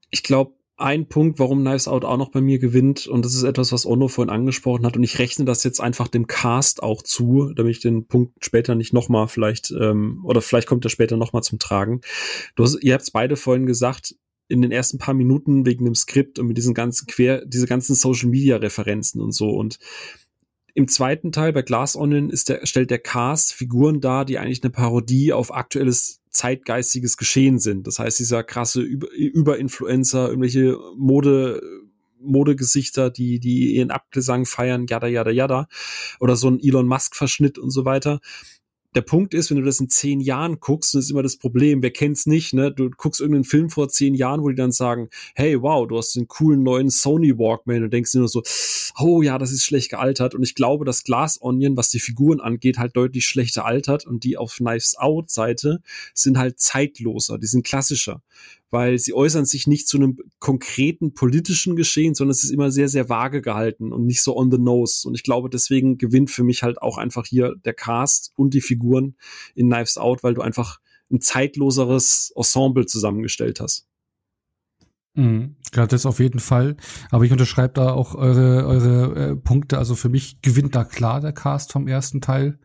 Ich glaube, ein Punkt, warum Knives Out auch noch bei mir gewinnt, und das ist etwas, was Ono vorhin angesprochen hat, und ich rechne das jetzt einfach dem Cast auch zu, damit ich den Punkt später nicht nochmal vielleicht, ähm, oder vielleicht kommt er später nochmal zum Tragen. Du hast, ihr habt es beide vorhin gesagt, in den ersten paar Minuten wegen dem Skript und mit diesen ganzen quer, diese ganzen Social Media Referenzen und so. Und im zweiten Teil bei Glass Onion ist der, stellt der Cast Figuren dar, die eigentlich eine Parodie auf aktuelles zeitgeistiges Geschehen sind. Das heißt, dieser krasse Über Überinfluencer, irgendwelche Mode, Modegesichter, die, die ihren Abgesang feiern, yada, yada, yada. Oder so ein Elon Musk Verschnitt und so weiter der Punkt ist, wenn du das in zehn Jahren guckst, das ist immer das Problem, wer kennt's nicht, ne? Du guckst irgendeinen Film vor zehn Jahren, wo die dann sagen, hey, wow, du hast den coolen neuen Sony Walkman und denkst dir nur so, oh ja, das ist schlecht gealtert. Und ich glaube, dass Glass Onion, was die Figuren angeht, halt deutlich schlechter altert und die auf Knives Out Seite sind halt zeitloser, die sind klassischer weil sie äußern sich nicht zu einem konkreten politischen Geschehen, sondern es ist immer sehr, sehr vage gehalten und nicht so on the nose. Und ich glaube, deswegen gewinnt für mich halt auch einfach hier der Cast und die Figuren in Knives Out, weil du einfach ein zeitloseres Ensemble zusammengestellt hast. Mhm. Ja, das auf jeden Fall. Aber ich unterschreibe da auch eure, eure äh, Punkte. Also für mich gewinnt da klar der Cast vom ersten Teil.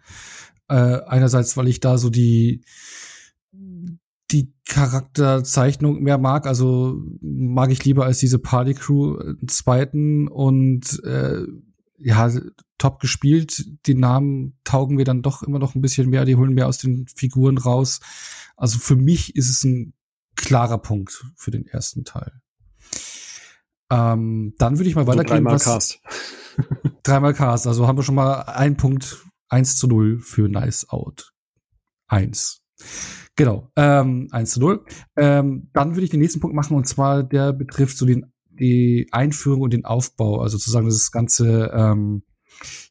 Äh, einerseits, weil ich da so die, die Charakterzeichnung mehr mag. Also mag ich lieber als diese Party Crew äh, zweiten und äh, ja, top gespielt. Die Namen taugen mir dann doch immer noch ein bisschen mehr, die holen mehr aus den Figuren raus. Also für mich ist es ein klarer Punkt für den ersten Teil. Ähm, dann würde ich mal weitergehen. Dreimal Cast. [laughs] [laughs] dreimal Cast. Also haben wir schon mal ein Punkt 1 zu 0 für Nice Out. Eins. Genau, ähm, 1 zu 0. Ähm, dann würde ich den nächsten Punkt machen und zwar der betrifft so den, die Einführung und den Aufbau, also sozusagen das ganze, ähm,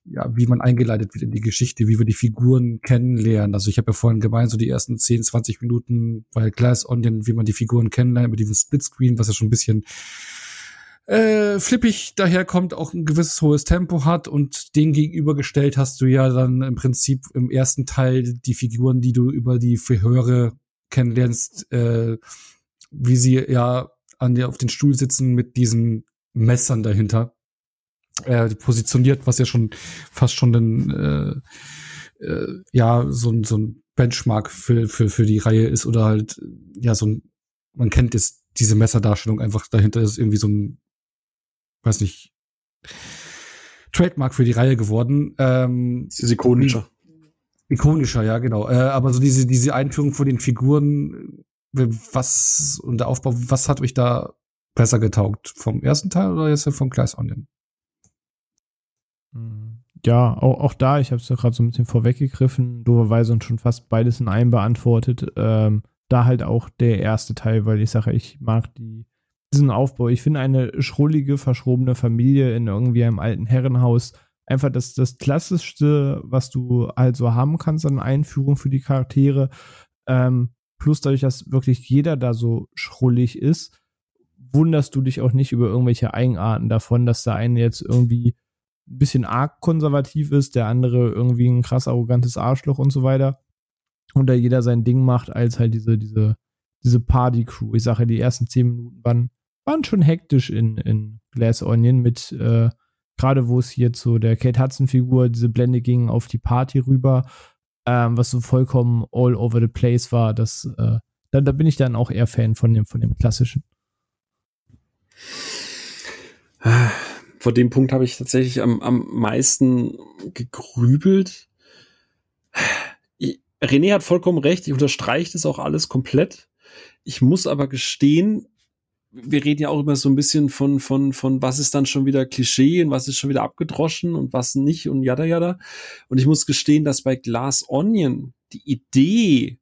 ja, wie man eingeleitet wird in die Geschichte, wie wir die Figuren kennenlernen. Also ich habe ja vorhin gemeint, so die ersten 10, 20 Minuten bei Glass Onion, wie man die Figuren kennenlernt, mit diesem Splitscreen, was ja schon ein bisschen äh, flippig daherkommt, auch ein gewisses hohes Tempo hat und dem gegenübergestellt hast du ja dann im Prinzip im ersten Teil die Figuren, die du über die Verhöre kennenlernst, äh, wie sie ja an der auf den Stuhl sitzen mit diesen Messern dahinter. Äh, positioniert, was ja schon fast schon ein äh, äh, ja so ein so ein Benchmark für für für die Reihe ist oder halt ja so ein man kennt es diese Messerdarstellung einfach dahinter ist irgendwie so ein weiß nicht Trademark für die Reihe geworden. Ähm, es ist ikonischer. Ikonischer, ja, genau. Äh, aber so diese, diese Einführung von den Figuren, was und der Aufbau, was hat euch da besser getaugt? Vom ersten Teil oder jetzt vom Glass Onion? Ja, auch, auch da, ich habe es ja gerade so ein bisschen vorweggegriffen, doberweise und schon fast beides in einem beantwortet. Ähm, da halt auch der erste Teil, weil ich sage, ich mag die, diesen Aufbau. Ich finde eine schrullige, verschrobene Familie in irgendwie einem alten Herrenhaus einfach das, das Klassischste, was du halt so haben kannst an Einführung für die Charaktere. Ähm, plus dadurch, dass wirklich jeder da so schrullig ist, wunderst du dich auch nicht über irgendwelche Eigenarten davon, dass der eine jetzt irgendwie ein bisschen arg konservativ ist, der andere irgendwie ein krass arrogantes Arschloch und so weiter. Und da jeder sein Ding macht, als halt diese, diese, diese Party-Crew. Ich sage, die ersten zehn Minuten waren, waren schon hektisch in, in Glass Onion mit, äh, gerade wo es hier zu der Kate Hudson-Figur, diese Blende ging auf die Party rüber, ähm, was so vollkommen all over the place war. Das, äh, da, da bin ich dann auch eher Fan von dem, von dem klassischen. vor dem Punkt habe ich tatsächlich am, am meisten gegrübelt. René hat vollkommen recht, ich unterstreiche das auch alles komplett. Ich muss aber gestehen, wir reden ja auch immer so ein bisschen von, von, von was ist dann schon wieder Klischee und was ist schon wieder abgedroschen und was nicht und jada jada. Und ich muss gestehen, dass bei Glass Onion die Idee,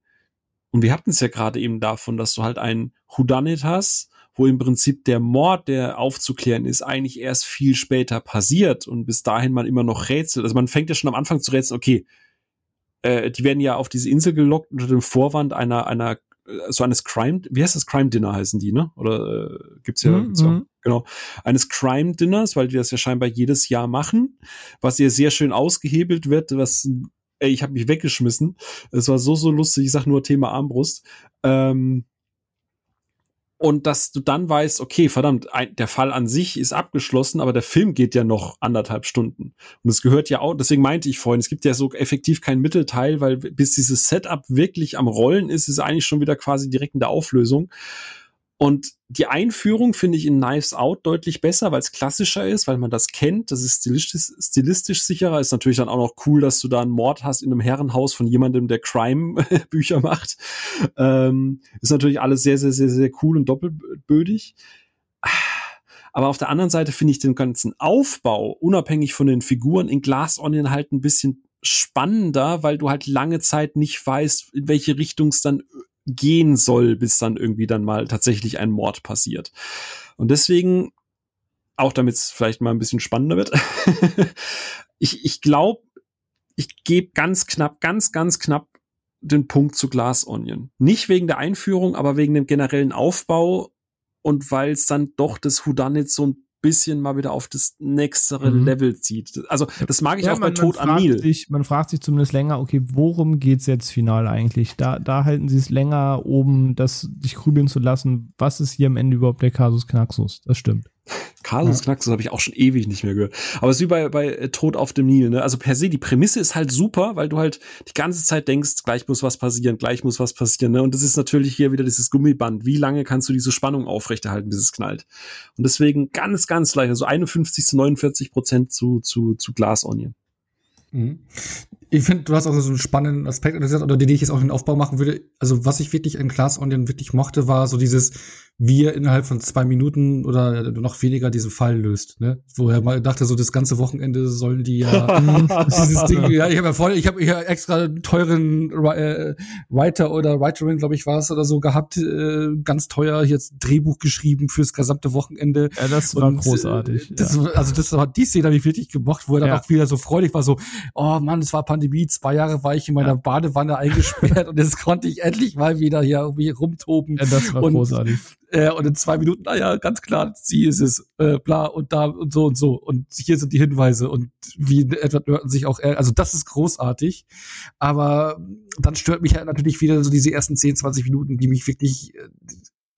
und wir hatten es ja gerade eben davon, dass du halt ein Whodunit hast, wo im Prinzip der Mord, der aufzuklären ist, eigentlich erst viel später passiert und bis dahin man immer noch rätselt. Also man fängt ja schon am Anfang zu rätseln, okay, äh, die werden ja auf diese Insel gelockt unter dem Vorwand einer, einer, so eines Crime, wie heißt das? Crime Dinner heißen die, ne? Oder äh, gibt's ja, mhm. gibt's ja, genau, eines Crime Dinners, weil die das ja scheinbar jedes Jahr machen, was hier sehr schön ausgehebelt wird, was ey, ich habe mich weggeschmissen. Es war so, so lustig, ich sag nur Thema Armbrust. Ähm, und dass du dann weißt, okay, verdammt, ein, der Fall an sich ist abgeschlossen, aber der Film geht ja noch anderthalb Stunden. Und es gehört ja auch, deswegen meinte ich vorhin, es gibt ja so effektiv keinen Mittelteil, weil bis dieses Setup wirklich am Rollen ist, ist eigentlich schon wieder quasi direkt in der Auflösung. Und die Einführung finde ich in Knives Out deutlich besser, weil es klassischer ist, weil man das kennt. Das ist stilistisch, stilistisch sicherer. Ist natürlich dann auch noch cool, dass du da einen Mord hast in einem Herrenhaus von jemandem, der Crime-Bücher [laughs] macht. Ähm, ist natürlich alles sehr, sehr, sehr, sehr cool und doppelbödig. Aber auf der anderen Seite finde ich den ganzen Aufbau, unabhängig von den Figuren, in Glass Onion halt ein bisschen spannender, weil du halt lange Zeit nicht weißt, in welche Richtung es dann gehen soll, bis dann irgendwie dann mal tatsächlich ein Mord passiert. Und deswegen, auch damit es vielleicht mal ein bisschen spannender wird, [laughs] ich, ich glaube, ich gebe ganz knapp, ganz, ganz knapp den Punkt zu Glass Onion. Nicht wegen der Einführung, aber wegen dem generellen Aufbau und weil es dann doch das Whodunit so ein bisschen mal wieder auf das nächstere mhm. Level zieht. Also das mag ich ja, auch man, bei Tod am Nil. Sich, man fragt sich zumindest länger, okay, worum geht's jetzt final eigentlich? Da, da halten sie es länger oben, das sich grübeln zu lassen, was ist hier am Ende überhaupt der Kasus Knaxus? Das stimmt. Carlos ja. Knacksus habe ich auch schon ewig nicht mehr gehört. Aber es ist wie bei, bei äh, Tod auf dem Nil. Ne? Also per se, die Prämisse ist halt super, weil du halt die ganze Zeit denkst, gleich muss was passieren, gleich muss was passieren. Ne? Und das ist natürlich hier wieder dieses Gummiband. Wie lange kannst du diese Spannung aufrechterhalten, bis es knallt? Und deswegen ganz, ganz leicht, also 51 zu 49 Prozent zu, zu, zu Glass Onion. Mhm. Ich finde, du hast auch so einen spannenden Aspekt gesagt, oder den ich jetzt auch in den Aufbau machen würde. Also, was ich wirklich in Class Onion wirklich mochte, war so dieses, wie er innerhalb von zwei Minuten oder noch weniger diesen Fall löst, ne? Wo er mal dachte, so das ganze Wochenende sollen die ja [laughs] [laughs] dieses Ding, ja, ich habe ja voll, ich habe ja extra teuren äh, Writer oder Writerin, glaube ich, war es oder so gehabt, äh, ganz teuer jetzt Drehbuch geschrieben fürs gesamte Wochenende. Ja, das war Und, äh, großartig. Das, ja. Also das war die Szene habe ich wirklich gemocht, wo er dann ja. auch wieder so freudig war, so, oh Mann, es war Pandemie Pandemie, zwei Jahre war ich in meiner ja. Badewanne eingesperrt [laughs] und jetzt konnte ich endlich mal wieder hier irgendwie rumtoben. Ja, das war und, großartig. Äh, und in zwei Minuten, naja, ganz klar, sie ist es, äh, bla und da und so und so. Und hier sind die Hinweise und wie Edward Norton sich auch, also das ist großartig. Aber dann stört mich halt natürlich wieder so diese ersten 10, 20 Minuten, die mich wirklich äh,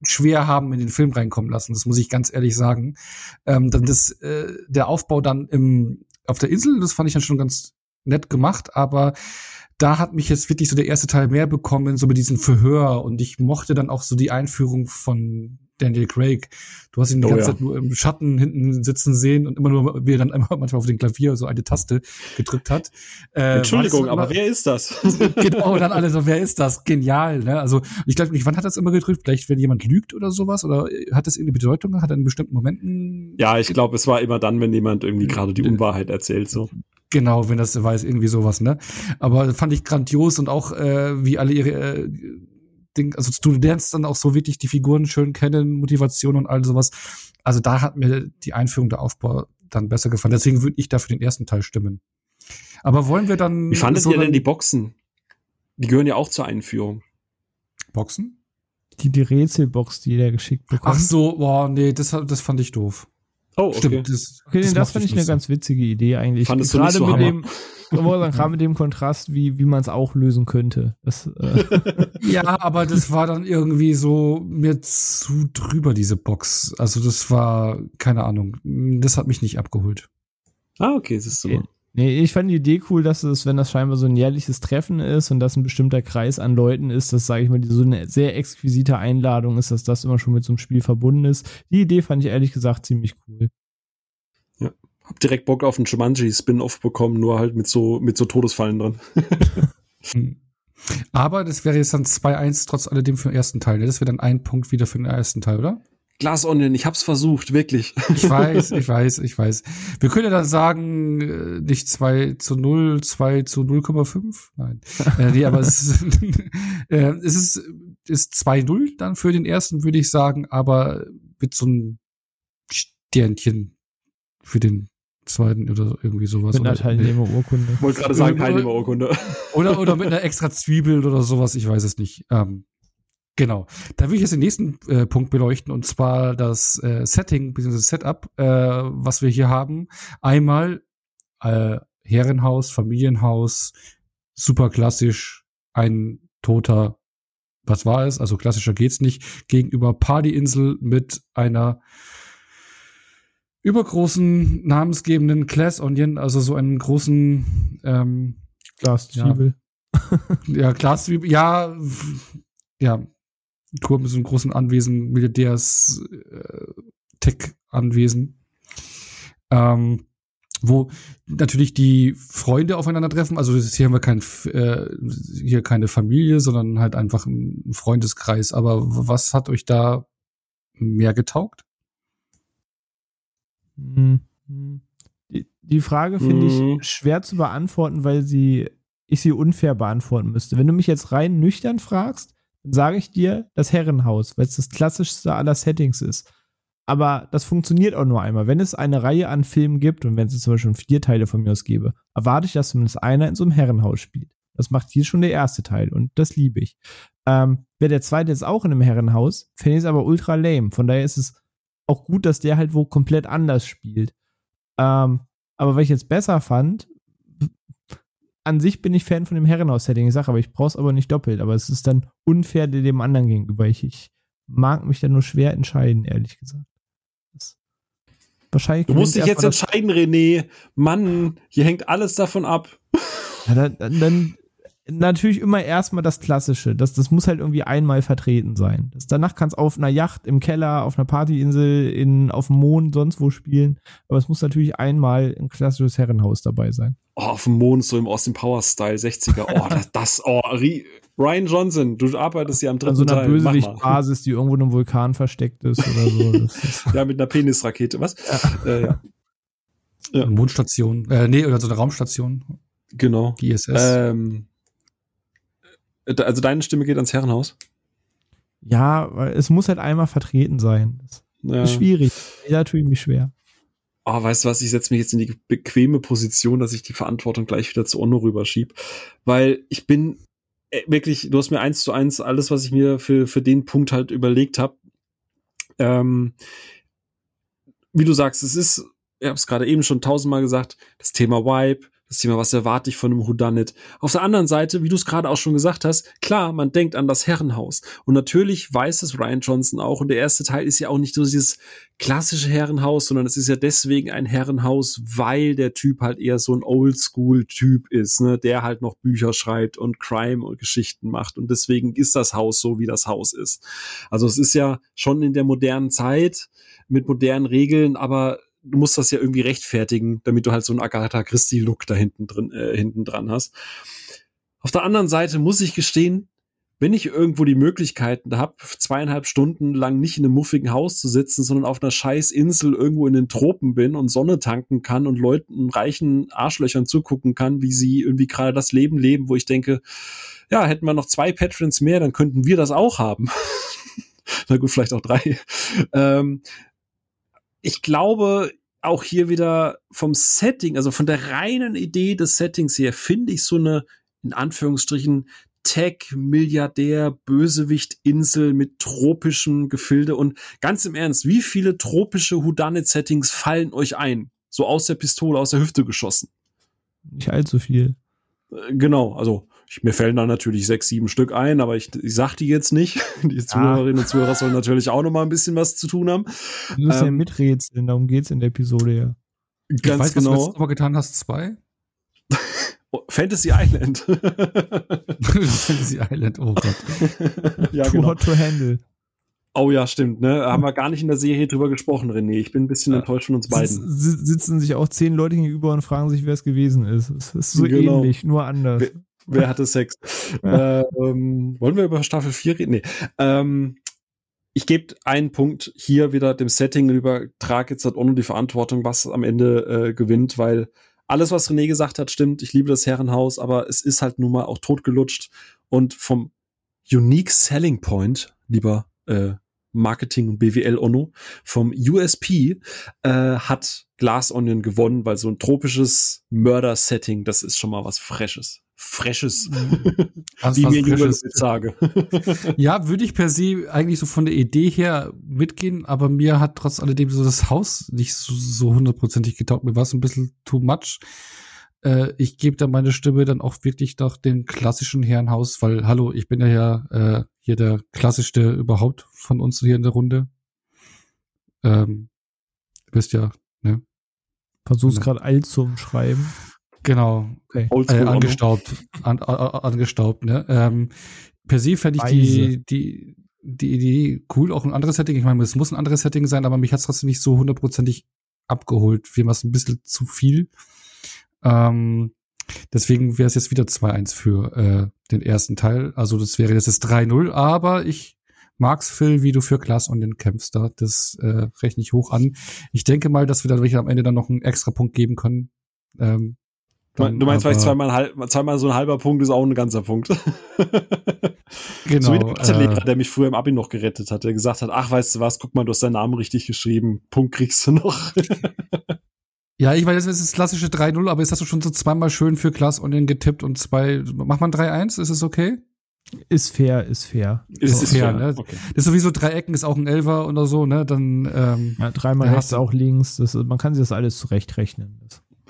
schwer haben in den Film reinkommen lassen. Das muss ich ganz ehrlich sagen. Ähm, dann das, äh, der Aufbau dann im, auf der Insel, das fand ich dann schon ganz nett gemacht, aber da hat mich jetzt wirklich so der erste Teil mehr bekommen, so mit diesem Verhör und ich mochte dann auch so die Einführung von Daniel Craig. Du hast ihn die oh, ganze ja. Zeit nur im Schatten hinten sitzen sehen und immer nur, wie er dann [laughs] immer manchmal auf den Klavier so eine Taste gedrückt hat. Äh, Entschuldigung, aber wer ist das? [laughs] genau, dann [laughs] alle so, wer ist das? Genial, ne? Also, ich glaube nicht, wann hat das immer gedrückt? Vielleicht, wenn jemand lügt oder sowas? Oder hat das irgendeine Bedeutung? Hat er in bestimmten Momenten? Ja, ich glaube, es war immer dann, wenn jemand irgendwie gerade die Unwahrheit erzählt, so. Genau, wenn das weiß, irgendwie sowas, ne? Aber fand ich grandios und auch, äh, wie alle ihre äh, Ding, also du lernst dann auch so wirklich die Figuren schön kennen, Motivation und all sowas. Also da hat mir die Einführung der Aufbau dann besser gefallen. Deswegen würde ich dafür den ersten Teil stimmen. Aber wollen wir dann. Wie fandet so ihr denn die Boxen? Die gehören ja auch zur Einführung. Boxen? Die, die Rätselbox, die der geschickt bekommt. Ach so, boah, nee, das, das fand ich doof. Oh, okay. Stimmt, das, okay, das, das fand ich eine ganz witzige Idee eigentlich. Fandest Gerade so mit dem, gerade mit dem Kontrast, wie, wie man es auch lösen könnte. Das, äh [laughs] ja, aber das war dann irgendwie so mir zu drüber, diese Box. Also das war, keine Ahnung, das hat mich nicht abgeholt. Ah, okay, das ist so. Nee, ich fand die Idee cool, dass es, wenn das scheinbar so ein jährliches Treffen ist und das ein bestimmter Kreis an Leuten ist, das sage ich mal, so eine sehr exquisite Einladung ist, dass das immer schon mit so einem Spiel verbunden ist. Die Idee fand ich ehrlich gesagt ziemlich cool. Ja, hab direkt Bock auf einen Jumanji-Spin-Off bekommen, nur halt mit so, mit so Todesfallen drin. [laughs] Aber das wäre jetzt dann 2-1 trotz alledem für den ersten Teil. Ne? Das wäre dann ein Punkt wieder für den ersten Teil, oder? Glas Onion, ich hab's versucht, wirklich. Ich weiß, [laughs] ich weiß, ich weiß. Wir können ja dann sagen, äh, nicht 2 zu 0, 2 zu 0,5? Nein. äh, nee, aber es ist, [laughs] äh, es ist, ist 2-0 dann für den ersten, würde ich sagen, aber mit so einem Sternchen für den zweiten oder irgendwie sowas. Mit einer Teilnehmerurkunde. Wollte gerade sagen, Teilnehmerurkunde. Oder, oder mit einer extra Zwiebel oder sowas, ich weiß es nicht. Ähm, Genau. Da will ich jetzt den nächsten äh, Punkt beleuchten und zwar das äh, Setting bzw. Setup, äh, was wir hier haben. Einmal äh, Herrenhaus, Familienhaus, super klassisch, ein toter, was war es? Also klassischer geht's nicht, gegenüber Partyinsel mit einer übergroßen namensgebenden Class Onion, also so einen großen ähm, Glaszwiebel. Ja, ja Glaszwiebel, ja, ja, Turm ist ein großen Anwesen, Militärs äh, Tech-Anwesen. Ähm, wo natürlich die Freunde aufeinandertreffen. Also hier haben wir kein, äh, hier keine Familie, sondern halt einfach ein Freundeskreis. Aber was hat euch da mehr getaugt? Mhm. Die, die Frage finde mhm. ich schwer zu beantworten, weil sie ich sie unfair beantworten müsste. Wenn du mich jetzt rein nüchtern fragst, dann sage ich dir das Herrenhaus, weil es das klassischste aller Settings ist. Aber das funktioniert auch nur einmal. Wenn es eine Reihe an Filmen gibt und wenn es zum Beispiel vier Teile von mir aus gäbe, erwarte ich, dass zumindest einer in so einem Herrenhaus spielt. Das macht hier schon der erste Teil und das liebe ich. Ähm, Wäre der zweite jetzt auch in einem Herrenhaus, fände ich es aber ultra lame. Von daher ist es auch gut, dass der halt wo komplett anders spielt. Ähm, aber was ich jetzt besser fand, an sich bin ich Fan von dem Herrenhaus-Setting. Ich sage aber, ich brauche es aber nicht doppelt. Aber es ist dann unfair dem anderen gegenüber. Ich, ich mag mich da nur schwer entscheiden, ehrlich gesagt. Das wahrscheinlich du musst dich jetzt entscheiden, René. Mann, hier hängt alles davon ab. Ja, dann, dann, natürlich immer erstmal das Klassische. Das, das muss halt irgendwie einmal vertreten sein. Das, danach kann es auf einer Yacht, im Keller, auf einer Partyinsel, in, auf dem Mond, sonst wo spielen. Aber es muss natürlich einmal ein klassisches Herrenhaus dabei sein. Oh, auf dem Mond, so im Austin Power Style, 60er. Oh, das, das oh, Ryan Johnson, du arbeitest ja am dritten also Teil. So eine Bösewicht-Basis, die irgendwo in einem Vulkan versteckt ist oder so. [laughs] ja, mit einer Penisrakete, was? Ja. Äh, ja. ja. Mondstation, äh, nee, oder so eine Raumstation. Genau. Die ISS. Ähm, also deine Stimme geht ans Herrenhaus? Ja, es muss halt einmal vertreten sein. Das ja. ist schwierig. Ja, tue ich mich schwer. Oh, weißt du was, ich setze mich jetzt in die bequeme Position, dass ich die Verantwortung gleich wieder zu Onno rüberschieb. Weil ich bin äh, wirklich, du hast mir eins zu eins alles, was ich mir für, für den Punkt halt überlegt habe. Ähm, wie du sagst, es ist, ich habe es gerade eben schon tausendmal gesagt, das Thema Vibe, das Thema, was erwarte ich von einem Whodunit? Auf der anderen Seite, wie du es gerade auch schon gesagt hast, klar, man denkt an das Herrenhaus. Und natürlich weiß es Ryan Johnson auch. Und der erste Teil ist ja auch nicht so dieses klassische Herrenhaus, sondern es ist ja deswegen ein Herrenhaus, weil der Typ halt eher so ein Oldschool-Typ ist, ne, der halt noch Bücher schreibt und Crime und Geschichten macht. Und deswegen ist das Haus so, wie das Haus ist. Also es ist ja schon in der modernen Zeit mit modernen Regeln, aber du musst das ja irgendwie rechtfertigen, damit du halt so einen Agatha Christie-Look da hinten drin, äh, hinten dran hast. Auf der anderen Seite muss ich gestehen, wenn ich irgendwo die Möglichkeiten habe, zweieinhalb Stunden lang nicht in einem muffigen Haus zu sitzen, sondern auf einer scheiß Insel irgendwo in den Tropen bin und Sonne tanken kann und Leuten, reichen Arschlöchern zugucken kann, wie sie irgendwie gerade das Leben leben, wo ich denke, ja, hätten wir noch zwei Patrons mehr, dann könnten wir das auch haben. [laughs] Na gut, vielleicht auch drei. Ähm, ich glaube, auch hier wieder vom Setting, also von der reinen Idee des Settings her, finde ich so eine, in Anführungsstrichen, Tech-Milliardär, Bösewicht-Insel mit tropischem Gefilde und ganz im Ernst, wie viele tropische Houdanet-Settings fallen euch ein? So aus der Pistole, aus der Hüfte geschossen. Nicht allzu viel. Äh, genau, also ich, mir fällen da natürlich sechs, sieben Stück ein, aber ich, ich sag die jetzt nicht. [laughs] Die ja. Zuhörerinnen und Zuhörer sollen natürlich auch noch mal ein bisschen was zu tun haben. Du musst ähm, ja miträtseln, darum geht's in der Episode ja. Ganz weiß, genau. Was du genau. mal getan hast, zwei? Oh, Fantasy Island. [laughs] Fantasy Island, oh Gott. [laughs] ja, Too genau. hot to handle. Oh ja, stimmt, ne? Haben wir gar nicht in der Serie drüber gesprochen, René. Ich bin ein bisschen ja. enttäuscht von uns beiden. Sitz, sitzen sich auch zehn Leute gegenüber und fragen sich, wer es gewesen ist. Es ist so genau. ähnlich, nur anders. Wer, hatte Sex? [laughs] Ja. Ähm, wollen wir über Staffel 4 reden? Nee. Ähm, ich gebe einen Punkt hier wieder dem Setting über, trage jetzt halt ohne die Verantwortung, was am Ende äh, gewinnt, weil alles, was René gesagt hat, stimmt. Ich liebe das Herrenhaus, aber es ist halt nun mal auch totgelutscht. Und vom Unique Selling Point, lieber äh, Marketing und BWL Onno, vom USP äh, hat Glass Onion gewonnen, weil so ein tropisches Mörder-Setting, das ist schon mal was Freshes. Freshes. [laughs] Was, wie mir Freshes. sage. [laughs] ja, würde ich per se eigentlich so von der Idee her mitgehen, aber mir hat trotz alledem so das Haus nicht so hundertprozentig getaugt. Mir war es ein bisschen too much. Äh, ich gebe da meine Stimme dann auch wirklich nach dem klassischen Herrenhaus, weil, hallo, ich bin ja, ja äh, hier der klassischste überhaupt von uns hier in der Runde. Ähm, du bist ja, ne? Versuch's gerade alt zu schreiben. Genau. Okay. Äh, angestaubt. An, angestaubt, ne? Ähm, per se fände ich die, die, die Idee cool, auch ein anderes Setting. Ich meine, es muss ein anderes Setting sein, aber mich hat es trotzdem nicht so hundertprozentig abgeholt. Wie war es ein bisschen zu viel. Ähm, deswegen wäre es jetzt wieder 2-1 für äh, den ersten Teil. Also das wäre jetzt das 3-0, aber ich mag's, Phil, wie du für Klaas und den kämpfst da. Das äh, rechne ich hoch an. Ich denke mal, dass wir dadurch am Ende dann noch einen extra Punkt geben können. Ähm, dann, du meinst vielleicht zweimal, zweimal so ein halber Punkt ist auch ein ganzer Punkt. [laughs] genau. So wie der Mathelehrer, äh, der mich früher im Abi noch gerettet hat, der gesagt hat, ach, weißt du was, guck mal, du hast deinen Namen richtig geschrieben, Punkt kriegst du noch. [laughs] ja, ich weiß, das ist das klassische 3-0, aber jetzt hast du schon so zweimal schön für Klaas und den getippt und zwei, macht man 3-1, ist es okay? Ist fair, ist fair. Ist, so. ist fair, ne? Okay. Das ist sowieso Dreiecken, ist auch ein Elfer oder so, ne? Dann, ähm, ja, dreimal rechts, auch links. Das, man kann sich das alles zurechtrechnen.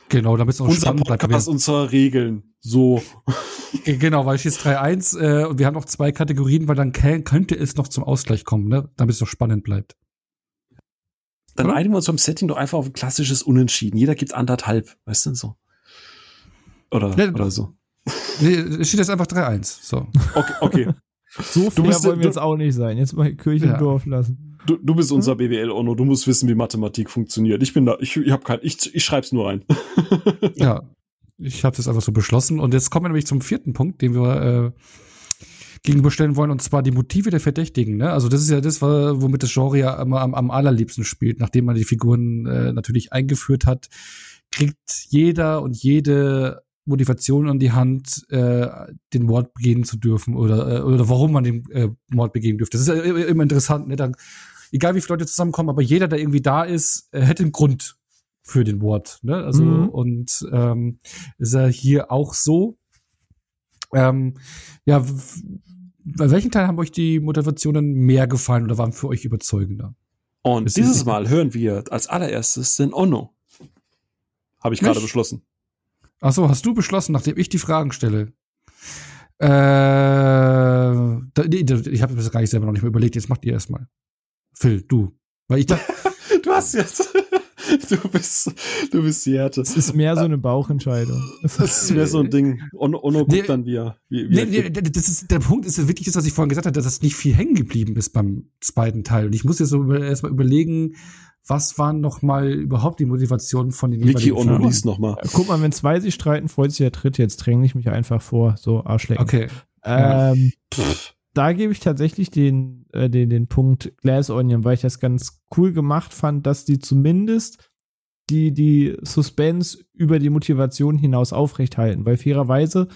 Genau, damit es auch Unser spannend bleibt. Podcast, unsere Regeln. So. [laughs] genau, weil ich jetzt 3-1 äh, und wir haben noch zwei Kategorien, weil dann könnte es noch zum Ausgleich kommen, ne? Damit es noch spannend bleibt. Dann Oder? einigen wir uns beim Setting doch einfach auf ein klassisches Unentschieden. Jeder gibt anderthalb, weißt du so. Oder, ja, oder so. Nee, es steht jetzt einfach 3-1. So. [laughs] Okay, okay. So fair bist, wollen wir jetzt auch nicht sein. Jetzt mal Kirche ja. im Dorf lassen. Du, du bist unser BWL Ono. Du musst wissen, wie Mathematik funktioniert. Ich bin da. Ich, ich habe kein. Ich, ich schreib's nur rein. [laughs] ja, ich habe das einfach so beschlossen. Und jetzt kommen wir nämlich zum vierten Punkt, den wir äh, gegenüberstellen wollen, und zwar die Motive der Verdächtigen. Ne? Also das ist ja das, womit das Genre ja immer am, am allerliebsten spielt, nachdem man die Figuren äh, natürlich eingeführt hat, kriegt jeder und jede Motivation an die Hand, äh, den Mord begehen zu dürfen oder, äh, oder warum man den äh, Mord begehen dürfte. Das ist ja immer interessant. Ne? Dann, egal wie viele Leute zusammenkommen, aber jeder, der irgendwie da ist, äh, hätte einen Grund für den Mord. Ne? Also mhm. und ähm, ist ja hier auch so. Ähm, ja, bei welchen Teil haben euch die Motivationen mehr gefallen oder waren für euch überzeugender? Und das dieses Mal hören wir als allererstes den Ono. Habe ich gerade beschlossen. Ach so, hast du beschlossen, nachdem ich die Fragen stelle? Äh, da, nee, ich habe das gar nicht selber noch nicht mehr überlegt. Jetzt macht ihr erstmal. Phil, du. Weil ich dachte. [laughs] du hast jetzt. [laughs] Du bist, du bist die Härte. Es ist mehr so eine Bauchentscheidung. Das ist mehr so ein Ding. Ono, ono guckt nee, dann wieder. Wie, wie nee, nee, das ist, der Punkt ist wirklich das, was ich vorhin gesagt habe, dass das nicht viel hängen geblieben ist beim zweiten Teil. Und ich muss jetzt so erstmal überlegen, was waren noch mal überhaupt die Motivationen von den Mickey Ono liest noch mal. Guck mal, wenn zwei sich streiten, freut sich der Dritte. Jetzt dränge ich mich einfach vor, so Arschlecken. Okay. Ähm, ja. Da gebe ich tatsächlich den, äh, den, den Punkt Glass Onion, weil ich das ganz cool gemacht fand, dass die zumindest die, die Suspense über die Motivation hinaus aufrechthalten. Weil fairerweise,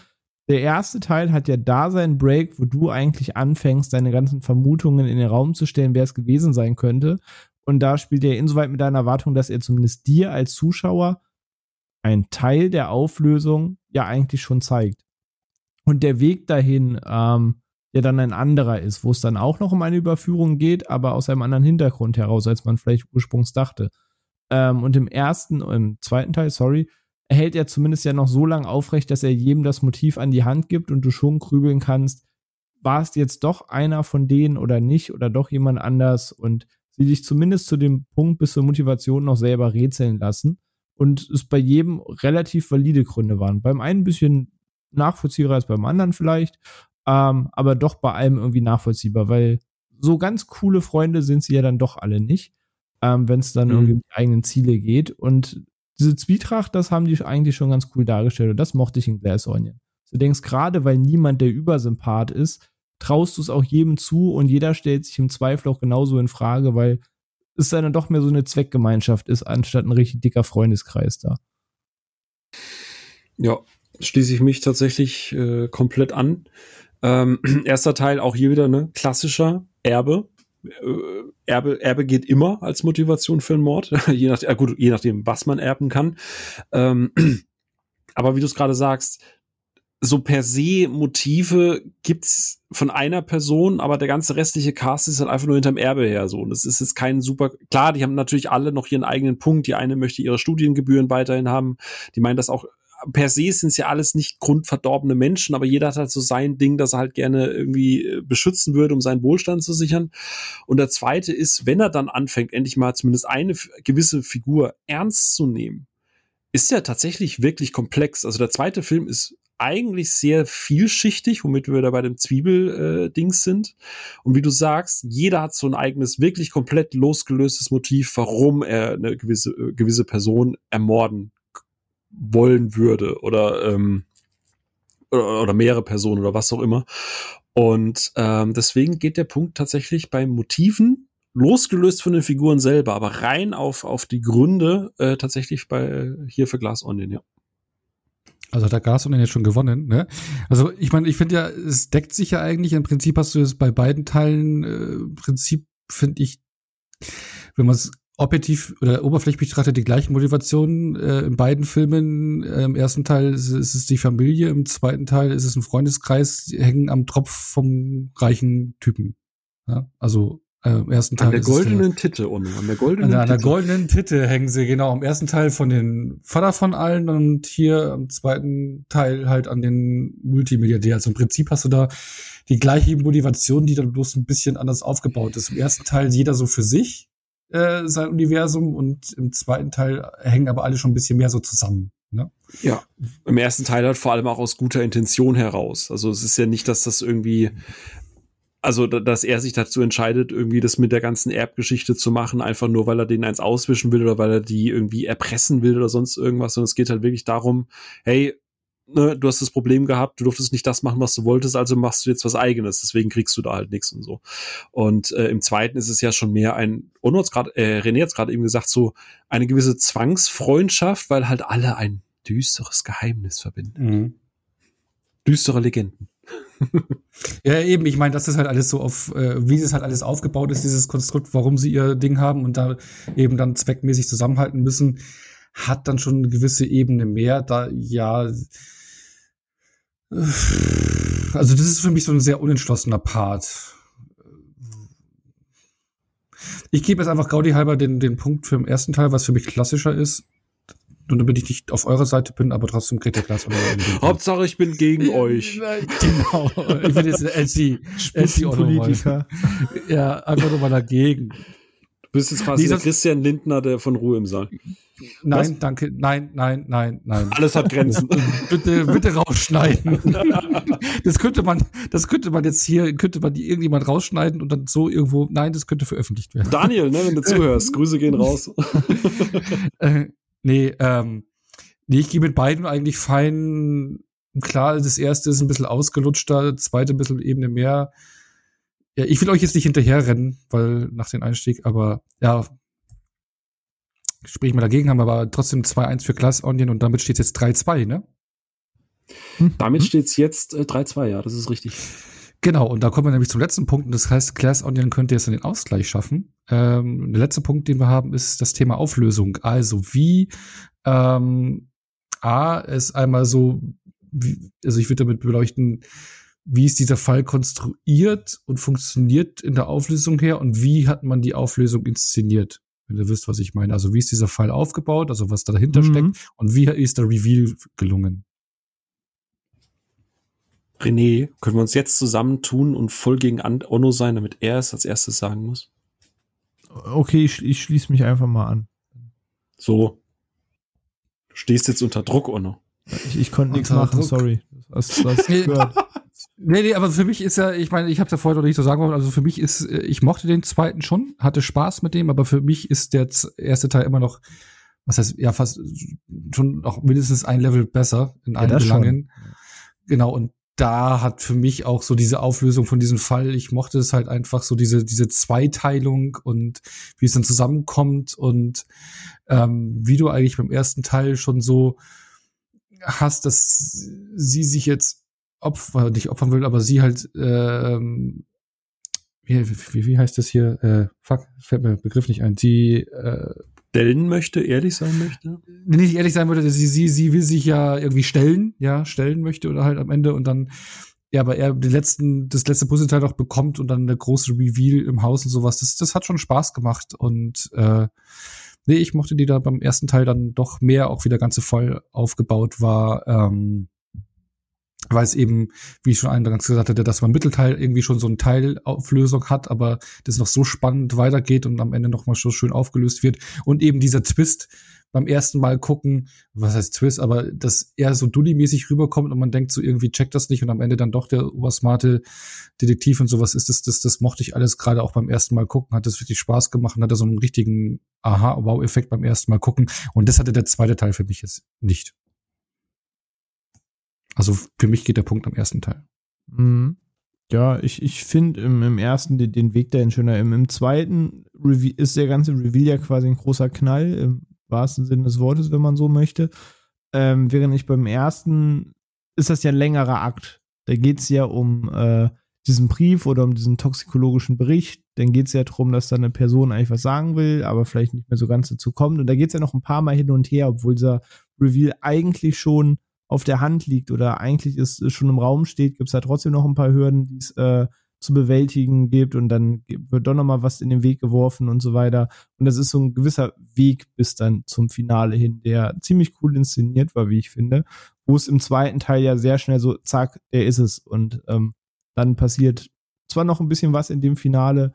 der erste Teil hat ja da seinen Break, wo du eigentlich anfängst, deine ganzen Vermutungen in den Raum zu stellen, wer es gewesen sein könnte. Und da spielt er insoweit mit deiner Erwartung, dass er zumindest dir als Zuschauer einen Teil der Auflösung ja eigentlich schon zeigt. Und der Weg dahin ähm, ja dann ein anderer ist, wo es dann auch noch um eine Überführung geht, aber aus einem anderen Hintergrund heraus, als man vielleicht ursprünglich dachte. Ähm, und im ersten, im zweiten Teil, sorry, erhält er zumindest ja noch so lange aufrecht, dass er jedem das Motiv an die Hand gibt und du schon grübeln kannst, war es jetzt doch einer von denen oder nicht oder doch jemand anders und sie dich zumindest zu dem Punkt bis zur Motivation noch selber rätseln lassen und es bei jedem relativ valide Gründe waren. Beim einen ein bisschen nachvollziehbar als beim anderen vielleicht, ähm, aber doch bei allem irgendwie nachvollziehbar, weil so ganz coole Freunde sind sie ja dann doch alle nicht, ähm, wenn es dann mhm. irgendwie um die eigenen Ziele geht. Und diese Zwietracht, das haben die eigentlich schon ganz cool dargestellt und das mochte ich in Glass Onion. Du denkst gerade, weil niemand der Übersympath ist, traust du es auch jedem zu und jeder stellt sich im Zweifel auch genauso in Frage, weil es dann doch mehr so eine Zweckgemeinschaft ist, anstatt ein richtig dicker Freundeskreis da. Ja, schließe ich mich tatsächlich äh, komplett an. Ähm, [clears throat] erster Teil auch hier wieder, ne, klassischer Erbe. Äh, Erbe, Erbe geht immer als Motivation für einen Mord, [laughs] je, nach, äh, gut, je nachdem, was man erben kann. Ähm, [clears throat] aber wie du es gerade sagst, so per se Motive gibt's von einer Person, aber der ganze restliche Cast ist halt einfach nur hinterm Erbe her so. Und das ist jetzt kein super, klar, die haben natürlich alle noch ihren eigenen Punkt. Die eine möchte ihre Studiengebühren weiterhin haben. Die meinen das auch, per se sind es ja alles nicht grundverdorbene Menschen, aber jeder hat halt so sein Ding, das er halt gerne irgendwie äh, beschützen würde, um seinen Wohlstand zu sichern. Und der zweite ist, wenn er dann anfängt, endlich mal zumindest eine gewisse Figur ernst zu nehmen, ist ja tatsächlich wirklich komplex. Also der zweite Film ist eigentlich sehr vielschichtig, womit wir da bei dem Zwiebel-Dings äh, sind. Und wie du sagst, jeder hat so ein eigenes, wirklich komplett losgelöstes Motiv, warum er eine gewisse, äh, gewisse Person ermorden wollen würde oder, ähm, oder, oder mehrere Personen oder was auch immer. Und ähm, deswegen geht der Punkt tatsächlich bei Motiven losgelöst von den Figuren selber, aber rein auf, auf die Gründe äh, tatsächlich bei hier für Glass Onion, ja. Also hat der Gasonen jetzt schon gewonnen, ne? Also ich meine, ich finde ja, es deckt sich ja eigentlich. Im Prinzip hast du es bei beiden Teilen, äh, im Prinzip finde ich, wenn man es objektiv oder oberflächlich betrachtet, die gleichen Motivationen äh, in beiden Filmen. Äh, Im ersten Teil ist, ist, es die Familie, im zweiten Teil ist es ein Freundeskreis, die hängen am Tropf vom reichen Typen. Ja? Also äh, Im ersten Teil an der goldenen der, Titte, und an der goldenen an der, an der goldenen Titte hängen sie, genau. Im ersten Teil von den Vater von allen und hier im zweiten Teil halt an den Multimilliardär. Also im Prinzip hast du da die gleiche Motivation, die dann bloß ein bisschen anders aufgebaut ist. Im ersten Teil jeder so für sich, äh, sein Universum und im zweiten Teil hängen aber alle schon ein bisschen mehr so zusammen. Ne? Ja, im ersten Teil halt vor allem auch aus guter Intention heraus. Also es ist ja nicht, dass das irgendwie also dass er sich dazu entscheidet, irgendwie das mit der ganzen Erbgeschichte zu machen, einfach nur, weil er den eins auswischen will oder weil er die irgendwie erpressen will oder sonst irgendwas. Und es geht halt wirklich darum, hey, ne, du hast das Problem gehabt, du durftest nicht das machen, was du wolltest, also machst du jetzt was eigenes, deswegen kriegst du da halt nichts und so. Und äh, im zweiten ist es ja schon mehr ein, Ono hat's gerade, äh, René hat gerade eben gesagt, so eine gewisse Zwangsfreundschaft, weil halt alle ein düsteres Geheimnis verbinden. Mhm. Düstere Legenden. ja, eben, ich meine, das ist halt alles so auf, äh, wie es halt alles aufgebaut ist, dieses Konstrukt, warum sie ihr Ding haben und da eben dann zweckmäßig zusammenhalten müssen, hat dann schon eine gewisse Ebene mehr, da ja also das ist für mich so ein sehr unentschlossener Part. Ich gebe jetzt einfach Gaudi halber den, den Punkt für den ersten Teil, was für mich klassischer ist. Nur damit ich nicht auf eurer Seite bin, aber trotzdem kriegt ihr Glas. Hauptsache, ich bin gegen euch. genau. Ich bin jetzt LC. LC Politiker. Ja, einfach nur mal dagegen. Du bist jetzt quasi der Christian Lindner, der von Ruhe im Saal. Nein, Was? danke. Nein, nein, nein, nein. Alles hat Grenzen. [laughs] bitte, bitte rausschneiden. [laughs] das könnte man, das könnte man jetzt hier, könnte man die irgendjemand rausschneiden und dann so irgendwo, nein, das könnte veröffentlicht werden. Daniel, ne, wenn du zuhörst, Grüße gehen [laughs] raus. äh, nee, ähm, nee, ich gehe mit beiden eigentlich fein. Klar, das erste ist ein bisschen ausgelutschter, das zweite ein bisschen Ebene mehr. Ja, ich will euch jetzt nicht hinterherrennen, weil nach dem Einstieg, aber ja, sprich mal dagegen, haben wir aber trotzdem 2-1 für Glass Onion und damit steht es jetzt 3-2, ne? Hm. Damit steht es jetzt äh, 3-2, ja, das ist richtig. Genau, und da kommen wir nämlich zum letzten Punkt. Und das heißt, Glass Onion könnte jetzt den Ausgleich schaffen. Ähm, der letzte Punkt, den wir haben, ist das Thema Auflösung. Also wie ähm, A, ist einmal so, wie, also ich würde damit beleuchten, wie ist dieser Fall konstruiert und funktioniert in der Auflösung her und wie hat man die Auflösung inszeniert? Wenn ihr wisst, was ich meine. Also wie ist dieser Fall aufgebaut, also was da dahinter mhm. steckt und wie ist der Reveal gelungen? René, können wir uns jetzt zusammentun und voll gegen Onno sein, damit er es als erstes sagen muss? Okay, ich, ich schließe mich einfach mal an. So. Du stehst jetzt unter Druck, Onno. Ich, ich konnte nichts machen, Druck. sorry. Das, das [laughs] gehört. Nee, nee, aber für mich ist ja, ich meine, ich habe ja vorher noch nicht so sagen wollen, also für mich ist, äh, ich mochte den zweiten schon, hatte Spaß mit dem, aber für mich ist der erste Teil immer noch, was heißt, ja, fast schon noch mindestens ein Level besser in allen ja, Belangen. Schon. Genau, und da hat für mich auch so diese Auflösung von diesem Fall, ich mochte es halt einfach so diese, diese Zweiteilung und wie es dann zusammenkommt und ähm, wie du eigentlich beim ersten Teil schon so hast, dass sie sich jetzt Opfer, nicht opfern will, aber sie halt, ähm, wie, wie, wie heißt das hier? Äh, fuck, fällt mir der Begriff nicht ein. Sie äh, stellen möchte, ehrlich sein möchte? Nicht ehrlich sein würde, sie, sie, sie will sich ja irgendwie stellen, ja, stellen möchte oder halt am Ende und dann, ja, aber er den letzten, das letzte Puzzleteil noch bekommt und dann der große Reveal im Haus und sowas, das, das hat schon Spaß gemacht und äh, nee, ich mochte die da beim ersten Teil dann doch mehr, auch wie der ganze voll aufgebaut war. Ähm, weil es eben, wie ich schon eingangs gesagt hatte, dass man Mittelteil irgendwie schon so eine Teilauflösung hat, aber das noch so spannend weitergeht und am Ende nochmal so schön aufgelöst wird. Und eben dieser Twist beim ersten Mal gucken, was heißt Twist, aber dass er so dully-mäßig rüberkommt und man denkt so irgendwie checkt das nicht und am Ende dann doch der obersmarte Detektiv und sowas ist, das, das, das mochte ich alles gerade auch beim ersten Mal gucken, hat das wirklich Spaß gemacht und hatte so einen richtigen Aha-Wow-Effekt beim ersten Mal gucken und das hatte der zweite Teil für mich jetzt nicht. Also für mich geht der Punkt am ersten Teil. Mhm. Ja, ich, ich finde im, im ersten den, den Weg dahin schöner. Im, Im zweiten Reveal, ist der ganze Reveal ja quasi ein großer Knall, im wahrsten Sinne des Wortes, wenn man so möchte. Ähm, während ich beim ersten ist das ja ein längerer Akt. Da geht es ja um äh, diesen Brief oder um diesen toxikologischen Bericht. Dann geht es ja darum, dass da eine Person eigentlich was sagen will, aber vielleicht nicht mehr so ganz dazu kommt. Und da geht es ja noch ein paar Mal hin und her, obwohl dieser Reveal eigentlich schon auf der Hand liegt oder eigentlich ist, ist schon im Raum steht, gibt es da trotzdem noch ein paar Hürden, die es äh, zu bewältigen gibt und dann wird doch noch mal was in den Weg geworfen und so weiter. Und das ist so ein gewisser Weg bis dann zum Finale hin, der ziemlich cool inszeniert war, wie ich finde, wo es im zweiten Teil ja sehr schnell so, zack, der ist es. Und ähm, dann passiert zwar noch ein bisschen was in dem Finale,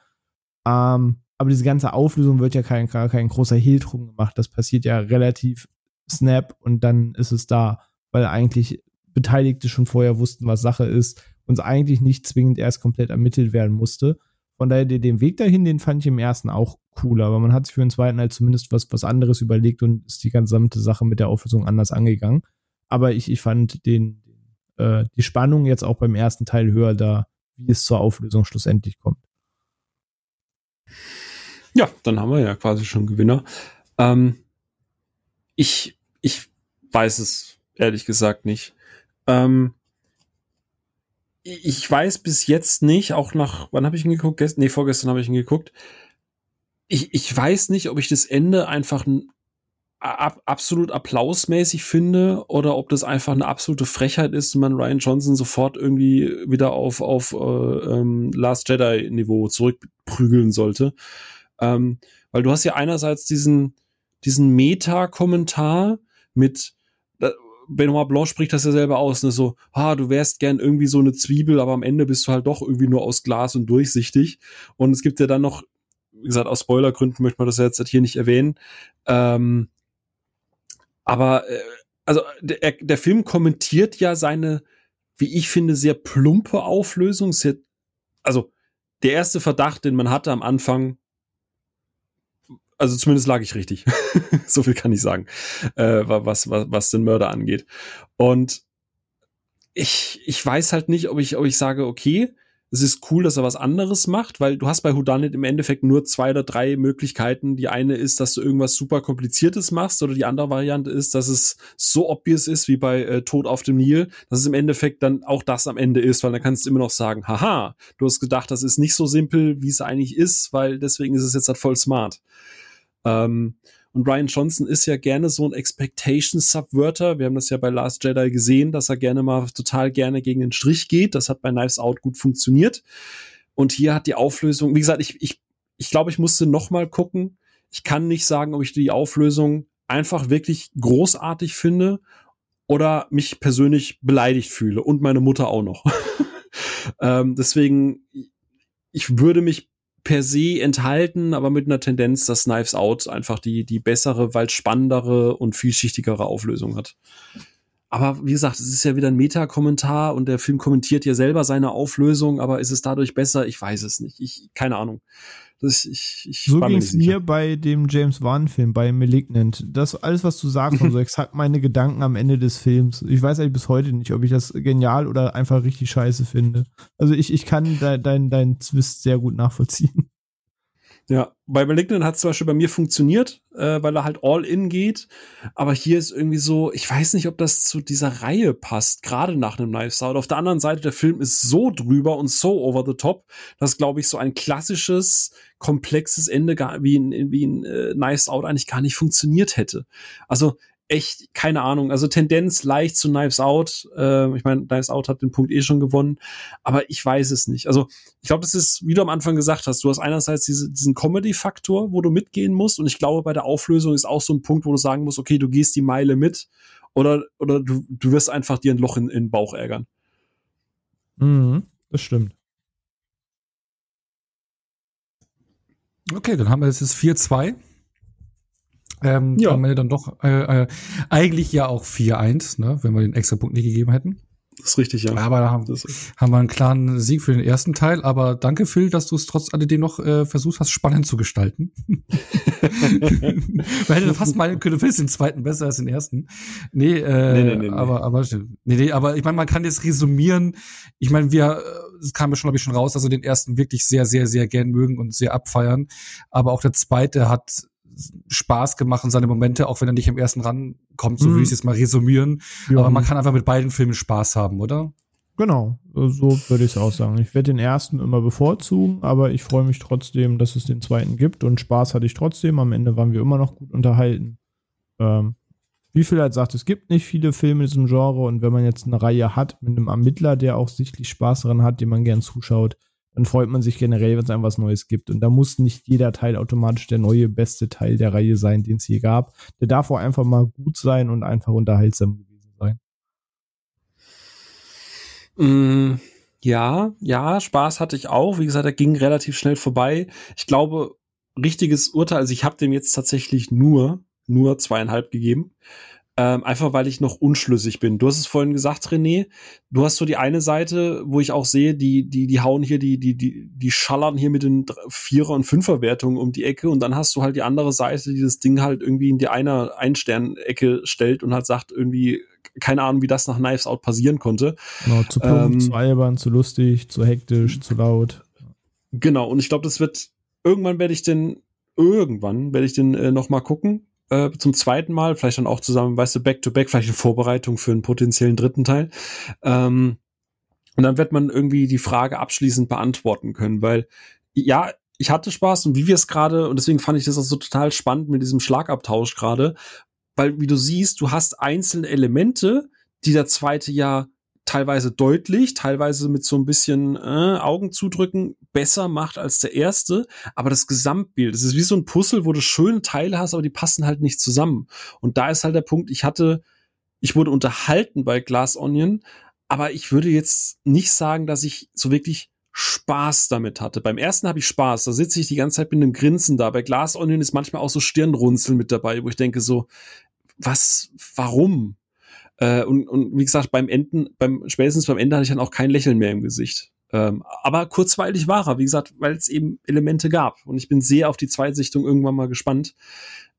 ähm, aber diese ganze Auflösung wird ja kein, kein großer Hehl drum gemacht. Das passiert ja relativ Snap und dann ist es da, weil eigentlich Beteiligte schon vorher wussten, was Sache ist, und es eigentlich nicht zwingend erst komplett ermittelt werden musste. Von daher, den Weg dahin, den fand ich im ersten auch cooler, aber man hat sich für den zweiten halt zumindest was, was anderes überlegt und ist die gesamte Sache mit der Auflösung anders angegangen. Aber ich, ich fand den, äh, die Spannung jetzt auch beim ersten Teil höher da, wie es zur Auflösung schlussendlich kommt. Ja, dann haben wir ja quasi schon Gewinner. Ähm, ich, ich weiß es ehrlich gesagt nicht. Ähm, ich weiß bis jetzt nicht, auch nach, wann habe ich ihn geguckt? Gest nee, vorgestern habe ich ihn geguckt. Ich, ich weiß nicht, ob ich das Ende einfach ab, absolut applausmäßig finde oder ob das einfach eine absolute Frechheit ist und man Ryan Johnson sofort irgendwie wieder auf, auf äh, ähm, Last Jedi-Niveau zurückprügeln sollte. Ähm, weil du hast ja einerseits diesen, diesen Meta-Kommentar mit, Benoit Blanc spricht das ja selber aus, ne, so, ah, du wärst gern irgendwie so eine Zwiebel, aber am Ende bist du halt doch irgendwie nur aus Glas und durchsichtig. Und es gibt ja dann noch, wie gesagt, aus Spoilergründen möchte man das jetzt hier nicht erwähnen. Ähm, aber, äh, also der, der Film kommentiert ja seine, wie ich finde, sehr plumpe Auflösung. Sehr, also der erste Verdacht, den man hatte am Anfang, also zumindest lag ich richtig. [laughs] so viel kann ich sagen, äh, was, was, was den Mörder angeht. Und ich, ich weiß halt nicht, ob ich, ob ich sage, okay, es ist cool, dass er was anderes macht, weil du hast bei Houdanit im Endeffekt nur zwei oder drei Möglichkeiten. Die eine ist, dass du irgendwas super kompliziertes machst oder die andere Variante ist, dass es so obvious ist wie bei äh, Tod auf dem Nil, dass es im Endeffekt dann auch das am Ende ist, weil dann kannst du immer noch sagen, haha, du hast gedacht, das ist nicht so simpel, wie es eigentlich ist, weil deswegen ist es jetzt halt voll smart. Ähm, und Ryan Johnson ist ja gerne so ein Expectation-Subverter. Wir haben das ja bei Last Jedi gesehen, dass er gerne mal total gerne gegen den Strich geht. Das hat bei Knives Out gut funktioniert. Und hier hat die Auflösung, wie gesagt, ich, ich, ich glaube, ich musste noch mal gucken. Ich kann nicht sagen, ob ich die Auflösung einfach wirklich großartig finde oder mich persönlich beleidigt fühle und meine Mutter auch noch. [laughs] ähm, deswegen, ich würde mich per se enthalten, aber mit einer Tendenz, dass Knives Out einfach die, die bessere, weil spannendere und vielschichtigere Auflösung hat. Aber wie gesagt, es ist ja wieder ein Meta-Kommentar und der Film kommentiert ja selber seine Auflösung, aber ist es dadurch besser? Ich weiß es nicht. Ich, keine Ahnung. Das, ich, ich so ging es mir bei dem James Wan-Film, bei Malignant. Das alles, was du sagst, und so [laughs] exakt meine Gedanken am Ende des Films. Ich weiß eigentlich bis heute nicht, ob ich das genial oder einfach richtig scheiße finde. Also ich, ich kann deinen dein, dein Zwist sehr gut nachvollziehen. Ja, bei Malignant hat es zum Beispiel bei mir funktioniert, äh, weil er halt all in geht. Aber hier ist irgendwie so, ich weiß nicht, ob das zu dieser Reihe passt, gerade nach einem Knives Out. Auf der anderen Seite, der Film ist so drüber und so over the top, dass, glaube ich, so ein klassisches, komplexes Ende gar, wie in, wie in äh, Knives Out eigentlich gar nicht funktioniert hätte. Also echt, keine Ahnung. Also Tendenz leicht zu Knives Out. Äh, ich meine, Knives Out hat den Punkt eh schon gewonnen, aber ich weiß es nicht. Also ich glaube, das ist, wie du am Anfang gesagt hast, du hast einerseits diese, diesen Comedy-Faktor, wo du mitgehen musst und ich glaube, bei der Auflösung ist auch so ein Punkt, wo du sagen musst, okay, du gehst die Meile mit oder, oder du, du wirst einfach dir ein Loch in, in den Bauch ärgern. Mhm, das stimmt. Okay, dann haben wir jetzt das 4-2. Ähm, ja. Haben wir dann doch äh, äh, eigentlich ja auch 4-1, ne, wenn wir den extra Punkt nicht gegeben hätten. Das ist richtig, ja. Aber da haben, haben wir einen klaren Sieg für den ersten Teil. Aber danke, Phil, dass du es trotz alledem noch äh, versucht hast, spannend zu gestalten. [laughs] Man hätte fast meinen können, du findest den zweiten besser als den ersten. Nee, äh, nee, nee, nee, aber, aber, nee, nee, aber ich meine, man kann jetzt resümieren. Ich meine, wir, es kam ja schon, glaube ich, schon raus, dass wir den ersten wirklich sehr, sehr, sehr gern mögen und sehr abfeiern. Aber auch der zweite hat Spaß gemacht und seine Momente, auch wenn er nicht im ersten rankommt, so mhm. würde ich es jetzt mal resümieren. Ja. Aber man kann einfach mit beiden Filmen Spaß haben, oder? Genau, so würde ich es auch sagen. Ich werde den ersten immer bevorzugen, aber ich freue mich trotzdem, dass es den zweiten gibt und Spaß hatte ich trotzdem. Am Ende waren wir immer noch gut unterhalten. Ähm, wie viel halt sagt, es gibt nicht viele Filme in diesem Genre und wenn man jetzt eine Reihe hat mit einem Ermittler, der auch sichtlich Spaß daran hat, dem man gern zuschaut, dann freut man sich generell, wenn es einem was Neues gibt. Und da muss nicht jeder Teil automatisch der neue beste Teil der Reihe sein, den es je gab. Der darf auch einfach mal gut sein und einfach unterhaltsam gewesen sein. Mm, ja, ja, Spaß hatte ich auch. Wie gesagt, er ging relativ schnell vorbei. Ich glaube, richtiges Urteil, also ich habe dem jetzt tatsächlich nur, nur zweieinhalb gegeben. Ähm, einfach weil ich noch unschlüssig bin. Du hast es vorhin gesagt, René. Du hast so die eine Seite, wo ich auch sehe, die, die, die hauen hier, die, die, die, die schallern hier mit den Vierer- und Fünfer-Wertungen um die Ecke und dann hast du halt die andere Seite, die das Ding halt irgendwie in die einer Ein-Stern-Ecke stellt und halt sagt irgendwie, keine Ahnung, wie das nach Knives Out passieren konnte. Genau, zu plump, ähm, zu albern, zu lustig, zu hektisch, zu laut. Genau, und ich glaube, das wird, irgendwann werde ich den, irgendwann werde ich den äh, noch mal gucken äh, zum zweiten Mal, vielleicht dann auch zusammen, weißt du, back-to-back, vielleicht in Vorbereitung für einen potenziellen dritten Teil. Ähm, und dann wird man irgendwie die Frage abschließend beantworten können, weil ja, ich hatte Spaß und wie wir es gerade, und deswegen fand ich das auch so total spannend mit diesem Schlagabtausch gerade, weil wie du siehst, du hast einzelne Elemente, die der zweite ja teilweise deutlich, teilweise mit so ein bisschen äh, Augen zudrücken besser macht als der erste, aber das Gesamtbild, es ist wie so ein Puzzle, wo du schöne Teile hast, aber die passen halt nicht zusammen. Und da ist halt der Punkt, ich hatte, ich wurde unterhalten bei Glass Onion, aber ich würde jetzt nicht sagen, dass ich so wirklich Spaß damit hatte. Beim ersten habe ich Spaß, da sitze ich die ganze Zeit mit einem Grinsen da. Bei Glass Onion ist manchmal auch so Stirnrunzeln mit dabei, wo ich denke so, was, warum? Äh, und, und wie gesagt, beim Enden, beim spätestens beim Ende hatte ich dann auch kein Lächeln mehr im Gesicht. Ähm, aber kurzweilig war er, wie gesagt, weil es eben Elemente gab. Und ich bin sehr auf die Zweitsichtung irgendwann mal gespannt.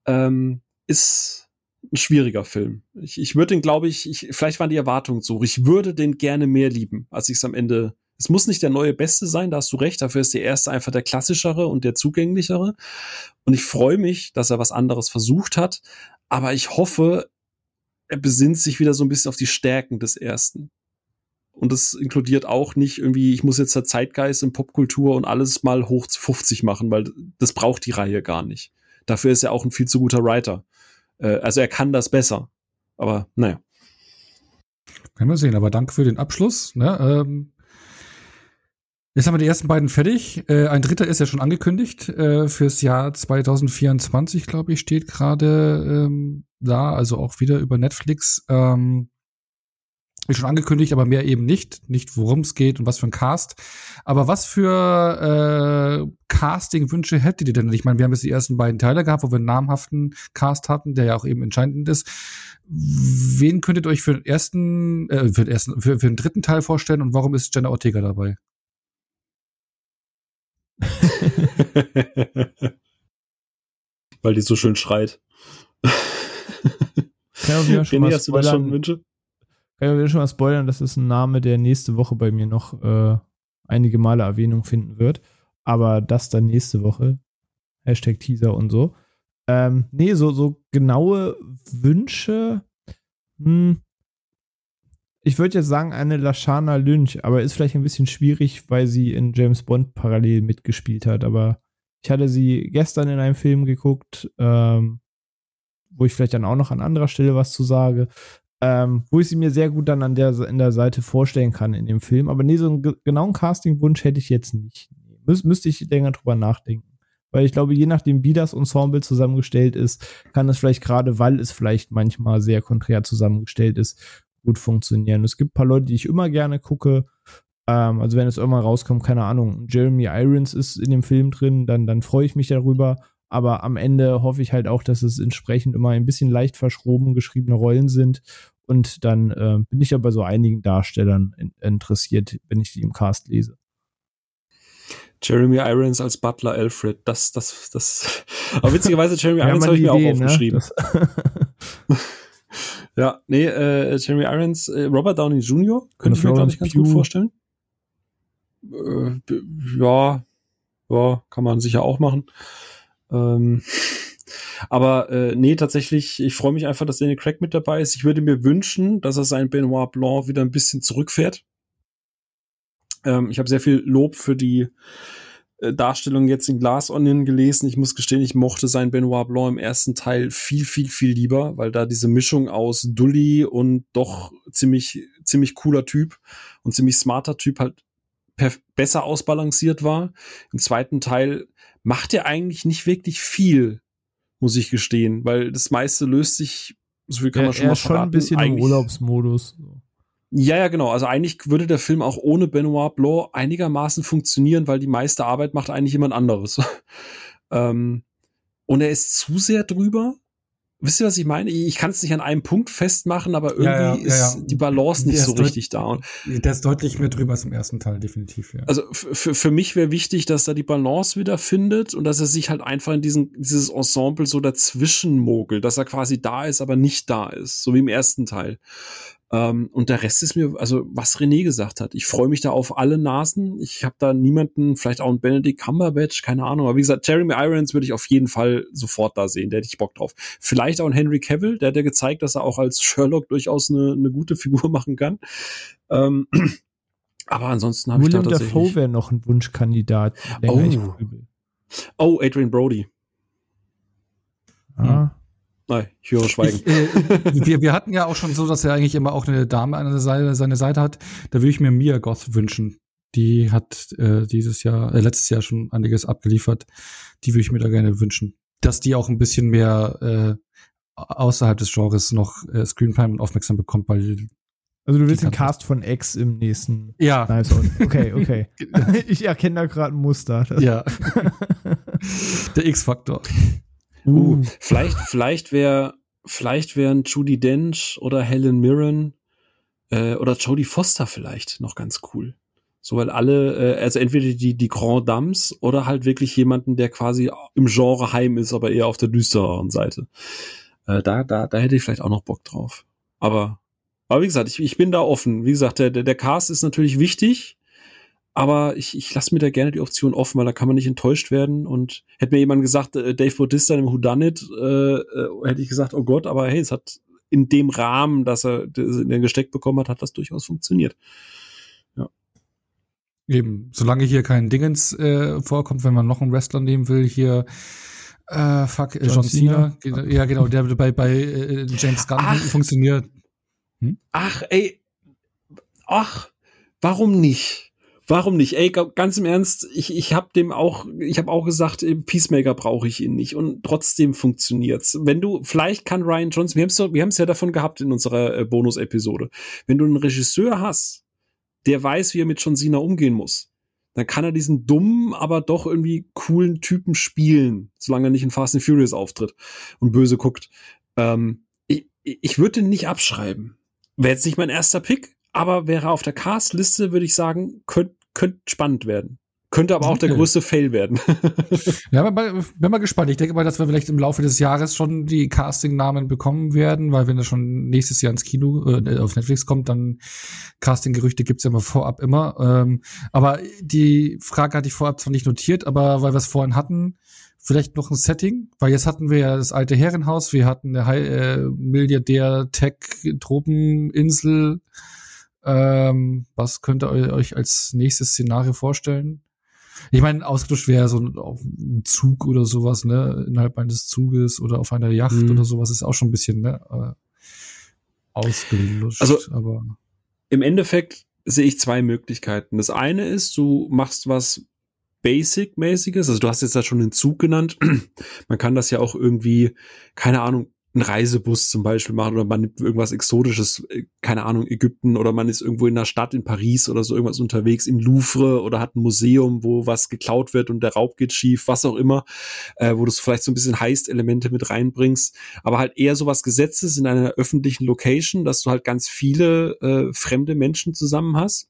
Ähm, ist ein schwieriger Film. Ich, ich würde den, glaube ich, ich, vielleicht waren die Erwartungen so. Ich würde den gerne mehr lieben, als ich es am Ende. Es muss nicht der neue Beste sein, da hast du recht. Dafür ist der erste einfach der klassischere und der zugänglichere. Und ich freue mich, dass er was anderes versucht hat. Aber ich hoffe, er besinnt sich wieder so ein bisschen auf die Stärken des ersten. Und das inkludiert auch nicht irgendwie, ich muss jetzt der Zeitgeist in Popkultur und alles mal hoch zu 50 machen, weil das braucht die Reihe gar nicht. Dafür ist er auch ein viel zu guter Writer. Äh, also er kann das besser. Aber naja. Können wir sehen, aber danke für den Abschluss. Ne? Ähm, Jetzt haben wir die ersten beiden fertig. Äh, ein dritter ist ja schon angekündigt äh, fürs Jahr 2024, glaube ich, steht gerade ähm, da, also auch wieder über Netflix. Ähm, ist schon angekündigt, aber mehr eben nicht. Nicht, worum es geht und was für ein Cast. Aber was für äh, Casting-Wünsche hättet ihr denn? Ich meine, wir haben jetzt die ersten beiden Teile gehabt, wo wir einen namhaften Cast hatten, der ja auch eben entscheidend ist. Wen könntet ihr euch für den ersten, äh, für den ersten, für, für den dritten Teil vorstellen und warum ist Jenna Ortega dabei? [laughs] Weil die so schön schreit. Kann ich schon mal hast du da schon Wünsche? Kann ich schon mal spoilern, das ist ein Name, der nächste Woche bei mir noch äh, einige Male Erwähnung finden wird. Aber das dann nächste Woche. Hashtag Teaser und so. Ähm, nee, so, so genaue Wünsche. Hm, ich würde jetzt sagen, eine Lashana Lynch, aber ist vielleicht ein bisschen schwierig, weil sie in James Bond parallel mitgespielt hat. Aber ich hatte sie gestern in einem Film geguckt, ähm, wo ich vielleicht dann auch noch an anderer Stelle was zu sage, ähm, wo ich sie mir sehr gut dann an der, in der Seite vorstellen kann in dem Film. Aber nee, so einen genauen Casting-Wunsch hätte ich jetzt nicht. Müs müsste ich länger drüber nachdenken. Weil ich glaube, je nachdem, wie das Ensemble zusammengestellt ist, kann es vielleicht gerade, weil es vielleicht manchmal sehr konträr zusammengestellt ist, gut funktionieren. Es gibt ein paar Leute, die ich immer gerne gucke. Ähm, also wenn es irgendwann rauskommt, keine Ahnung, Jeremy Irons ist in dem Film drin, dann, dann freue ich mich darüber. Aber am Ende hoffe ich halt auch, dass es entsprechend immer ein bisschen leicht verschroben geschriebene Rollen sind. Und dann äh, bin ich ja bei so einigen Darstellern in, interessiert, wenn ich die im Cast lese. Jeremy Irons als Butler Alfred, das, das, das. [laughs] Aber witzigerweise, Jeremy Irons habe ich mir Idee, auch ne? aufgeschrieben. Ne? [laughs] [laughs] Ja, nee, äh, Jeremy Irons, äh, Robert Downey Jr. könnte ich mir, glaube ich, ganz Pew. gut vorstellen. Äh, ja, ja, kann man sicher auch machen. Ähm, aber äh, nee, tatsächlich, ich freue mich einfach, dass Daniel Craig mit dabei ist. Ich würde mir wünschen, dass er sein Benoit Blanc wieder ein bisschen zurückfährt. Ähm, ich habe sehr viel Lob für die Darstellung jetzt in Glass Onion gelesen. Ich muss gestehen, ich mochte sein Benoit Blanc im ersten Teil viel, viel, viel lieber, weil da diese Mischung aus Dully und doch ziemlich, ziemlich cooler Typ und ziemlich smarter Typ halt besser ausbalanciert war. Im zweiten Teil macht er eigentlich nicht wirklich viel, muss ich gestehen, weil das meiste löst sich, so viel kann man schon er mal verraten. schon ein bisschen im Urlaubsmodus. Ja, ja, genau. Also eigentlich würde der Film auch ohne Benoit Blanc einigermaßen funktionieren, weil die meiste Arbeit macht eigentlich jemand anderes. [laughs] ähm, und er ist zu sehr drüber, wisst ihr, was ich meine? Ich kann es nicht an einem Punkt festmachen, aber irgendwie ja, ja, ist ja, die Balance nicht so richtig da. Und der ist deutlich mehr drüber als im ersten Teil, definitiv, ja. Also für, für mich wäre wichtig, dass er die Balance wieder findet und dass er sich halt einfach in diesen, dieses Ensemble so dazwischen mogelt, dass er quasi da ist, aber nicht da ist, so wie im ersten Teil. Ähm, und der Rest ist mir, also was René gesagt hat, ich freue mich da auf alle Nasen. Ich habe da niemanden, vielleicht auch einen Benedict Cumberbatch, keine Ahnung. Aber wie gesagt, Jeremy Irons würde ich auf jeden Fall sofort da sehen. Der hätte ich Bock drauf. Vielleicht auch ein Henry Cavill, der hat ja gezeigt, dass er auch als Sherlock durchaus eine, eine gute Figur [laughs] machen kann. Ähm, [clears throat] aber ansonsten habe ich da tatsächlich... William Dafoe wäre noch ein Wunschkandidat. Oh. oh, Adrian Brody. Ah. Hm. Nein, ich höre Schweigen. Ich, äh, wir, wir hatten ja auch schon so, dass er eigentlich immer auch eine Dame an Seite, seine Seite hat. Da würde ich mir Mia Goth wünschen. Die hat äh, dieses Jahr, äh, letztes Jahr schon einiges abgeliefert. Die würde ich mir da gerne wünschen. Dass die auch ein bisschen mehr äh, außerhalb des Genres noch äh, Screentime und aufmerksam bekommt, weil also du willst den Cast von X im nächsten. Ja. Nice. Okay, okay. [laughs] [laughs] ich erkenne da gerade ein Muster. Ja. [laughs] Der X-Faktor. Uh, vielleicht, vielleicht wäre, vielleicht wären Judy Dench oder Helen Mirren äh, oder Jodie Foster vielleicht noch ganz cool. So, weil alle, äh, also entweder die, die Grand Dames oder halt wirklich jemanden, der quasi im Genre heim ist, aber eher auf der düstereren Seite. Äh, da, da, da hätte ich vielleicht auch noch Bock drauf. Aber, aber wie gesagt, ich, ich bin da offen. Wie gesagt, der, der, der Cast ist natürlich wichtig. Aber ich, ich lasse mir da gerne die Option offen, weil da kann man nicht enttäuscht werden. Und hätte mir jemand gesagt, äh, Dave Bautista im Whodunit, äh, äh, hätte ich gesagt, oh Gott, aber hey, es hat in dem Rahmen, dass er den gesteckt bekommen hat, hat das durchaus funktioniert. Ja. Eben, solange hier kein Dingens äh, vorkommt, wenn man noch einen Wrestler nehmen will, hier äh, fuck, John, John Cena. Cena. Ja, genau, der bei, bei äh, James Gunn ach, funktioniert. Hm? Ach, ey. Ach, warum nicht? Warum nicht? Ey, ganz im Ernst, ich, ich habe dem auch, ich habe auch gesagt, Peacemaker brauche ich ihn nicht und trotzdem funktioniert's. Wenn du, vielleicht kann Ryan Johnson, wir haben wir haben's ja davon gehabt in unserer äh, Bonus-Episode, wenn du einen Regisseur hast, der weiß, wie er mit John Cena umgehen muss, dann kann er diesen dummen, aber doch irgendwie coolen Typen spielen, solange er nicht in Fast and Furious auftritt und böse guckt. Ähm, ich ich würde den nicht abschreiben. Wäre jetzt nicht mein erster Pick, aber wäre auf der Cast-Liste, würde ich sagen, könnte könnt spannend werden. Könnte aber auch der größte Fail werden. [laughs] ja, aber bin mal gespannt. Ich denke mal, dass wir vielleicht im Laufe des Jahres schon die Casting-Namen bekommen werden, weil wenn das schon nächstes Jahr ins Kino äh, auf Netflix kommt, dann Casting-Gerüchte gibt's ja immer vorab immer. Ähm, aber die Frage hatte ich vorab zwar nicht notiert, aber weil wir es vorhin hatten, vielleicht noch ein Setting, weil jetzt hatten wir ja das alte Herrenhaus, wir hatten eine äh, Milliardär-Tech-Tropeninsel, ähm, was könnt ihr euch als nächstes Szenario vorstellen? Ich meine, ausgedacht wäre so ein, ein, Zug oder sowas, ne, innerhalb eines Zuges oder auf einer Yacht mhm. oder sowas ist auch schon ein bisschen, ne, äh, ausgelutscht. Also, aber im Endeffekt sehe ich zwei Möglichkeiten. Das eine ist, du machst was Basic-mäßiges, also du hast jetzt da schon den Zug genannt. [clears throat] Man kann das ja auch irgendwie, keine Ahnung, einen Reisebus zum Beispiel machen oder man nimmt irgendwas Exotisches, äh, keine Ahnung, Ägypten oder man ist irgendwo in der Stadt in Paris oder so irgendwas unterwegs im Louvre oder hat ein Museum, wo was geklaut wird und der Raub geht schief, was auch immer, äh, wo du vielleicht so ein bisschen Heist-Elemente mit reinbringst, aber halt eher sowas Gesetzes in einer öffentlichen Location, dass du halt ganz viele äh, fremde Menschen zusammen hast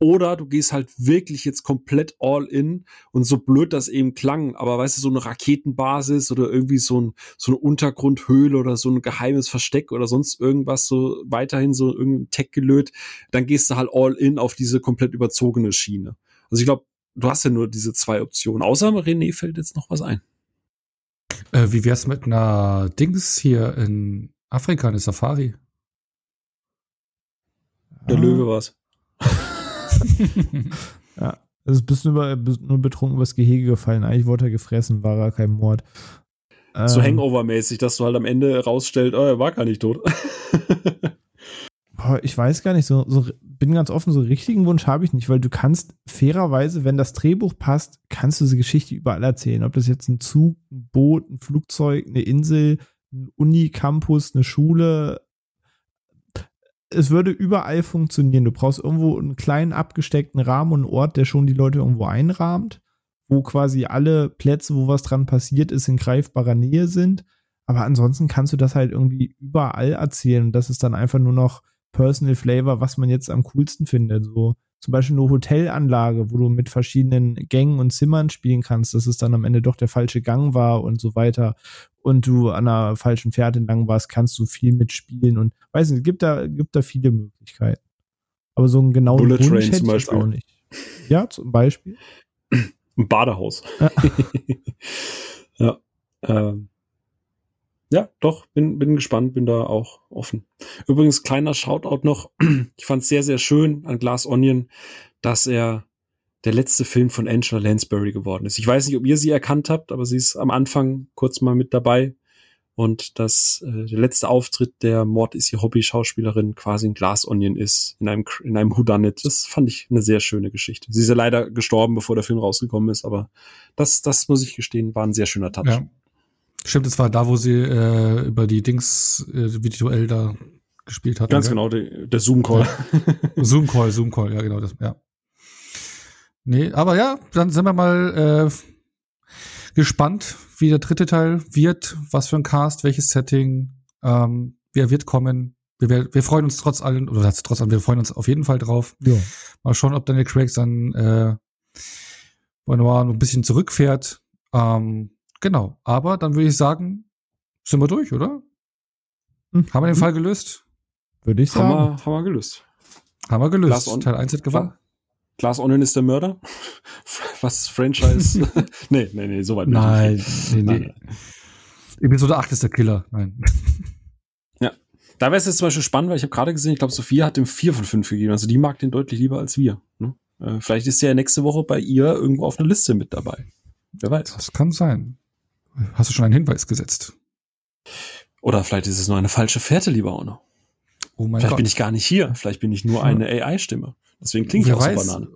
oder du gehst halt wirklich jetzt komplett all in und so blöd das eben klang, aber weißt du, so eine Raketenbasis oder irgendwie so, ein, so eine Untergrundhöhle oder so ein geheimes Versteck oder sonst irgendwas, so weiterhin so irgendein Tech gelöt, dann gehst du halt all in auf diese komplett überzogene Schiene. Also ich glaube, du hast ja nur diese zwei Optionen. Außer René fällt jetzt noch was ein. Äh, wie wär's mit einer Dings hier in Afrika, eine Safari? Der ah. Löwe war's. [laughs] [laughs] ja. Also bist du nur, nur betrunken übers Gehege gefallen. Eigentlich wurde er gefressen, war er kein Mord. So ähm, Hangover-mäßig, dass du halt am Ende rausstellst, oh, er war gar nicht tot. [laughs] boah, ich weiß gar nicht, so, so bin ganz offen, so richtigen Wunsch habe ich nicht, weil du kannst fairerweise, wenn das Drehbuch passt, kannst du diese Geschichte überall erzählen. Ob das jetzt ein Zug, ein Boot, ein Flugzeug, eine Insel, ein Unicampus, eine Schule, es würde überall funktionieren. Du brauchst irgendwo einen kleinen abgesteckten Rahmen und einen Ort, der schon die Leute irgendwo einrahmt, wo quasi alle Plätze, wo was dran passiert ist, in greifbarer Nähe sind. Aber ansonsten kannst du das halt irgendwie überall erzählen. Das ist dann einfach nur noch Personal Flavor, was man jetzt am coolsten findet. So zum Beispiel eine Hotelanlage, wo du mit verschiedenen Gängen und Zimmern spielen kannst, dass es dann am Ende doch der falsche Gang war und so weiter. Und du an einer falschen Fährte entlang warst, kannst du viel mitspielen und weiß nicht, gibt da, gibt da viele Möglichkeiten. Aber so einen genauen Bullet Wunsch Train zum Beispiel. auch nicht. Ja, zum Beispiel. Ein Badehaus. Ja. [laughs] ja. Ähm. Ja, doch, bin, bin gespannt, bin da auch offen. Übrigens, kleiner Shoutout noch. [clears throat] Ich fand es sehr, sehr schön an Glass Onion, dass er der letzte Film von Angela Lansbury geworden ist. Ich weiß nicht, ob ihr sie erkannt habt, aber sie ist am Anfang kurz mal mit dabei. Und dass äh, der letzte Auftritt der Mord ist ihr Hobby-Schauspielerin quasi ein Glass Onion ist, in einem, in einem Whodunit. Das fand ich eine sehr schöne Geschichte. Sie ist ja leider gestorben, bevor der Film rausgekommen ist, aber das, das muss ich gestehen, war ein sehr schöner Touch. Ja. Stimmt, es war da, wo sie äh, über die Dings äh, virtuell da gespielt hat. Ganz genau, der, der Zoom-Call. Zoom-Call, Zoom-Call, ja, genau das, ja. Nee, aber ja, dann sind wir mal äh, gespannt, wie der dritte Teil wird, was für ein Cast, welches Setting, ähm, wer wird kommen. Wir, wir, wir freuen uns trotz allem, oder das trotz allem, wir freuen uns auf jeden Fall drauf. Ja. Mal schauen, ob Daniel Craig dann äh, noch ein bisschen zurückfährt. Ähm, genau, aber dann würde ich sagen, sind wir durch, oder? Mhm. Haben wir den Fall gelöst? Würde ich haben, sagen. wir, haben wir gelöst. Haben wir gelöst. Glass on- Teil 1 hat gewonnen. Glass Onion ist der Mörder? [laughs] Was Franchise? [laughs] [laughs] nee, nee, nee, so weit Nein, nicht. nee, Nein, nee. nein. Episode 8 ist der Killer. Nein. Da wäre es jetzt zum Beispiel spannend, weil ich habe gerade gesehen, ich glaube, Sophia hat dem 4 von 5 gegeben. Also die mag den deutlich lieber als wir. Ne? Äh, vielleicht ist der ja nächste Woche bei ihr irgendwo auf einer Liste mit dabei. Wer weiß. Das kann sein. Hast du schon einen Hinweis gesetzt? Oder vielleicht ist es nur eine falsche Fährte, lieber Ono. Oh mein Vielleicht Gott. bin ich gar nicht hier. Vielleicht bin ich nur eine AI-Stimme. Deswegen klingt ich auch so weiß, Banane.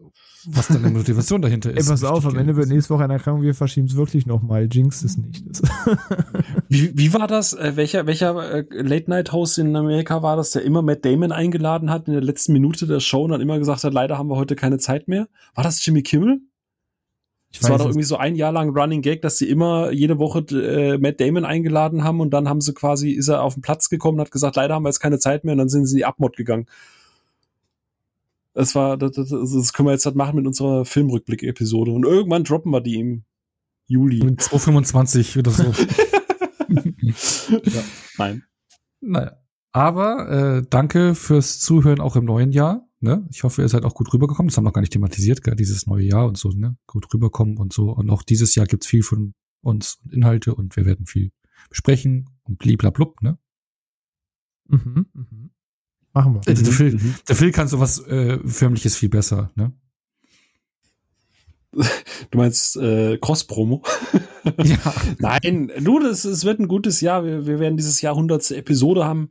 was deine Motivation dahinter Ey, ist. pass auf, am Ende wird nächste Woche eine Erkrankung, wir verschieben es wirklich nochmal. Jinx es nicht. [laughs] Wie, wie war das? Äh, welcher welcher äh, Late-Night-Host in Amerika war das, der immer Matt Damon eingeladen hat in der letzten Minute der Show und dann immer gesagt hat, leider haben wir heute keine Zeit mehr? War das Jimmy Kimmel? Ich Das war doch irgendwie so ein Jahr lang Running Gag, dass sie immer jede Woche äh, Matt Damon eingeladen haben und dann haben sie quasi, ist er auf den Platz gekommen und hat gesagt, leider haben wir jetzt keine Zeit mehr und dann sind sie in die Abmod gegangen. Das war, das, das, das können wir jetzt halt machen mit unserer Filmrückblick-Episode und irgendwann droppen wir die im Juli. Mit 225 oder so. [laughs] ja, nein. naja. Aber äh, danke fürs Zuhören auch im neuen Jahr. Ne? Ich hoffe, ihr seid auch gut rübergekommen. Das haben wir noch gar nicht thematisiert, gell? dieses neue Jahr und so, ne? Gut rüberkommen und so. Und auch dieses Jahr gibt's viel von uns und Inhalte und wir werden viel besprechen und bliblablub, ne? Mhm, mhm. Machen wir. Äh, Der, Phil, Mhm. der Phil kann sowas äh, Förmliches viel besser, ne? Du meinst äh, Cross-Promo? [laughs] Ja. Nein, du, das, es wird ein gutes Jahr. Wir, wir werden dieses Jahr 100. Episode haben.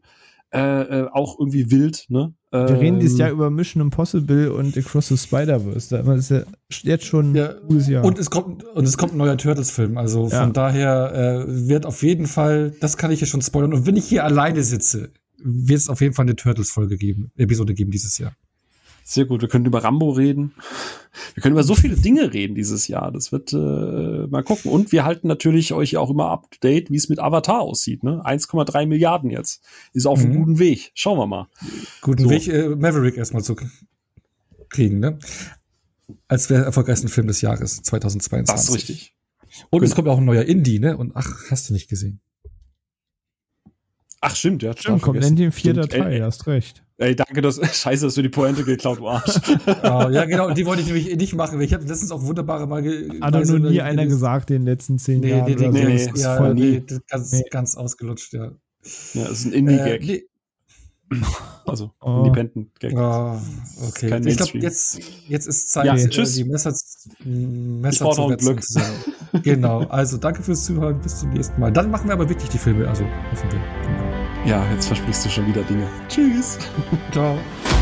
Äh, äh, auch irgendwie wild, ne? Wir reden dieses Ähm, Jahr über Mission Impossible und Across the Spider-Verse. Da ist ja jetzt schon Ja, ein gutes Jahr. Und es kommt und es kommt ein neuer Turtles-Film. Also Ja. von daher äh, wird auf jeden Fall, das kann ich hier schon spoilern. Und wenn ich hier alleine sitze, wird es auf jeden Fall eine Turtles-Folge geben, Episode geben dieses Jahr. Sehr gut. Wir können über Rambo reden. Wir können über so viele Dinge reden dieses Jahr. Das wird äh, mal gucken. Und wir halten natürlich euch auch immer up to date, wie es mit Avatar aussieht. Ne? 1,3 Milliarden jetzt. Ist auf einem Mhm. guten Weg. Schauen wir mal. Guten So. Weg, äh, Maverick erstmal zu kriegen, ne? Als der erfolgreichsten Film des Jahres 2022. Das ist richtig. Und es Genau. kommt auch ein neuer Indie, ne? Und ach, hast du nicht gesehen. Ach, stimmt, ja. Stimmt, kommt endlich in vierter Stimmt. Teil, Ey, hast recht. ey, danke, dass, [laughs] scheiße, dass du die Pointe geklaut, du Arsch. [laughs] Ah, ja, genau, die wollte ich [laughs] nämlich nicht machen. weil Ich habe letztens auch wunderbare mal ge Hat doch nur nie einer gesagt in den letzten zehn Nee, Jahren. nee, nee, oder nee, so. nee, Das ist ja, voll nee, nie. das ist ganz, Nee. ganz ausgelutscht, ja. ja, das ist ein Indie-Gag. Äh, nee. [laughs] Also, Oh. Independent-Gag. Ah, okay. kein ich glaube, jetzt, jetzt ist Zeit, Ja, äh, tschüss. die Messer, Messer zu wetzen. Glück. [laughs] genau. Also danke fürs Zuhören. Bis zum nächsten Mal. Dann machen wir aber wirklich die Filme. Also hoffen wir. Ja, jetzt versprichst du schon wieder Dinge. Tschüss. Ciao. [laughs]